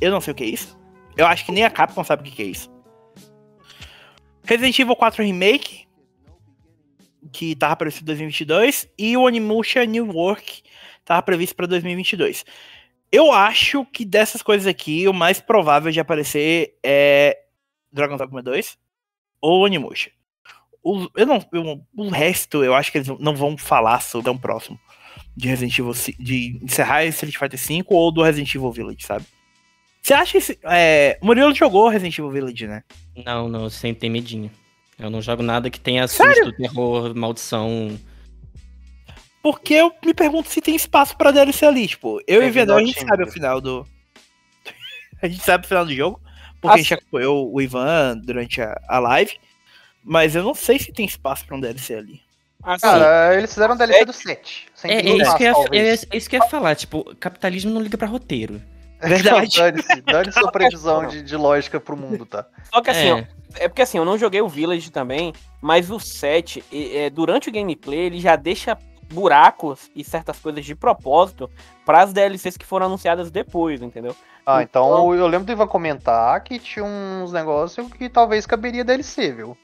Eu não sei o que é isso. Eu acho que nem a Capcom sabe o que é isso. Resident Evil 4 Remake. Que tava previsto para 2022. E o Onimusha New Work tava previsto para 2022. Eu acho que dessas coisas aqui, o mais provável de aparecer é Dragon Dogma 2 ou Onimusha. O, eu não, eu, o resto, eu acho que eles não vão falar sobre tão próximo de Resident Evil de encerrar Street Fighter V ou do Resident Evil Village, sabe? Você acha que esse, é, o Murilo jogou Resident Evil Village, né? Não, não, eu sempre tenho medinho. Eu não jogo nada que tenha susto, Sério? terror, maldição. Porque eu me pergunto se tem espaço pra DLC ali, tipo, eu é e Vedor, a gente sabe o final do. a gente sabe o final do jogo, porque assim... a gente acompanhou o Ivan durante a, a live. Mas eu não sei se tem espaço pra um DLC ali. Assim, Cara, eles fizeram um DLC é, do 7. É, é, isso que ia, é, é isso que eu ia falar, tipo, capitalismo não liga pra roteiro. Verdade. Dane-se, dane sua previsão de, de lógica pro mundo, tá? Só que assim, é. Ó, é porque assim, eu não joguei o Village também, mas o 7, é, durante o gameplay, ele já deixa buracos e certas coisas de propósito para as DLCs que foram anunciadas depois, entendeu? Ah, então, então eu lembro do Ivan comentar que tinha uns negócios que talvez caberia DLC, viu?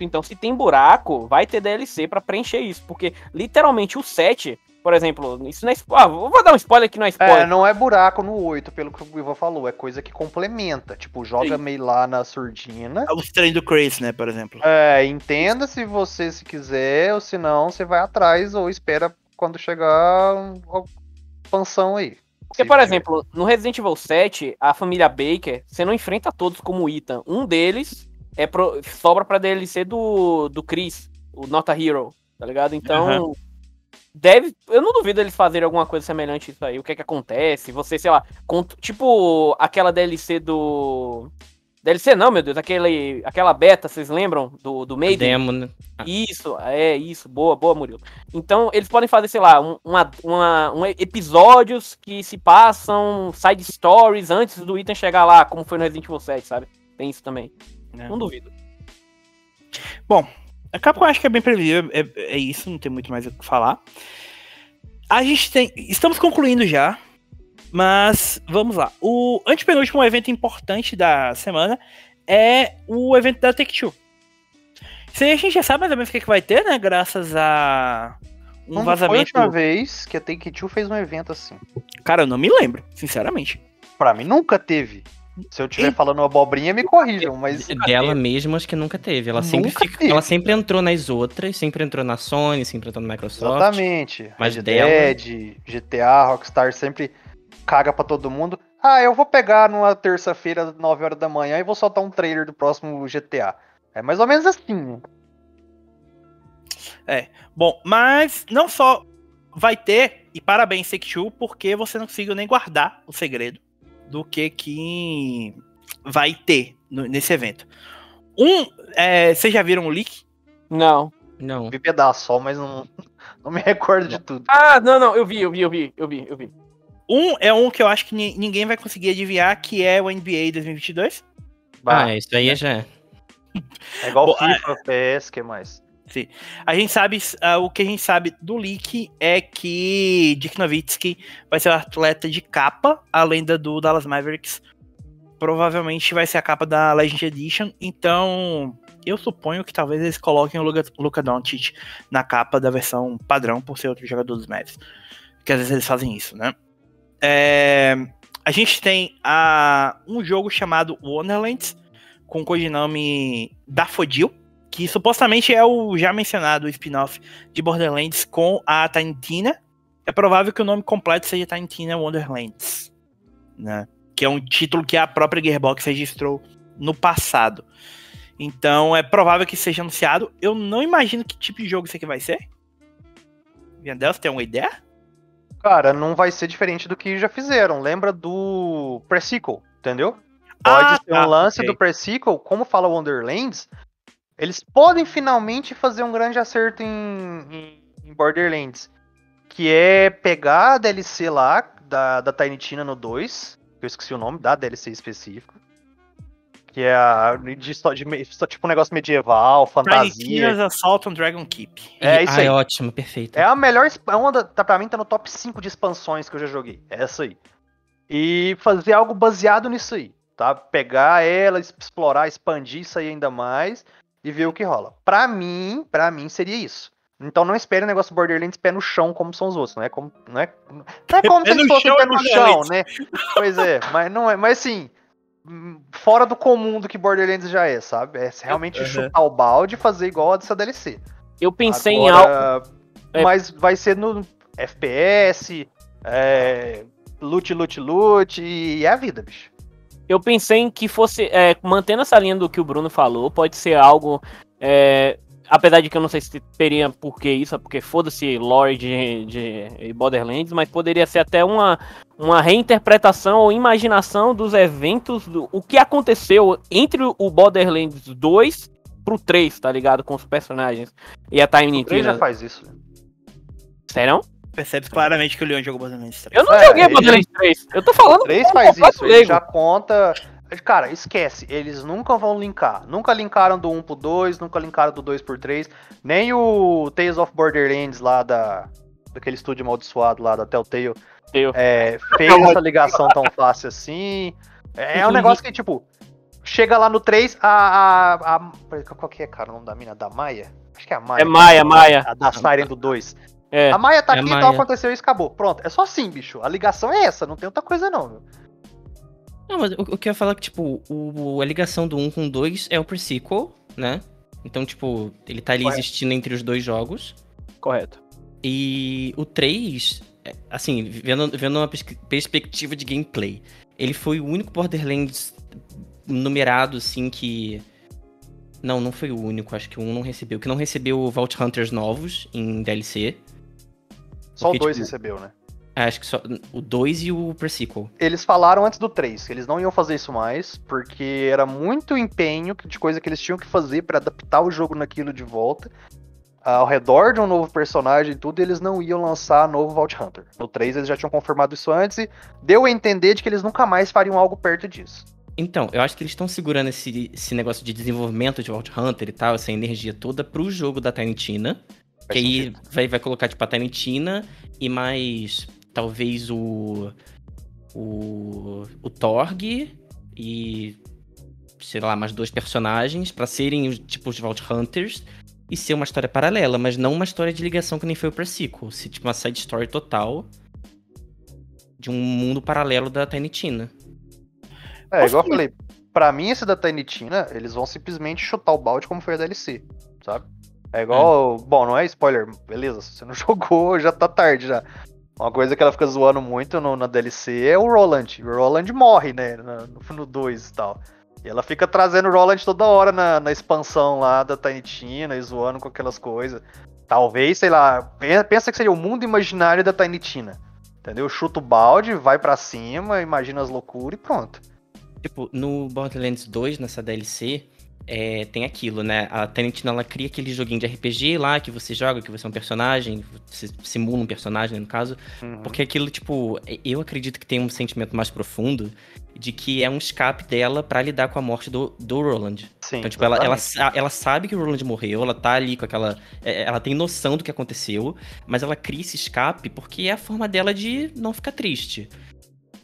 Então, se tem buraco, vai ter DLC para preencher isso. Porque, literalmente, o 7, por exemplo, isso não é spoiler. Ah, vou dar um spoiler aqui, não é spoiler. É, não é buraco no 8, pelo que o Ivan falou. É coisa que complementa. Tipo, joga Sim. meio lá na surdina. É o trem do Chris, né, por exemplo. É, entenda se você se quiser, ou se não, você vai atrás ou espera quando chegar a expansão aí. Porque, por exemplo, no Resident Evil 7, a família Baker, você não enfrenta todos como Ethan. Um deles é pro, sobra pra DLC do, do Chris, o Nota Hero, tá ligado? Então, uhum. Deve. Eu não duvido eles fazerem alguma coisa semelhante a isso aí. O que é que acontece? Você, sei lá, cont, tipo aquela DLC do. DLC não, meu Deus, aquele, aquela beta, vocês lembram? Do, do Maiden? Demo, né? Ah. Isso, é isso, boa, boa, Murilo. Então, eles podem fazer, sei lá, um, uma, uma, um episódios que se passam side stories antes do item chegar lá, como foi no Resident Evil 7, sabe? Tem isso também. É. Não duvido. Bom, a Capcom acho que é bem previsível, é, é isso, não tem muito mais o que falar. A gente tem. Estamos concluindo já, mas vamos lá. O antepenúltimo evento importante da semana é o evento da Take-Two. Isso aí a gente já sabe mais ou menos o que, é que vai ter, né? Graças a um não vazamento. Foi a última vez que a Take-Two fez um evento assim. Cara, eu não me lembro, sinceramente. Pra mim nunca teve. Se eu estiver e... falando abobrinha, me corrijam, mas. Dela mesmo, acho que nunca teve. Ela, nunca sempre, fica, teve. ela sempre entrou nas outras, sempre entrou na Sony, sempre entrou na Microsoft. Exatamente. Mas Red dela... Dead, GTA, Rockstar sempre caga pra todo mundo. Ah, eu vou pegar numa terça-feira, 9 horas da manhã, e vou soltar um trailer do próximo GTA. É mais ou menos assim. É. Bom, mas não só vai ter, e parabéns, Take-Two, porque você não conseguiu nem guardar o segredo do que que vai ter no, nesse evento. Um, é, vocês já viram o leak? Não. Não. Vi pedaço só, mas não, não me recordo de tudo. Ah, não, não, eu vi, eu vi, eu vi, eu vi, eu vi. Um é um que eu acho que ninguém vai conseguir adivinhar, que é o NBA 2022. Bah, ah, isso aí já é. É igual Bom, FIFA, a... PS, que mais? Sim. A gente sabe, uh, o que a gente sabe do leak é que Dick Nowitzki vai ser o atleta de capa, além da do Dallas Mavericks. Provavelmente vai ser a capa da Legend Edition, então eu suponho que talvez eles coloquem o Luka, Luka Doncic na capa da versão padrão por ser outro jogador dos Mavs. Que às vezes eles fazem isso, né? É, a gente tem a, um jogo chamado Wonderlands, com o codinome Daffodil, que supostamente é o já mencionado spin-off de Borderlands com a Tiny Tina. É provável que o nome completo seja Tiny Tina Wonderlands, né? Que é um título que a própria Gearbox registrou no passado. Então é provável que seja anunciado. Eu não imagino que tipo de jogo isso aqui vai ser. Vendel, você tem alguma ideia? Cara, não vai ser diferente do que já fizeram. Lembra do Pre-Sequel, entendeu? Pode ah, ser um tá, lance okay. do Pre-Sequel, como fala Wonderlands, eles podem finalmente fazer um grande acerto em, em, Borderlands. Que é pegar a DLC lá da, da Tiny Tina no 2. Que eu esqueci o nome da DLC específico. Que é a, de, de me- tipo um negócio medieval, Tiny fantasia. Tina's Assault on Dragon Keep. É E- isso ah, aí. é ótimo, perfeito. É a melhor. É uma da, tá, pra mim tá no top 5 de expansões que eu já joguei. É essa aí. E fazer algo baseado nisso aí. Tá? Pegar ela, explorar, expandir isso aí ainda mais e ver o que rola. Pra mim, pra mim seria isso. Então não espere o negócio Borderlands pé no chão como são os outros, não é como não é, não é como se no eles fossem chão pé é no chão, Borderlands. né? Pois é, mas não é, mas assim, hum, fora do comum do que Borderlands já é, sabe? É realmente Uhum. chutar o balde e fazer igual a dessa DLC. Eu pensei em algo. Agora, É. Mas vai ser no FPS, é, loot, loot, loot, e é a vida, bicho. Eu pensei em que fosse. é, mantendo essa linha do que o Bruno falou, pode ser algo. é, apesar de que eu não sei se teria por que isso, porque foda-se lore de, de Borderlands, mas poderia ser até uma, uma reinterpretação ou imaginação dos eventos, do, o que aconteceu entre o Borderlands 2 pro 3, tá ligado? Com os personagens e a Time O 3 já faz isso. Sério? Percebe claramente que o Leon jogou Borderlands 3. Eu não É, joguei ele- Borderlands 3. Eu tô falando. O 3 como faz isso, ele já conta. Cara, esquece, eles nunca vão linkar. Nunca linkaram do 1 pro 2, nunca linkaram do 2 por 3. Nem o Tales of Borderlands lá da. Daquele estúdio amaldiçoado lá da Telltale. É, fez essa ligação tão fácil assim. É, é um negócio que, tipo, chega lá no 3, a. a, a qual que é, cara, o nome da mina? Da Maia? Acho que é a Maia. É Maia, Maia. A da Siren do 2. É. A Maia tá É aqui, Maia. então aconteceu isso, acabou. Pronto, é só assim, bicho. A ligação é essa, não tem outra coisa não, meu. Não, mas o, o que eu ia falar é que, tipo, o, a ligação do 1 com o 2 é o pre-sequel, né? Então, tipo, ele tá ali Correto. existindo entre os dois jogos. Correto. E o 3, é, assim, vendo, vendo uma pers- perspectiva de gameplay, ele foi o único Borderlands numerado, assim, que. Não, não foi o único, acho que o 1 não recebeu. Que não recebeu Vault Hunters novos em DLC. Só Porque, o 2 tipo, recebeu, né? Acho que só o 2 e o pre-sequel. Eles falaram antes do 3 que eles não iam fazer isso mais, porque era muito empenho de coisa que eles tinham que fazer pra adaptar o jogo naquilo de volta. Ao redor de um novo personagem e tudo, eles não iam lançar novo Vault Hunter. No 3 eles já tinham confirmado isso antes e deu a entender de que eles nunca mais fariam algo perto disso. Então, eu acho que eles estão segurando esse, esse negócio de desenvolvimento de Vault Hunter e tal, essa energia toda pro jogo da Tiny Tina. Faz que aí sentido. vai, vai colocar, tipo, a Tiny Tina e mais talvez o. O. O Torg e. Sei lá, mais dois personagens pra serem os tipos de Vault Hunters e ser uma história paralela, mas não uma história de ligação que nem foi o pre-sequel. Se tipo uma side story total de um mundo paralelo da Tiny Tina. É, igual eu falei, pra mim esse da Tiny Tina, eles vão simplesmente chutar o balde como foi a DLC, sabe? É igual, bom, não é spoiler, beleza, se você não jogou, já tá tarde já. Uma coisa que ela fica zoando muito no- na DLC é o Roland. O Roland morre, né, no 2 e tal. E ela fica trazendo o Roland toda hora na, na expansão lá da Tiny Tina e zoando com aquelas coisas. Talvez, sei lá, pe- pensa que seria o mundo imaginário da Tiny Tina. Entendeu? Chuta o balde, vai pra cima, imagina as loucuras e pronto. Tipo, no Borderlands 2, nessa DLC, é, tem aquilo, né? A Tiny ela cria aquele joguinho de RPG lá que você joga, que você é um personagem, você simula um personagem, né, no caso. Uhum. Porque aquilo, tipo, eu acredito que tem um sentimento mais profundo de que é um escape dela pra lidar com a morte do, do Roland. Sim, Então, tipo, ela, ela, ela sabe que o Roland morreu, ela tá ali com aquela. é, Ela tem noção do que aconteceu, mas ela cria esse escape porque é a forma dela de não ficar triste.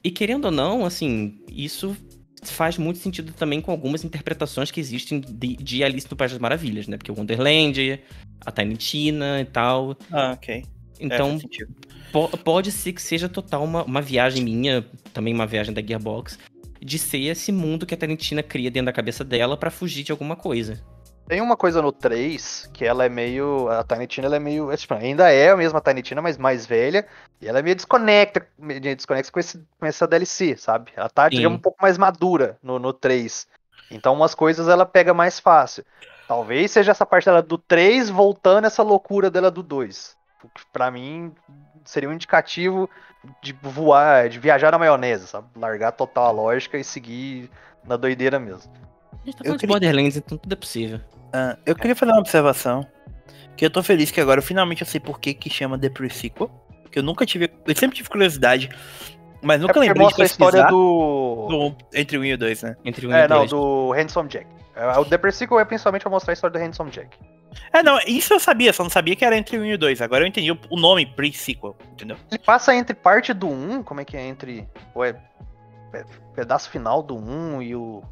E querendo ou não, assim, isso faz muito sentido também com algumas interpretações que existem de, de Alice no País das Maravilhas, né? Porque o Wonderland, a Tiny Tina e tal. Ah, ok. É, Então, sentido. Po- pode ser que seja total uma, uma viagem minha, também uma viagem da Gearbox, de ser esse mundo que a Tarantina cria dentro da cabeça dela pra fugir de alguma coisa. Tem uma coisa no 3 que ela é meio. A Tiny Tina ela é meio. tipo, ainda é a mesma Tiny Tina, mas mais velha. E ela é meio desconecta, meio desconecta com, esse, com essa DLC, sabe? Ela tá, Sim. digamos, um pouco mais madura no, no 3. Então umas coisas ela pega mais fácil. Talvez seja essa parte dela do 3 voltando essa loucura dela do 2. O que Pra mim, seria um indicativo de voar, de viajar na maionese, sabe? Largar total a lógica e seguir na doideira mesmo. A gente tá Eu falando de queria- Borderlands, então tudo é possível. Ah, eu queria fazer uma observação. Que eu tô feliz que agora eu finalmente eu sei por que que chama The Pre-Sequel. Que eu nunca tive. Eu sempre tive curiosidade. Mas É nunca porque lembrei de mostra a história pesquisar do. do... entre o 1 e o 2, né? Entre um É, e não, dois. do Handsome Jack. É, O The Pre-Sequel é principalmente pra mostrar a história do Handsome Jack. É, não, isso eu sabia, só não sabia que era entre o 1 e o 2. Agora eu entendi o- o nome pre-sequel, entendeu? Ele passa entre parte do 1, como é que é? Entre. Ou é, é pedaço final do 1 e o.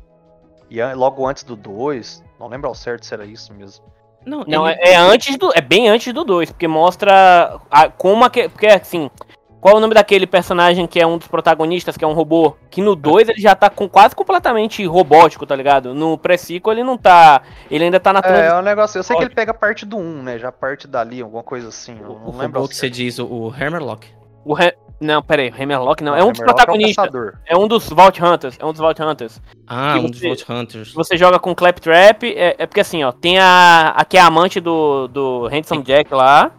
E logo antes do 2. Não lembro ao certo se era isso mesmo. Não, Não, ele- é, é antes do. É bem antes do 2, porque mostra a- como aque, Porque assim. Qual é o nome daquele personagem que é um dos protagonistas, que é um robô? Que no 2 ele já tá com quase completamente robótico, tá ligado? No pré-sequel ele não tá. Ele ainda tá na É, transição. é um negócio. Eu sei que ele pega parte do 1, né? Já parte dali, alguma coisa assim. Eu o não lembro. robô ao que você diz, o, o Hammerlock. O Re- Não, pera aí, Hammerlock não. É Não, um dos Hammerlock é protagonistas. caçador. É um dos Vault Hunters. É um dos Vault Hunters. Ah, Que um dos você- Vault Hunters. Você joga com Claptrap. É, é porque assim, ó. Tem a. A que é a amante do, do Handsome Jack lá.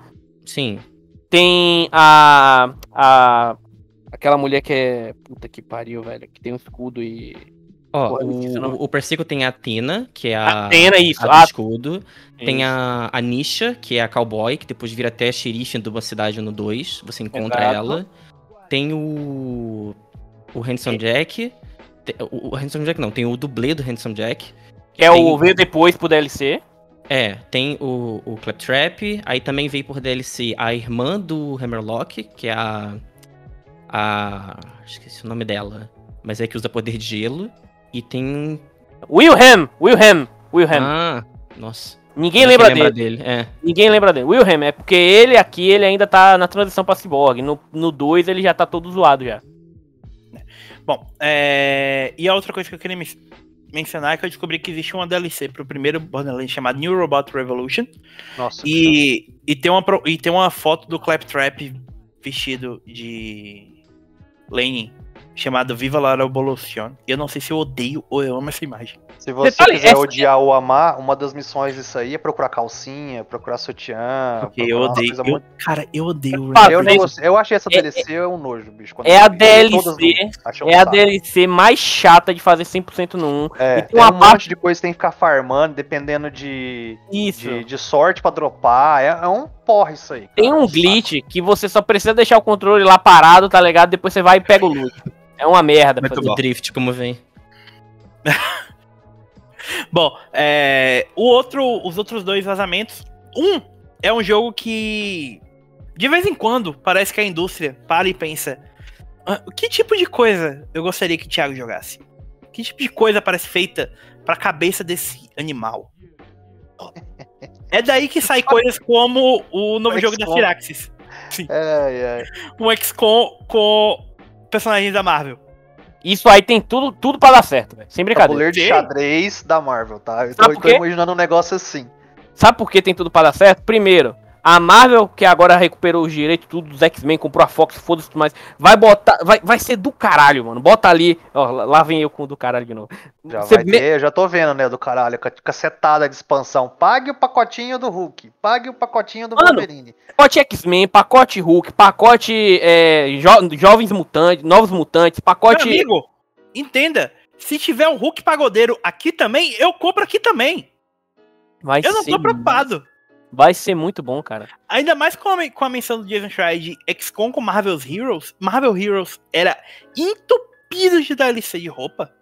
Sim. Tem a. A. Aquela mulher que é. Puta que pariu, velho. Que tem um escudo e. Ó, Porra, o o, Persico tem a Athena, que é a, Atena, isso. a do Ah, escudo. Tem isso. a, a Nisha, que é a cowboy, que depois vira até xerife de uma cidade no 2. Você encontra Exato. ela. Tem o. O Handsome Jack. Te- O, o Handsome Jack não, tem o dublê do Handsome Jack. Que é o veio depois pro DLC. É, tem o, o Claptrap. Aí também veio por DLC a irmã do Hammerlock, que é a. A. Esqueci o nome dela. Mas é que usa poder de gelo. E tem. Wilhelm! Wilhelm! Wilhelm. Ah, nossa. Ninguém lembra sei lembrar dele. dele. É. Ninguém lembra dele. Wilhelm é porque ele aqui, ele ainda tá na transição pra Cyborg. No 2 no dois ele já tá todo zoado já. Bom, é... e a outra coisa que eu queria men- mencionar é que eu descobri que existe uma DLC pro primeiro Borderlands chamado New Robot Revolution. Nossa. E, e, tem uma, pro- e tem uma foto do Claptrap vestido de Lenin, chamado Viva la Revolution. E eu não sei se eu odeio ou eu amo essa imagem. Se você Detalhe, quiser essa- odiar ou amar, uma das missões disso aí é procurar calcinha, procurar sutiã. Porque eu procurar odeio. eu- muito- cara, eu odeio. Ah, Eu, não eu achei essa é- DLC um nojo, bicho. É a vi, DLC. um É a. DLC mais chata de fazer 100% no 1. É, E tem tem uma um parte- monte de coisa que tem que ficar farmando, dependendo de, Isso. de, de sorte pra dropar. É, é um porra isso aí. Tem cara, um saco. glitch que você só precisa deixar o controle lá parado, tá ligado? Depois você vai e pega o loot. É uma merda. Muito fazer O drift, como vem. Bom, é, o outro, os outros dois vazamentos. Um é um jogo que de vez em quando parece que a indústria para e pensa: "Ah, que tipo de coisa eu gostaria que o Thiago jogasse? Que tipo de coisa parece feita pra cabeça desse animal? É daí que sai coisas como o novo jogo da. Firaxis. É, é. Um XCOM com personagens da Marvel. Isso aí tem tudo, tudo pra dar certo, velho. Sem brincadeira. Tabuleiro de xadrez da Marvel, tá? Eu tô, tô imaginando um negócio assim. Sabe por que tem tudo pra dar certo? Primeiro, a Marvel, que agora recuperou os direitos tudo dos X-Men, comprou a Fox, foda-se tudo mais, vai botar. Vai, vai ser do caralho, mano. Bota ali. Ó, lá vem eu com o do caralho de novo. Já Você vai me- ter, já tô vendo, né, do caralho, ca- cacetada de expansão. Pague o pacotinho do Hulk, pague o pacotinho do Mano, Wolverine. Pacote X-Men, pacote Hulk, pacote é, jo- Jovens Mutantes, Novos Mutantes, Meu pacote. amigo, entenda. Se tiver um Hulk pagodeiro aqui também, eu compro aqui também. Vai Eu não tô preocupado. Vai ser muito bom, cara. Ainda mais com a, com a menção do Jason Schreier de XCOM com Marvel's Heroes. Marvel Heroes era entupido de DLC de roupa.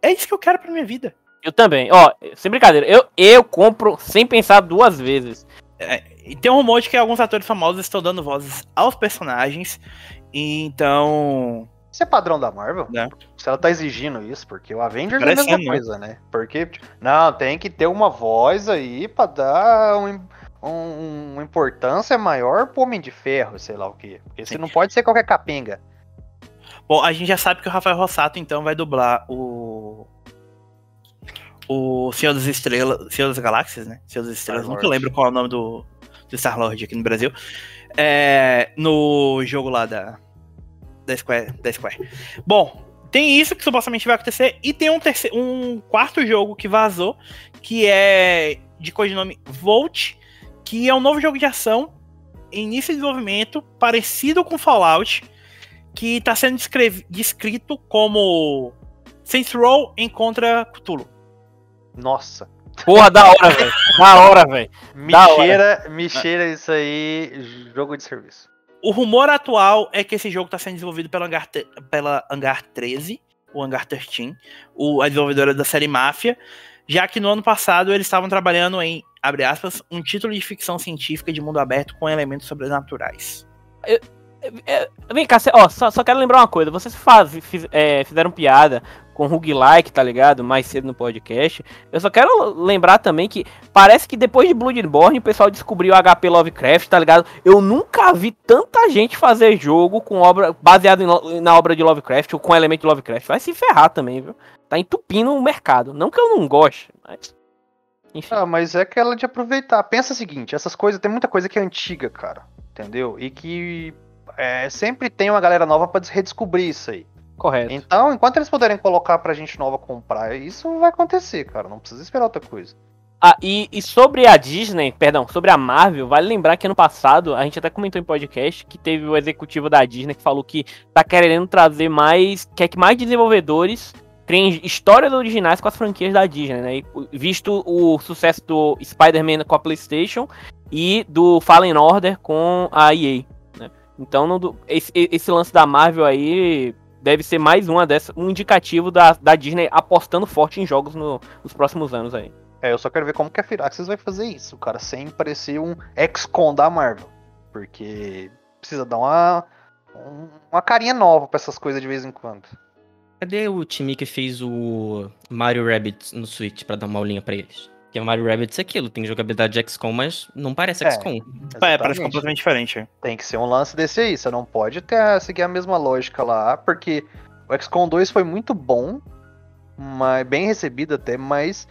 É isso que eu quero pra minha vida. Eu também. Ó, sem brincadeira, eu, eu compro sem pensar duas vezes. E tem um rumor de que alguns atores famosos estão dando vozes aos personagens. Então. Isso é padrão da Marvel? Né. Se ela tá exigindo isso, porque o Avengers é a Parece mesma não. coisa, né? Porque, não, tem que ter uma voz aí pra dar um, um- uma importância maior pro Homem de Ferro, sei lá o quê. Porque você não pode ser qualquer capenga. Bom, a gente já sabe que o Rafael Rossato então vai dublar o. O Senhor das Estrelas. Senhor das Galáxias, né? Senhor das Estrelas. Nunca lembro qual é o nome do, do Star-Lord aqui no Brasil. É, no jogo lá da. Da Square, da Square. Bom, tem isso que supostamente vai acontecer. E tem um, terceiro, um quarto jogo que vazou. Que é de codinome Volt. Que é um novo jogo de ação. Em início de desenvolvimento. Parecido com Fallout que está sendo descrito como Saints Row encontra Cthulhu. Nossa. Porra, da hora, velho. Da hora, velho. Me Da hora. cheira, me cheira isso aí, jogo de serviço. O rumor atual é que esse jogo está sendo desenvolvido pela Hangar, te- pela Hangar 13, o Hangar 13, o, a desenvolvedora da série Máfia, já que no ano passado eles estavam trabalhando em, abre aspas, um título de ficção científica de mundo aberto com elementos sobrenaturais. É, vem cá, cê- ó, só, só quero lembrar uma coisa. Vocês faz, fiz- é, fizeram piada com roguelike, tá ligado? Mais cedo no podcast. Eu só quero lembrar também que parece que depois de Bloodborne o pessoal descobriu HP Lovecraft, tá ligado? Eu nunca vi tanta gente fazer jogo com obra baseado em na obra de Lovecraft ou com elemento de Lovecraft. Vai se ferrar também, viu? Tá entupindo o mercado. Não que eu não goste, mas. Enfim. Ah, mas é aquela de aproveitar. Pensa o seguinte, essas coisas, tem muita coisa que é antiga, cara. Entendeu? E que é, sempre tem uma galera nova pra redescobrir isso aí. Correto. Então, enquanto eles puderem colocar pra gente nova comprar, isso vai acontecer, cara. Não precisa esperar outra coisa. Ah, e, e sobre a Disney, perdão, sobre a Marvel, vale lembrar que ano passado, a gente até comentou em podcast, que teve o executivo da Disney que falou que tá querendo trazer mais, quer que mais desenvolvedores criem histórias originais com as franquias da Disney, né? E, visto o sucesso do Spider-Man com a PlayStation e do Fallen Order com a EA? Então, no do- esse, esse lance da Marvel aí deve ser mais uma dessa, um indicativo da, da Disney apostando forte em jogos no- nos próximos anos aí. É, eu só quero ver como que a Firaxis vai fazer isso, cara, sem parecer um ex-con da Marvel. Porque precisa dar uma, um- uma carinha nova pra essas coisas de vez em quando. Cadê o time que fez o Mario Rabbids no Switch pra dar uma aulinha pra eles? Porque o Mario Rabbids é aquilo, tem jogabilidade de XCOM, mas não parece É. XCOM. É, parece completamente diferente. é. Tem que ser um lance desse aí. Você não pode ter, seguir a mesma lógica lá, porque o XCOM 2 foi muito bom, mas bem recebido até, mas,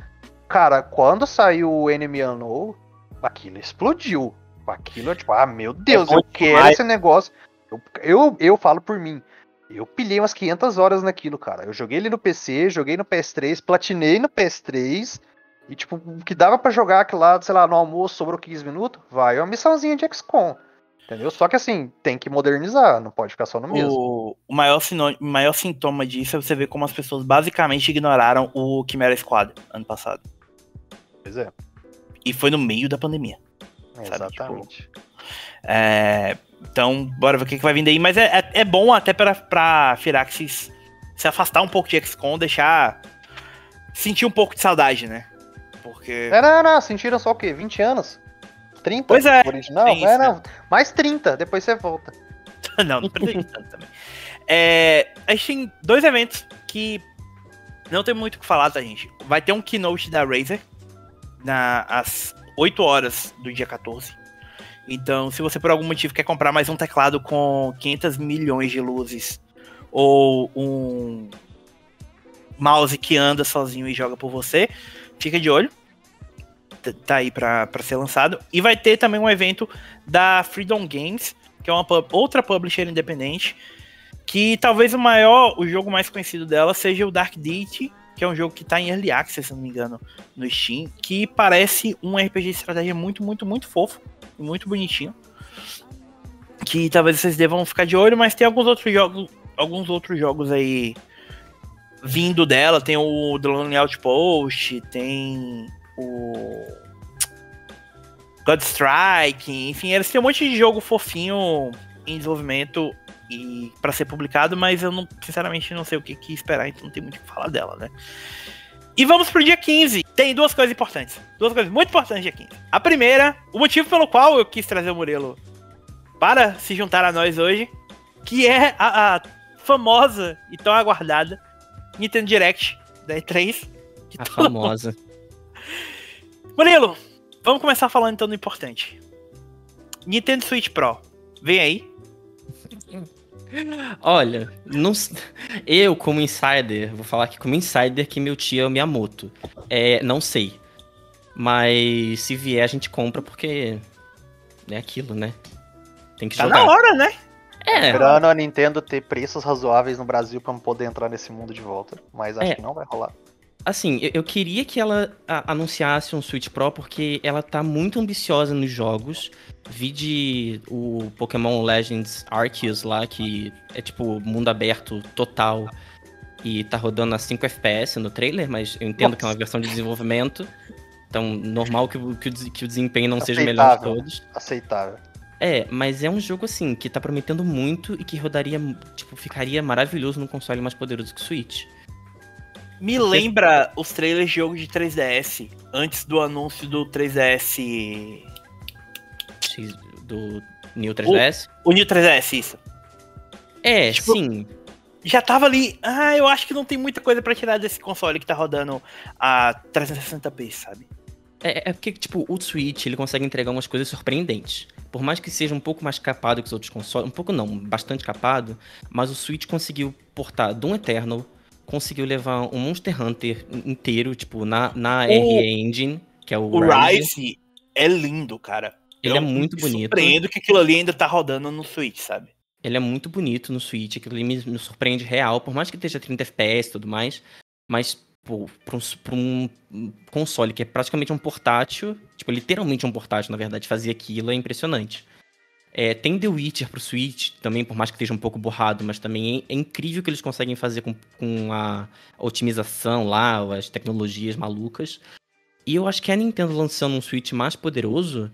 cara, quando saiu o Enemy Unknown, aquilo explodiu. Aquilo é tipo, ah, meu Deus, bom eu quero demais. esse negócio. Eu, eu, eu falo por mim. Eu pilhei umas 500 horas naquilo, cara. Eu joguei ele no PC, joguei no PS3, platinei no PS3. E, tipo, o que dava pra jogar aquilo lá, sei lá, no almoço, sobrou 15 minutos, vai, é uma missãozinha de XCOM. Entendeu? Só que assim, tem que modernizar, não pode ficar só no mesmo. O, o maior, maior sintoma disso é você ver como as pessoas basicamente ignoraram o Chimera Squad ano passado. Pois é, E foi no meio da pandemia. Sabe, exatamente. É, então, bora ver o que, que vai vir daí. Mas é, é, é bom até pra, pra Firaxis se afastar um pouco de XCOM, deixar. sentir um pouco de saudade, né? Porque. É, não, não, sentiram só o quê? 20 anos? 30? Pois é, original? é, isso, não. Mais 30, depois você volta. não, não precisa tanto também. É, a gente tem dois eventos que não tem muito o que falar, tá, gente? Vai ter um keynote da Razer na, às 8 horas do dia 14. Então, se você por algum motivo quer comprar mais um teclado com 500 milhões de luzes ou um mouse que anda sozinho e joga por você, fica de olho. Tá aí pra ser lançado. E vai ter também um evento da Freedom Games, que é uma outra publisher independente, que talvez o maior, o jogo mais conhecido dela seja o Dark Deity, que é um jogo que tá em Early Access, se não me engano, no Steam, que parece um RPG de estratégia muito, muito, muito fofo e muito bonitinho. Que talvez vocês devam ficar de olho, mas tem alguns outros jogos, alguns outros jogos aí vindo dela, tem o The Lonely Outpost, tem o God Strike, enfim, eles têm um monte de jogo fofinho em desenvolvimento e para ser publicado, mas eu não, sinceramente não sei o que, que esperar, então não tem muito o que falar dela, né? E vamos pro dia 15. Tem duas coisas importantes. Duas coisas muito importantes dia 15. A primeira, o motivo pelo qual eu quis trazer o Murilo para se juntar a nós hoje, que é a, a famosa e tão aguardada Nintendo Direct da E3. que A famosa. Murilo, vamos começar falando então do importante. Nintendo Switch Pro. Vem aí. Olha, não, eu como insider, vou falar aqui como insider que meu tio é o Miyamoto. É, não sei. Mas se vier a gente compra porque é aquilo, né? Tem que Tá jogar. na hora, né? É, Esperando a Nintendo ter preços razoáveis no Brasil pra poder entrar nesse mundo de volta. Mas acho É. que não vai rolar. assim, eu, eu queria que ela a- anunciasse um Switch Pro porque ela tá muito ambiciosa nos jogos. Vi de o Pokémon Legends Arceus lá, que é tipo mundo aberto total e tá rodando a 5 FPS no trailer, mas eu entendo que é uma versão de desenvolvimento. Então, normal que, o- que, que o desempenho não seja o melhor de Aceitável. todos. Aceitável. É, mas é um jogo assim que tá prometendo muito e que rodaria, tipo, ficaria maravilhoso num console mais poderoso que o Switch. Me lembra os trailers de jogo de 3DS, antes do anúncio do 3DS. X- Do New 3DS. O New 3DS, isso. É, tipo, sim. Já tava ali. Ah, eu acho que não tem muita coisa pra tirar desse console que tá rodando a 360p, sabe? É, é porque, tipo, o Switch, ele consegue entregar umas coisas surpreendentes. Por mais que seja um pouco mais capado que os outros consoles, um pouco não, bastante capado, mas o Switch conseguiu portar Doom Eternal, conseguiu levar um Monster Hunter inteiro, tipo, na, na O- RE Engine, que é o, O Rise. Rise é lindo, cara. Ele Eu é muito bonito. surpreendo que aquilo ali ainda tá rodando no Switch, sabe? Ele é muito bonito no Switch, aquilo ali me, me surpreende real, por mais que esteja 30 FPS e tudo mais, mas, pô, pra um, um console que é praticamente um portátil, tipo, literalmente um portátil, na verdade, fazer aquilo é impressionante. É, tem The Witcher pro Switch, também, por mais que esteja um pouco borrado, mas também é, é incrível o que eles conseguem fazer com, com a otimização lá, as tecnologias malucas. E eu acho que a Nintendo lançando um Switch mais poderoso,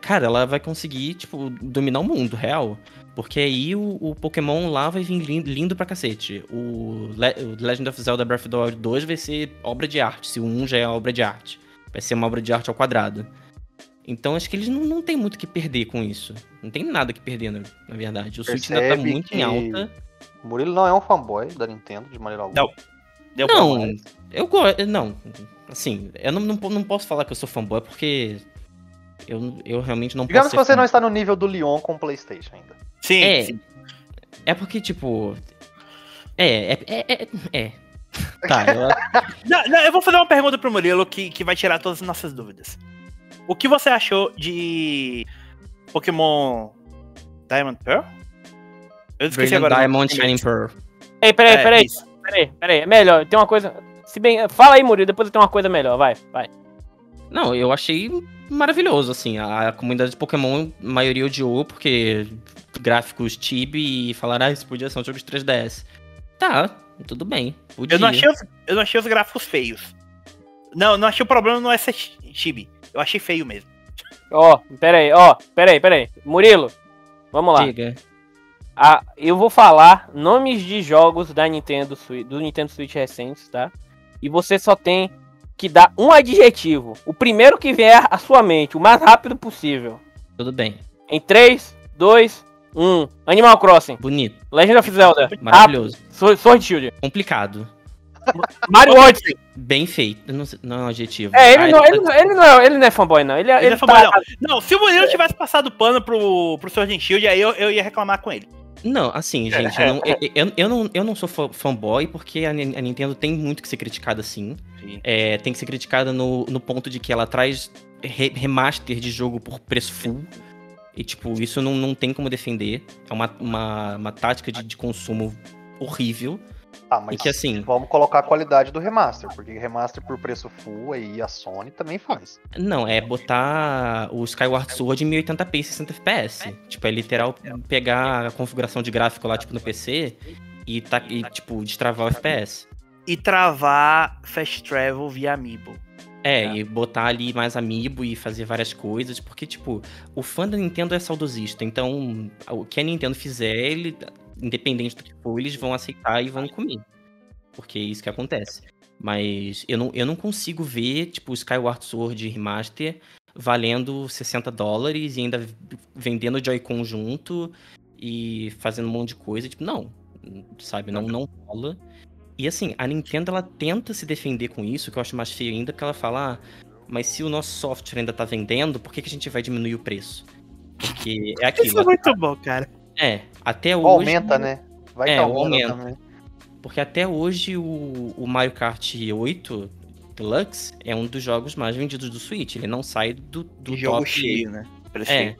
cara, ela vai conseguir, tipo, dominar o mundo, real. Porque aí o, o Pokémon lá vai vir lindo, lindo pra cacete. O, Le- o Legend of Zelda Breath of the Wild 2 vai ser obra de arte, se o 1 já é obra de arte. Vai ser uma obra de arte ao quadrado. Então acho que eles não, não tem muito o que perder com isso. Não tem nada que perder, na, na verdade. O Switch ainda tá muito que- em alta. O Murilo não é um fanboy da Nintendo, de maneira alguma. Não. Deu Não, pra- eu gosto. Não, assim, eu não, não, não posso falar que eu sou fanboy porque eu, eu realmente não Digamos posso. que ser você não fanboy. está no nível do Leon com o PlayStation ainda. Sim, É, sim. é porque, tipo. É, é, é. é, é. Tá, eu, Não, não, eu vou fazer uma pergunta pro Murilo que, que vai tirar todas as nossas dúvidas. O que você achou de Pokémon Diamond Pearl? Eu esqueci Brilliant agora. Diamond. Shining Pearl. Ei, peraí, É, peraí, isso. peraí, peraí. É melhor, tem uma coisa. Se bem. Fala aí, Murilo, depois eu tenho uma coisa melhor, vai, vai. Não, eu achei maravilhoso, assim. A, a comunidade de Pokémon, a maioria odiou, porque gráficos chibi e falaram, ah, isso podia ser um jogo de 3DS. Tá, tudo bem. Podia. Eu não, achei os, eu não achei os gráficos feios. Não, não achei o problema não é ser chibi. Eu achei feio mesmo. Ó, peraí, ó, peraí, peraí. Murilo, vamos lá. Diga. Ah, eu vou falar nomes de jogos da Nintendo Switch, do Nintendo Switch recentes, tá? E você só tem que dar um adjetivo. O primeiro que vier à sua mente, o mais rápido possível. Tudo bem. Em 3, 2, 1. Animal Crossing. Bonito. Legend of Zelda. Maravilhoso. Rápido. Sword- Shield. Complicado. Mario Odyssey. Bem feito. Não, não é um adjetivo. É, ele Ah, não, ele, não- ele, não é, ele não é fanboy, não. Ele, Ele ele é fanboy, tá- Não, se o Murilo tivesse passado pano pro, pro Sword and Shield, aí eu, eu ia reclamar com ele. Não, assim, gente, eu não, eu, eu, eu não, eu não sou fanboy porque a, Nin- a Nintendo tem muito que ser criticada sim. É, tem que ser criticada no, no ponto de que ela traz re- remaster de jogo por preço full. E, tipo, isso não, não tem como defender. É uma, uma, uma tática de, de consumo horrível. Ah, mas E que, assim- vamos colocar a qualidade do remaster, porque remaster por preço full aí a Sony também faz. Não, é botar o Skyward Sword em 1080p e 60 FPS. Tipo, é literal pegar a configuração de gráfico lá, tipo, no PC e, tá, e tipo, destravar o FPS. E travar Fast Travel via Amiibo. É, e botar ali mais amiibo e fazer várias coisas, porque, tipo, o fã da Nintendo é saudosista, então o que a Nintendo fizer, ele, independente do que for, eles vão aceitar e vão comer. Porque é isso que acontece. Mas eu não, eu não consigo ver, tipo, Skyward Sword Remaster valendo 60 dólares e ainda vendendo Joy-Con junto e fazendo um monte de coisa. Tipo, não, sabe? Não, não rola. E assim, a Nintendo ela tenta se defender com isso, que eu acho mais feio ainda, porque ela fala, ah, mas se o nosso software ainda tá vendendo, por que, que a gente vai diminuir o preço? Porque é Isso aquilo. é muito bom, cara. É, até hoje. Aumenta, né? Vai É, aumenta aumento. também. Porque até hoje o, o Mario Kart 8 Deluxe é um dos jogos mais vendidos do Switch. Ele não sai do, do jogo top. cheio, né? Preço É.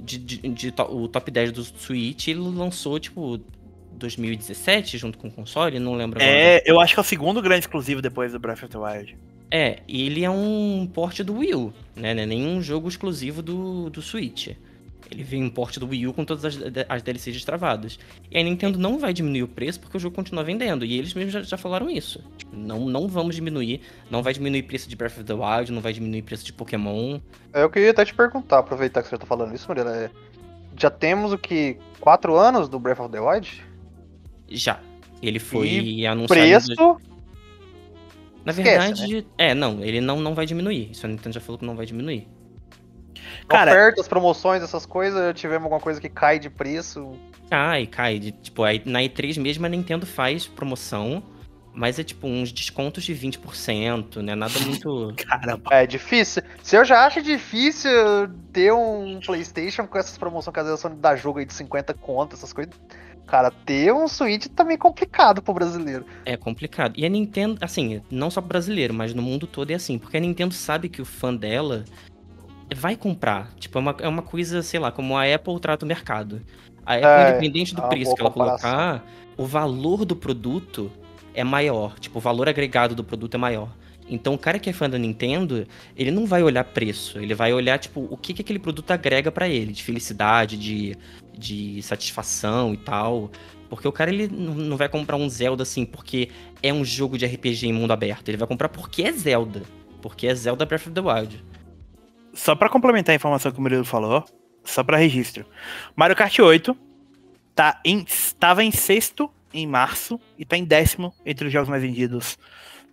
De, de- de to- o top 10 do Switch ele lançou, tipo, 2017 junto com o console, não lembro agora. É, eu acho que é o segundo grande exclusivo depois do Breath of the Wild. É, e ele é um porte do Wii U, né? Não é nenhum jogo exclusivo do, do Switch. Ele veio em porte do Wii U com todas as, as DLCs destravadas. E a Nintendo não vai diminuir o preço porque o jogo continua vendendo. E eles mesmos já, já falaram isso. Tipo, não, não vamos diminuir. Não vai diminuir o preço de Breath of the Wild, não vai diminuir o preço de Pokémon. É, eu queria até te perguntar, aproveitar que você tá falando isso, Maria. É, já temos o que? Quatro anos do Breath of the Wild? Já. Ele foi E anunciado. Preço. Na esquece, verdade, é, não, ele não, não vai diminuir. Isso a Nintendo já falou que não vai diminuir. Cara- ofertas, promoções, essas coisas, tivemos alguma coisa que cai de preço. Cai, cai. De, tipo, na E3 mesmo a Nintendo faz promoção, mas é tipo uns descontos de 20%, né? Nada muito. Caramba. É difícil. Se eu já acho difícil ter um PlayStation com essas promoções que às vezes são da jogo aí de 50 contas, essas coisas. Cara, ter um Switch também é complicado pro brasileiro. É complicado. E a Nintendo, assim, não só pro brasileiro, mas no mundo todo é assim. Porque a Nintendo sabe que o fã dela vai comprar. Tipo, é uma, é uma coisa, sei lá, como a Apple trata o mercado. A Apple, É, independente do é preço que ela colocar, o valor do produto é maior. Tipo, o valor agregado do produto é maior. Então, o cara que é fã da Nintendo, ele não vai olhar preço, ele vai olhar, tipo, o que, que aquele produto agrega pra ele, de felicidade, de, de satisfação e tal. Porque o cara, ele não não vai comprar um Zelda, assim, porque é um jogo de RPG em mundo aberto. Ele vai comprar porque é Zelda. Porque é Zelda Breath of the Wild. Só pra complementar a informação que o Murilo falou, só pra registro. Mario Kart 8 tá em, tava em sexto em março e tá em décimo entre os jogos mais vendidos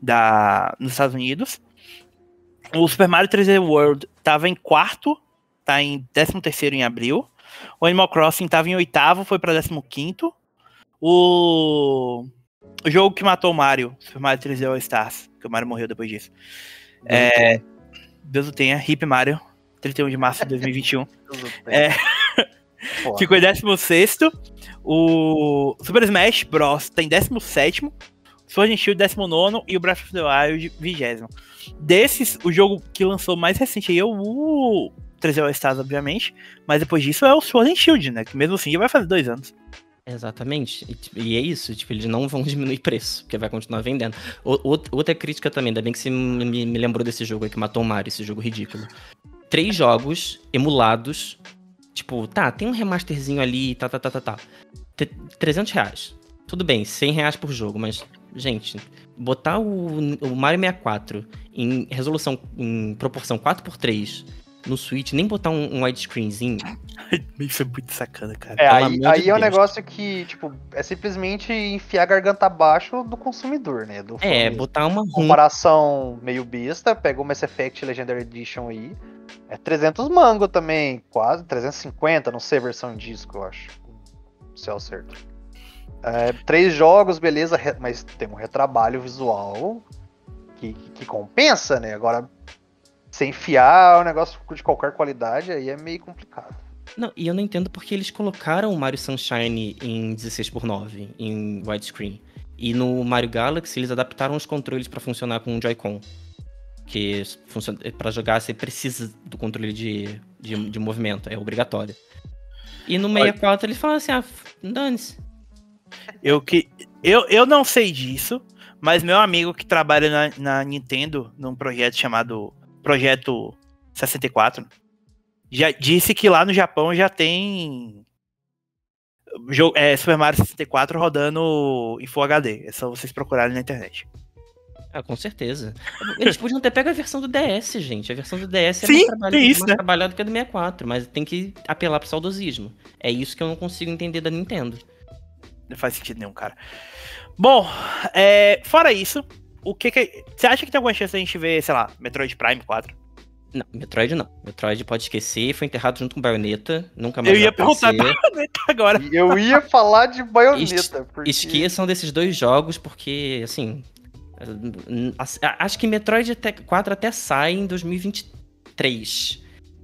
da, nos Estados Unidos. O Super Mario 3D World tava em quarto, tá em décimo terceiro em abril. O Animal Crossing tava em oitavo, foi pra décimo quinto. O, o jogo que matou o Mario, Super Mario 3D All Stars, que o Mario morreu depois disso. É, Deus o tenha, Hip Mario, 31 de março de 2021. É. Ficou em 16. O Super Smash Bros. tem 17. Sword and Shield 19 e o Breath of the Wild 20. Desses, o jogo que lançou mais recente aí é o 3D All Stars, obviamente. Mas depois disso é o Sword and Shield, né? Que mesmo assim já vai fazer dois anos. Exatamente. E, tipo, e é isso, tipo, eles não vão diminuir preço, porque vai continuar vendendo. O- out- outra crítica também, ainda bem que você me, me lembrou desse jogo que matou o Mario, esse jogo ridículo. Três jogos emulados, tipo, tá, tem um remasterzinho ali, tá, tá, tá, tá, tá. T- 300 reais. Tudo bem, 100 reais por jogo, mas, gente, botar o, o Mario 64 em resolução, em proporção 4x3 no Switch, nem botar um, um widescreenzinho, Isso é muito sacana, cara. É, aí, aí de é um negócio que, tipo, é simplesmente enfiar a garganta abaixo do consumidor, né? Do é, botar uma comparação meio besta, pega o Mass Effect Legendary Edition aí, é 300 mango também, quase, 350, não sei a versão disco, eu acho. Sei ao certo. É, três jogos, beleza, mas tem um retrabalho visual que, que compensa, né? Agora, se enfiar um negócio de qualquer qualidade, aí é meio complicado. Não, e eu não entendo porque eles colocaram o Mario Sunshine em 16x9, em widescreen. E no Mario Galaxy eles adaptaram os controles pra funcionar com o Joy-Con. Que funciona, para jogar você precisa do controle de, de, de movimento, é obrigatório. E no 64 eles falam assim, ah, dane-se. Eu, que, eu, eu não sei disso, mas meu amigo que trabalha na, na Nintendo, num projeto chamado Projeto 64, já disse que lá no Japão já tem é, Super Mario 64 rodando em Full HD. É só vocês procurarem na internet. Ah, com certeza. Eles podiam ter pego a versão do DS, gente. A versão do DS é Sim, mais, trabalhada, isso, mais né? trabalhada que a do 64, mas tem que apelar pro saudosismo. É isso que eu não consigo entender da Nintendo. Não faz sentido nenhum, cara. Bom, é, fora isso, o que que. Você acha que tem alguma chance da gente ver, sei lá, Metroid Prime 4? Não, Metroid não. Metroid pode esquecer, foi enterrado junto com Bayonetta, nunca mais Eu ia aparecer. perguntar agora. E eu ia falar de baioneta, porque. Esqueçam desses dois jogos, porque, assim. a- Acho que Metroid até- 4 até sai em 2023.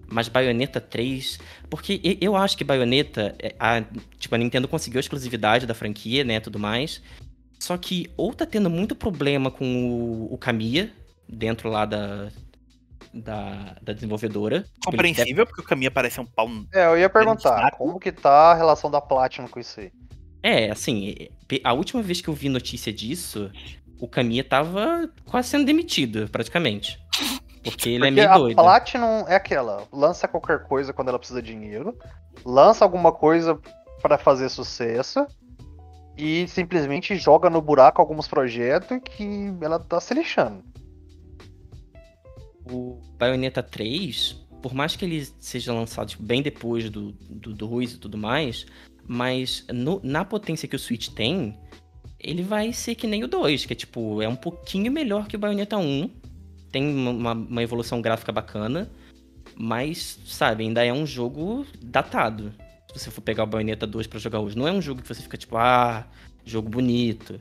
Mas Bayonetta 3. Porque eu acho que Bayonetta. é, A, tipo, a Nintendo conseguiu a exclusividade da franquia, né? Tudo mais. Só que ou tá tendo muito problema com o, o Kamiya, dentro lá da. Da, da desenvolvedora. Tipo, Compreensível, porque o caminho parece um pau. É, eu ia perguntar, como que tá a relação da Platinum com isso aí? É, assim, a última vez que eu vi notícia disso, o Kamiya tava quase sendo demitido, praticamente. Porque ele é Porque meio a doido. Platinum é aquela, lança qualquer coisa quando ela precisa de dinheiro, lança alguma coisa pra fazer sucesso e simplesmente joga no buraco alguns projetos que ela tá se lixando. O Bayonetta 3, por mais que ele seja lançado tipo, bem depois do, do 2 e tudo mais, mas no- na potência que o Switch tem, ele vai ser que nem o 2, que é tipo, é um pouquinho melhor que o Bayonetta 1. Tem uma, uma evolução gráfica bacana, mas, sabe, ainda é um jogo datado. Se você for pegar o Bayonetta 2 pra jogar hoje, não é um jogo que você fica tipo, ah, jogo bonito.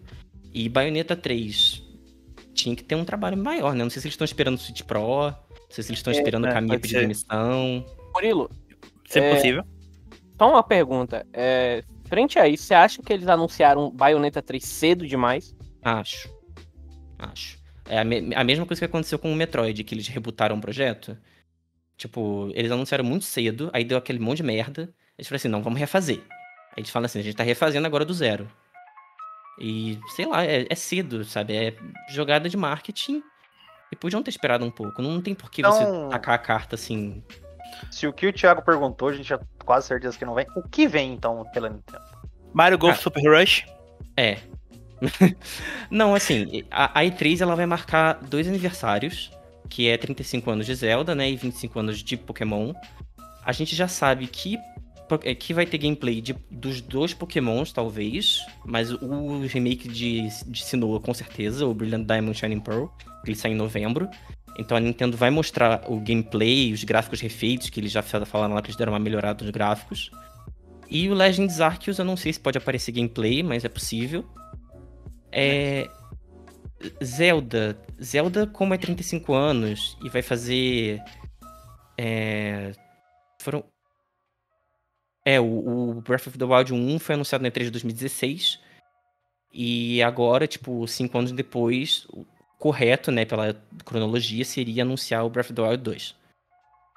E Bayonetta 3 tinha que ter um trabalho maior, né? Não sei se eles estão esperando o Switch Pro, não sei se eles estão esperando é, o caminho pode pedir ser. demissão. Murilo, Se É. possível. só uma pergunta. É, frente a isso, você acha que eles anunciaram Bayonetta 3 cedo demais? Acho. Acho. É a, me- a mesma coisa que aconteceu com o Metroid, que eles rebutaram o projeto. Tipo, eles anunciaram muito cedo, aí deu aquele monte de merda. Eles falaram assim, não, vamos refazer. Aí eles falam assim, a gente tá refazendo agora do zero. E, sei lá, é, é cedo, sabe? É jogada de marketing. E podiam ter esperado um pouco. Não tem por que Então- você tacar a carta assim. Se o que o Thiago perguntou, a gente já quase certeza que não vem. O que vem então pela Nintendo? Mario Golf Ah. Super Rush. É. Não, assim, a, a E3 ela vai marcar dois aniversários, que é 35 anos de Zelda, né, e 25 anos de Pokémon. A gente já sabe que, é, que vai ter gameplay de- dos dois Pokémons, talvez, mas o remake de, de Sinnoh, com certeza, o Brilliant Diamond Shining Pearl, que ele sai em novembro. Então a Nintendo vai mostrar o gameplay, os gráficos refeitos, que eles já falaram lá que eles deram uma melhorada nos gráficos. E o Legends Arceus, eu não sei se pode aparecer gameplay, mas é possível. É. Zelda. Zelda, como é 35 anos e vai fazer. É. Foram. É, o, o Breath of the Wild 1 foi anunciado na E3 de 2016. E agora, tipo, cinco anos depois, o correto, né, pela cronologia, seria anunciar o Breath of the Wild 2.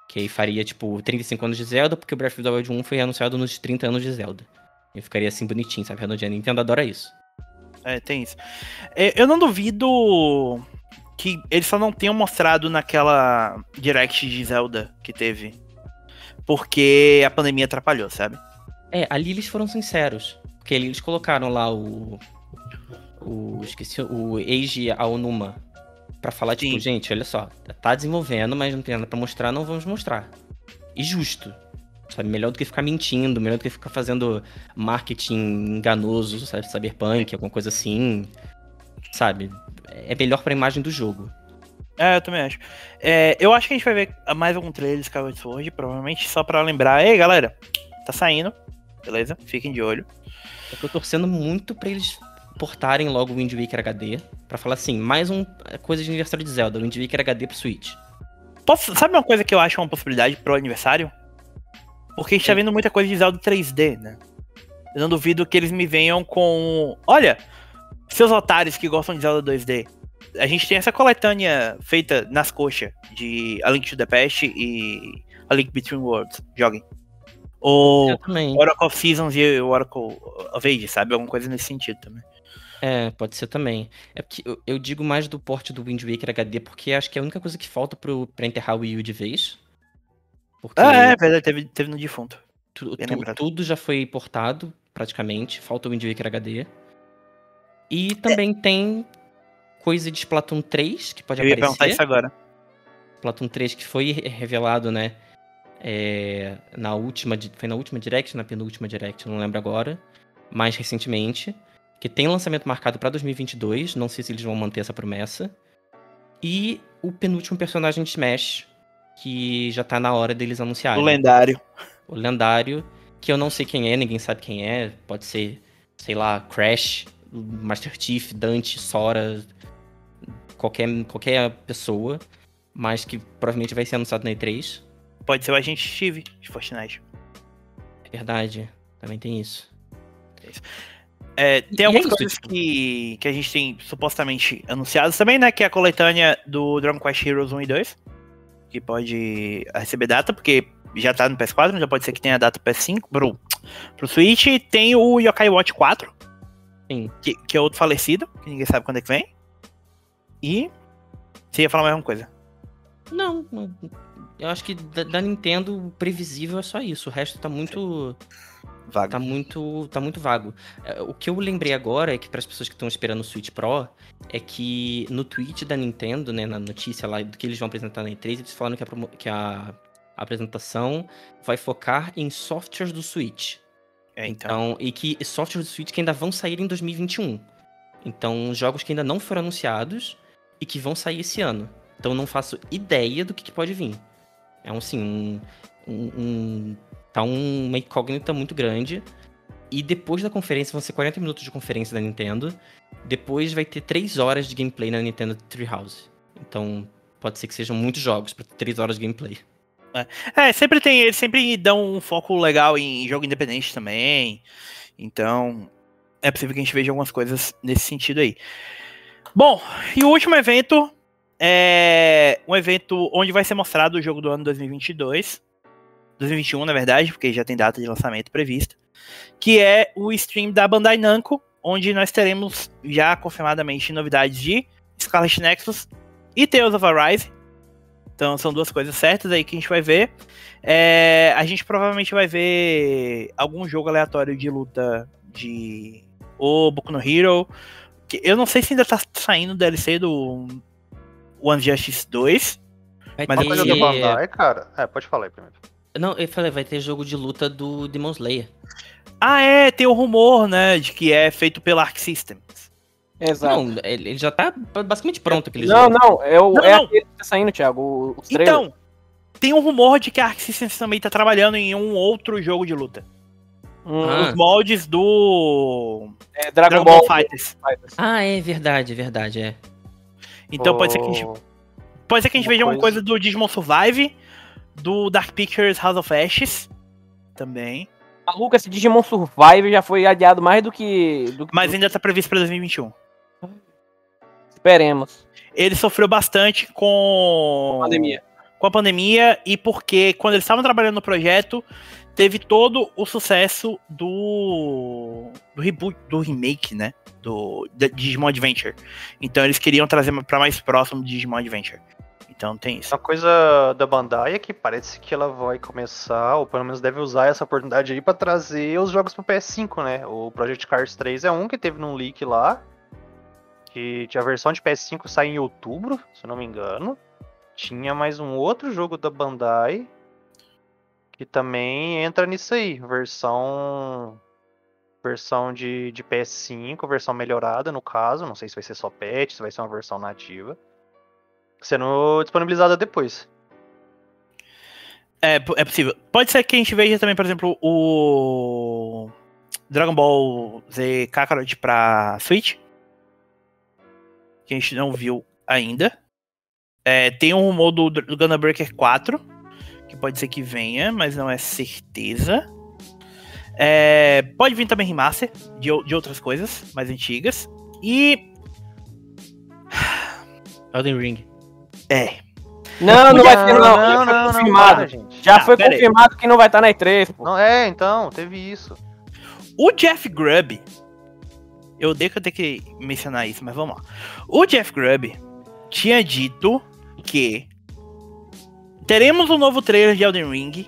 Que aí faria, tipo, 35 anos de Zelda, porque o Breath of the Wild 1 foi anunciado nos 30 anos de Zelda. E ficaria assim bonitinho, sabe? Redondinho. A Nintendo adora isso. É, tem isso. É, eu não duvido que eles só não tenham mostrado naquela Direct de Zelda que teve. Porque a pandemia atrapalhou, sabe? É, ali eles foram sinceros. Porque ali eles colocaram lá o. O. Esqueci. O Eiji Aonuma. Pra falar, tipo, Sim. gente, olha só. Tá desenvolvendo, mas não tem nada pra mostrar, não vamos mostrar. E justo. Sabe? Melhor do que ficar mentindo, melhor do que ficar fazendo marketing enganoso, sabe? Cyberpunk, alguma coisa assim. Sabe? É melhor pra imagem do jogo. É, eu também acho. É, eu acho que a gente vai ver mais algum trailer de Skyward Sword, provavelmente só pra lembrar. Ei, galera, tá saindo. Beleza? Fiquem de olho. Eu tô torcendo muito pra eles portarem logo o Wind Waker HD. Pra falar assim, mais um é, coisa de aniversário de Zelda, Wind Waker HD pro Switch. Posso- sabe uma coisa que eu acho uma possibilidade pro aniversário? Porque a gente tá vendo muita coisa de Zelda 3D, né? Eu não duvido que eles me venham com. Olha, seus otários que gostam de Zelda 2D. A gente tem essa coletânea feita nas coxas de A Link to the Past e A Link Between Worlds. Joguem. Ou. Oracle of Seasons e Oracle of Ages, sabe? Alguma coisa nesse sentido também. É, pode ser também. É porque eu, eu digo mais do porte do Wind Waker HD porque acho que é a única coisa que falta pro, pra enterrar o Wii U de vez. Porque Ah, é verdade, teve, teve no defunto. tu- tu- tudo já foi portado, praticamente. Falta o Wind Waker HD. E também tem coisa de Splatoon 3 que pode Eu ia perguntar aparecer. isso agora. Splatoon 3 que foi re- revelado, né? é, na última. Foi na última Direct, na penúltima Direct, não lembro agora. Mais recentemente. Que tem lançamento marcado pra 2022. Não sei se eles vão manter essa promessa. E o penúltimo personagem de Smash. Que já tá na hora deles anunciarem. O lendário. O lendário. Que eu não sei quem é, ninguém sabe quem é. Pode ser, sei lá, Crash, Master Chief, Dante, Sora. Qualquer, qualquer pessoa. Mas que provavelmente vai ser anunciado na E3. Pode ser o agente Steve de Fortnite. É verdade. Também tem isso. É, tem e algumas é coisas tipo- que, que a gente tem supostamente anunciadas também, né? Que é a coletânea do Dragon Quest Heroes 1 e 2. Que pode receber data, porque já tá no PS4, já pode ser que tenha data PS5 pro, pro Switch. Tem o Yokai Watch 4. Sim. Que, que é outro falecido, que ninguém sabe quando é que vem. E. Você ia falar mais uma coisa. Não, eu acho que da, da Nintendo previsível é só isso. O resto tá muito. Vaga. Tá muito, tá muito vago. É, O que eu lembrei agora é que para as pessoas que estão esperando o Switch Pro, é que no tweet da Nintendo, né, na notícia lá do que eles vão apresentar na E3, eles falaram que a, que a apresentação vai focar em softwares do Switch. É, então. Então, e que softwares do Switch que ainda vão sair em 2021. Então, jogos que ainda não foram anunciados e que vão sair esse ano. Então, não faço ideia do que, que pode vir. É um, assim, um, um, um- tá um- uma incógnita muito grande. E depois da conferência, vão ser 40 minutos de conferência da Nintendo. Depois vai ter 3 horas de gameplay na Nintendo Treehouse. Então, pode ser que sejam muitos jogos para ter 3 horas de gameplay. É, sempre tem. Eles sempre dão um foco legal em jogo independente também. Então, é possível que a gente veja algumas coisas nesse sentido aí. Bom, e o último evento é um evento onde vai ser mostrado o jogo do ano 2022. 2021, na verdade, porque já tem data de lançamento prevista. Que é o stream da Bandai Namco, onde nós teremos já confirmadamente novidades de Scarlet Nexus e Tales of Arise. Então são duas coisas certas aí que a gente vai ver. É, a gente provavelmente vai ver algum jogo aleatório de luta de o Boku no Hero. Que eu não sei se ainda tá saindo o DLC do One Justice 2. Vai Mas Aí- coisa da Bandai, cara. É, pode falar aí primeiro. Não, eu falei, vai ter jogo de luta do Demon Slayer. Ah, é, tem o rumor, né, de que é feito pela Arc Systems. Exato. Não, ele ele já tá basicamente pronto aquele Não, jogo. não, é, o, Não, é não. aquele que tá saindo, Thiago. o- trailers. Então, tem um rumor de que a Arc Systems também tá trabalhando em um outro jogo de luta. Hum, Ah. Os moldes do é Dragon, Dragon Ball Ball Fighters. Fighters. Ah, é verdade, é verdade, é. Então pode ser que a gente Pode ser que a gente Uma veja uma coisa- coisa do Digimon Survive, do Dark Pictures House of Ashes, também. Maluco, esse Digimon Survive já foi adiado mais do que. Do que Mas ainda tá previsto pra 2021. Esperemos. Ele sofreu bastante com Pandemia. com a pandemia e porque quando eles estavam trabalhando no projeto, teve todo o sucesso do do reboot, do remake, né, do da Digimon Adventure. Então eles queriam trazer pra mais próximo do Digimon Adventure. Então tem isso. Uma coisa da Bandai é que parece que ela vai começar, ou pelo menos deve usar essa oportunidade aí pra trazer os jogos pro PS5, né? O Project Cars 3 é um que teve num leak lá, que a versão de PS5 sai em outubro, se não me engano. Tinha mais um outro jogo da Bandai que também entra nisso aí, versão versão de, de PS5, versão melhorada no caso, não sei se vai ser só patch, se vai ser uma versão nativa sendo disponibilizada depois. É, é possível. Pode ser que a gente veja também, por exemplo, o Dragon Ball Z Kakarot pra Switch. Que a gente não viu ainda. É, tem um rumor do, do Gunner Breaker 4. Que pode ser que venha, mas não é certeza. É, pode vir também remaster de, de outras coisas mais antigas. E. Elden Ring. É. Não, não vai ter, não. não, Já foi não, não, confirmado. para, gente. Já Ah, foi pera aí. confirmado que não vai estar na E3, pô. Não, é, então, teve isso. O Jeff Grubb. Eu odeio que eu tenho que mencionar isso, mas vamos lá. O Jeff Grubb tinha dito que teremos um novo trailer de Elden Ring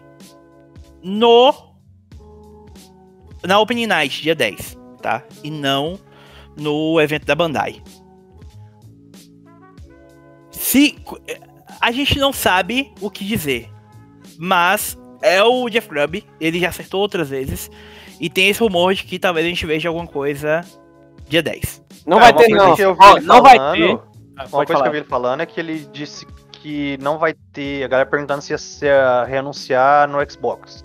no na Opening Night, dia 10, tá? E não no evento da Bandai. Se a gente não sabe o que dizer, mas é o Jeff Grubb, ele já acertou outras vezes e tem esse rumor de que talvez a gente veja alguma coisa dia 10. Não É, vai ter, não. que eu vi não vai ter. Uma coisa falar. que eu vi ele falando é que ele disse que não vai ter. A galera perguntando se ia, se ia reanunciar no Xbox.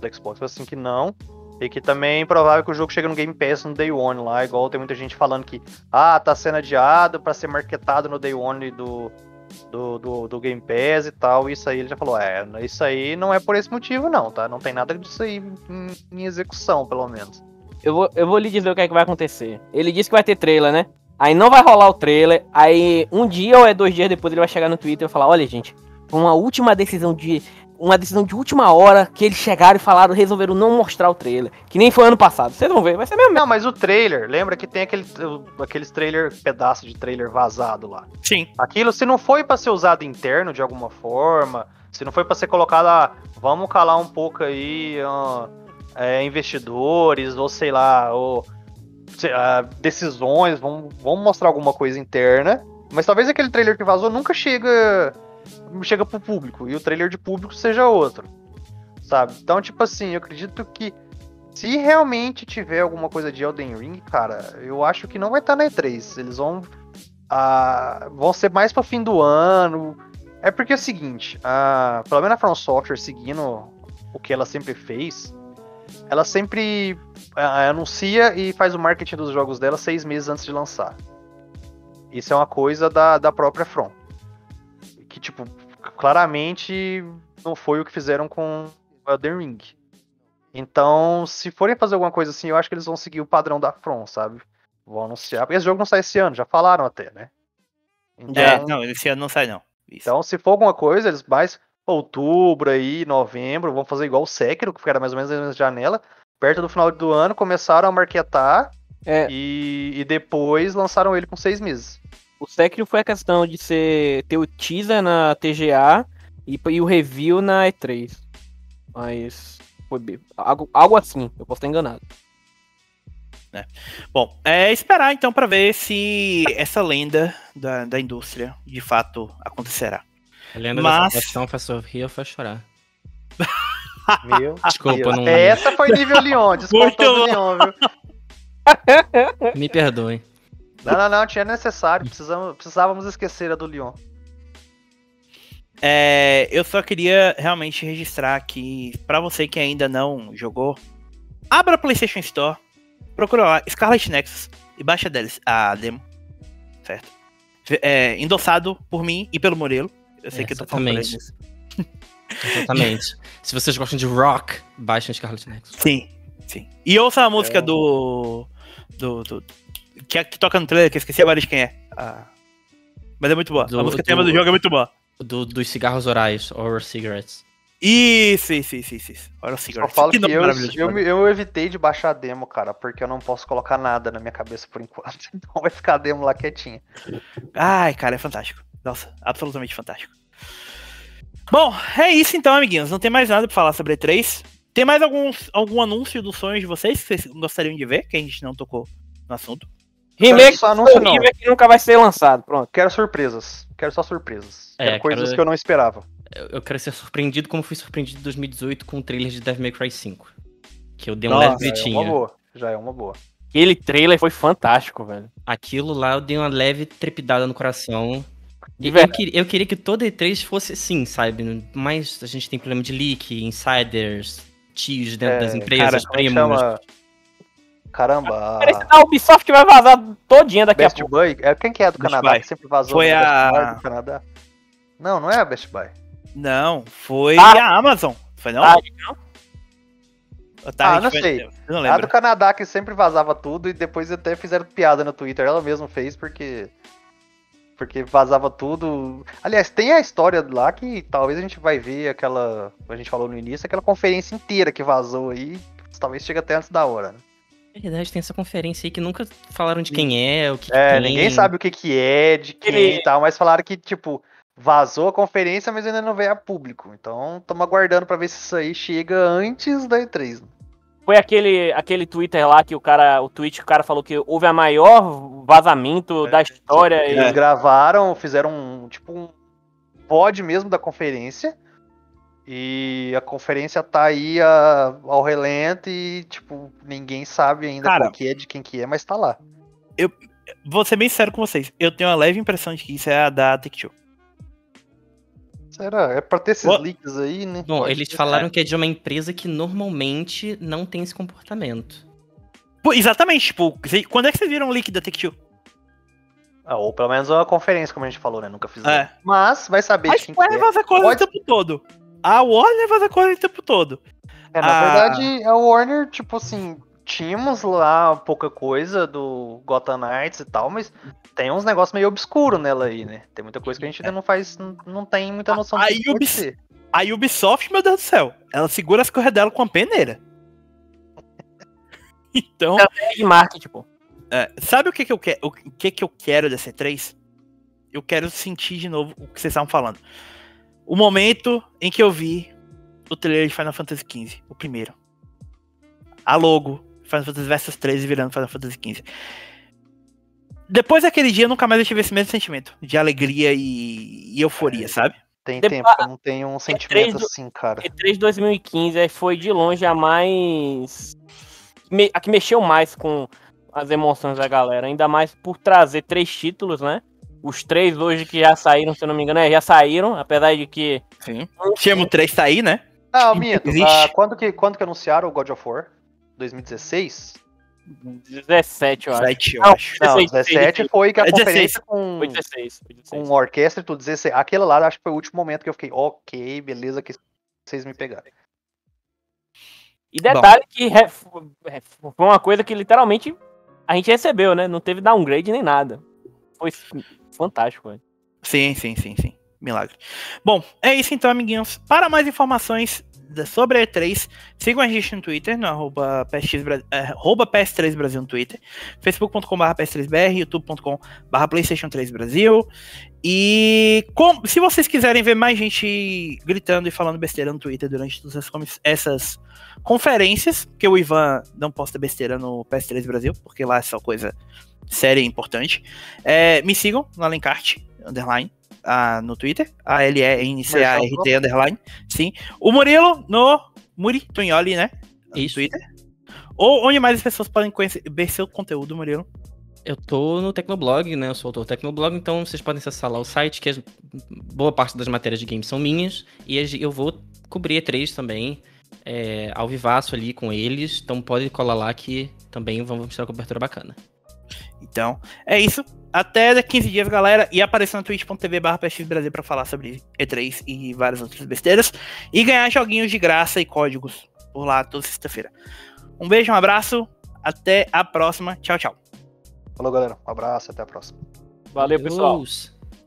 Do Xbox, assim que não. E que também é provável que o jogo chegue no Game Pass no Day One lá, igual tem muita gente falando que ah, tá sendo adiado pra ser marketado no Day One do, do, do, do Game Pass e tal. Isso aí ele já falou, é, isso aí não é por esse motivo, não, tá? Não tem nada disso aí em, em execução, pelo menos. Eu vou, eu vou lhe dizer o que é que vai acontecer. Ele disse que vai ter trailer, né? Aí não vai rolar o trailer. Aí um dia ou é dois dias depois ele vai chegar no Twitter e falar: Olha, gente, foi uma última decisão de uma decisão de última hora que eles chegaram e falaram, resolveram não mostrar o trailer. Que nem foi ano passado. Vocês vão ver, vai ser mesmo. Não, mas o trailer, lembra que tem aquele, aqueles trailer, pedaço de trailer vazado lá. Sim. Aquilo, se não foi pra ser usado interno de alguma forma, se não foi pra ser colocado, ah, vamos calar um pouco aí ah, é, investidores, ou sei lá, ou sei lá, decisões, vamos, vamos mostrar alguma coisa interna. Mas talvez aquele trailer que vazou nunca chega chega pro público e o trailer de público seja outro, sabe? Então, tipo assim, eu acredito que se realmente tiver alguma coisa de Elden Ring, cara, eu acho que não vai estar tá na E3. Eles vão ah, vão ser mais para fim do ano. É porque é o seguinte, ah, pelo menos a From Software seguindo o que ela sempre fez, ela sempre ah, anuncia e faz o marketing dos jogos dela seis meses antes de lançar. Isso é uma coisa da, da própria From que, tipo, claramente não foi o que fizeram com Elden Ring. Então, se forem fazer alguma coisa assim, eu acho que eles vão seguir o padrão da From, sabe? Vão anunciar. Porque esse jogo não sai esse ano, já falaram até, né? Então, é, não, esse ano não sai, não. Isso. Então, se for alguma coisa, eles mais outubro aí, novembro, vão fazer igual o Sekiro, que era mais ou menos na janela. Perto do final do ano, começaram a marketar é. e, e depois lançaram ele com seis meses. O Sekiro foi a questão de ser, ter o teaser na TGA e, e o review na E3. Mas foi algo, algo assim, eu posso estar enganado. É. Bom, é esperar então para ver se essa lenda da, da indústria de fato acontecerá. Lenda Mas... da salvação faz sorrir ou faz chorar. Meu Desculpa, Deus. não. Essa foi nível Leon, desculpa do Leon, viu? Me perdoem. Não, não, não, tinha necessário. Precisamos, precisávamos esquecer a do Lyon. É, eu só queria realmente registrar que, para você que ainda não jogou, abra a PlayStation Store, procura lá Scarlet Nexus e baixa a demo, certo? É, endossado por mim e pelo Murilo. Eu sei é, que eu tô falando. Exatamente. Se vocês gostam de rock, baixem Scarlet Nexus. Sim, sim. E ouça a música é. do, do, do que, que toca no trailer, que eu esqueci agora de quem é. Ah. Mas é muito boa. Do, a música do, tema do jogo é muito boa. Do, dos cigarros orais, Oral Cigarettes. Isso, isso, isso, isso. isso. Oral Cigarettes. Só falo que, que eu, eu, eu, evitei de baixar a demo, cara, porque eu não posso colocar nada na minha cabeça por enquanto. Então vai ficar a demo lá quietinha. Ai, cara, é fantástico. Nossa, absolutamente fantástico. Bom, é isso então, amiguinhos. Não tem mais nada pra falar sobre E3. Tem mais algum, algum anúncio dos sonhos de vocês que vocês gostariam de ver, que a gente não tocou no assunto? Remake, só anúncio, não. remake nunca vai ser lançado, pronto. Quero surpresas. Quero só surpresas. É, quero coisas quero... que eu não esperava. Eu quero ser surpreendido como fui surpreendido em 2018 com o trailer de Devil May Cry 5. Que eu dei um Nossa, leve gritinho. Já é uma boa. Já é uma boa. Aquele trailer foi fantástico, velho. Aquilo lá eu dei uma leve trepidada no coração. Eu, queria, eu queria que toda E3 fosse assim, sabe? Mas a gente tem problema de leak, insiders, tios dentro é, das empresas, cara, primos. Chama... Caramba. Parece que a Ubisoft vai vazar todinha daqui Best a pouco. Buy? É, quem que é do Best Canadá? Buy. Que sempre vazou foi a... do Canadá? Não, não é a Best Buy. Não, foi ah. a Amazon. Foi não? Ah, não? ah, não sei. Não a do Canadá que sempre vazava tudo e depois até fizeram piada no Twitter. Ela mesma fez porque. Porque vazava tudo. Aliás, tem a história lá que talvez a gente vai ver aquela. A gente falou no início, aquela conferência inteira que vazou aí. Talvez chegue até antes da hora, né? verdade, tem essa conferência aí que nunca falaram de quem é, o que É, que ninguém sabe o que que é, de quem e tal, mas falaram que, tipo, vazou a conferência, mas ainda não veio a público. Então, estamos aguardando para ver se isso aí chega antes da E3. Foi aquele, aquele Twitter lá que o cara, o tweet que o cara falou que houve a maior vazamento é, da história. Eles e... gravaram, fizeram um, tipo um pod mesmo da conferência e a conferência tá aí a, ao relento e, tipo, ninguém sabe ainda Cara, que é, de quem que é, mas tá lá. Eu vou ser bem sério com vocês. Eu tenho uma leve impressão de que isso é a da Take-Two. Será? É pra ter esses What? leaks aí, né? Bom, Pode eles ser. falaram que é de uma empresa que normalmente não tem esse comportamento. Pô, exatamente, tipo, quando é que vocês viram o leak da Take-Two? Ah, ou pelo menos uma conferência, como a gente falou, né? Nunca fizeram. É. Mas vai saber Mas de quem que é. fazer coisa Pode... o tempo todo. A Warner faz a coisa o tempo todo. É, na a... verdade, a Warner, tipo assim, tínhamos lá pouca coisa do Gotham Knights e tal, mas tem uns negócios meio obscuros nela aí, né? Tem muita coisa que a gente ainda não faz, não, não tem muita noção a, do que Ubis... A Ubisoft, meu Deus do céu, ela segura as correias dela com a peneira. Então, É de marketing, pô. é, sabe o que que eu quero, o que que eu quero dessa E3? Eu quero sentir de novo o que vocês estavam falando. O momento em que eu vi o trailer de Final Fantasy XV, o primeiro. A logo, Final Fantasy Versus 13 virando Final Fantasy XV. Depois daquele dia, nunca mais eu tive esse mesmo sentimento de alegria e, e euforia, sabe? Tem Depois- tempo que eu não tenho um sentimento do- assim, cara. E3 2015 aí foi de longe a mais. me- A que mexeu mais com as emoções da galera. Ainda mais por trazer três títulos, né? Os três hoje que já saíram, se eu não me engano, é, já saíram, apesar de que. Sim. Chamo 3 tá aí, né? Ah, Mito, ah, quando, que, quando que anunciaram o God of War? 2016? 17, eu acho. 7, eu Não, acho. Não, 16, 17 foi que a É 16. conferência com, Foi 16. Foi 16. com orquestra e tudo. 16. Aquele lá acho que foi o último momento que eu fiquei, ok, beleza, que vocês me pegaram. E detalhe que re- re- foi uma coisa que literalmente a gente recebeu, né? Não teve downgrade nem nada. Foi fantástico, velho. Sim, sim, sim, sim. Milagre. Bom, é isso então, amiguinhos. Para mais informações sobre a E3, sigam a gente no Twitter, no arroba, PSX, Bra- é, arroba PS3 Brasil no Twitter, facebook.com.br PS3BR, youtube.com.br PlayStation 3 Brasil. E com- se vocês quiserem ver mais gente gritando e falando besteira no Twitter durante todas essas, essas conferências, que o Ivan não posta besteira no PS3 Brasil, porque lá é só coisa séria e importante, é, me sigam no Alencarte, underline, ah, no Twitter, a l e n c a r t underline, sim. O Murilo no Muri Tunholi, né? No Isso. Twitter. Ou onde mais as pessoas podem conhecer, ver seu conteúdo, Murilo. Eu tô no Tecnoblog, né? Eu sou autor do Tecnoblog, então vocês podem acessar lá o site, que as- boa parte das matérias de games são minhas. E eu vou cobrir E3 também, é, ao vivaço ali com eles. Então pode colar lá que também vamos mostrar uma cobertura bacana. Então, é isso. Até daqui 15 dias, galera. E apareça na twitch.tv barra Brasil pra falar sobre E3 e várias outras besteiras. E ganhar joguinhos de graça e códigos por lá toda sexta-feira. Um beijo, um abraço. Até a próxima. Tchau, tchau. Falou, galera. Um abraço, até a próxima. Valeu, pessoal. Adeus.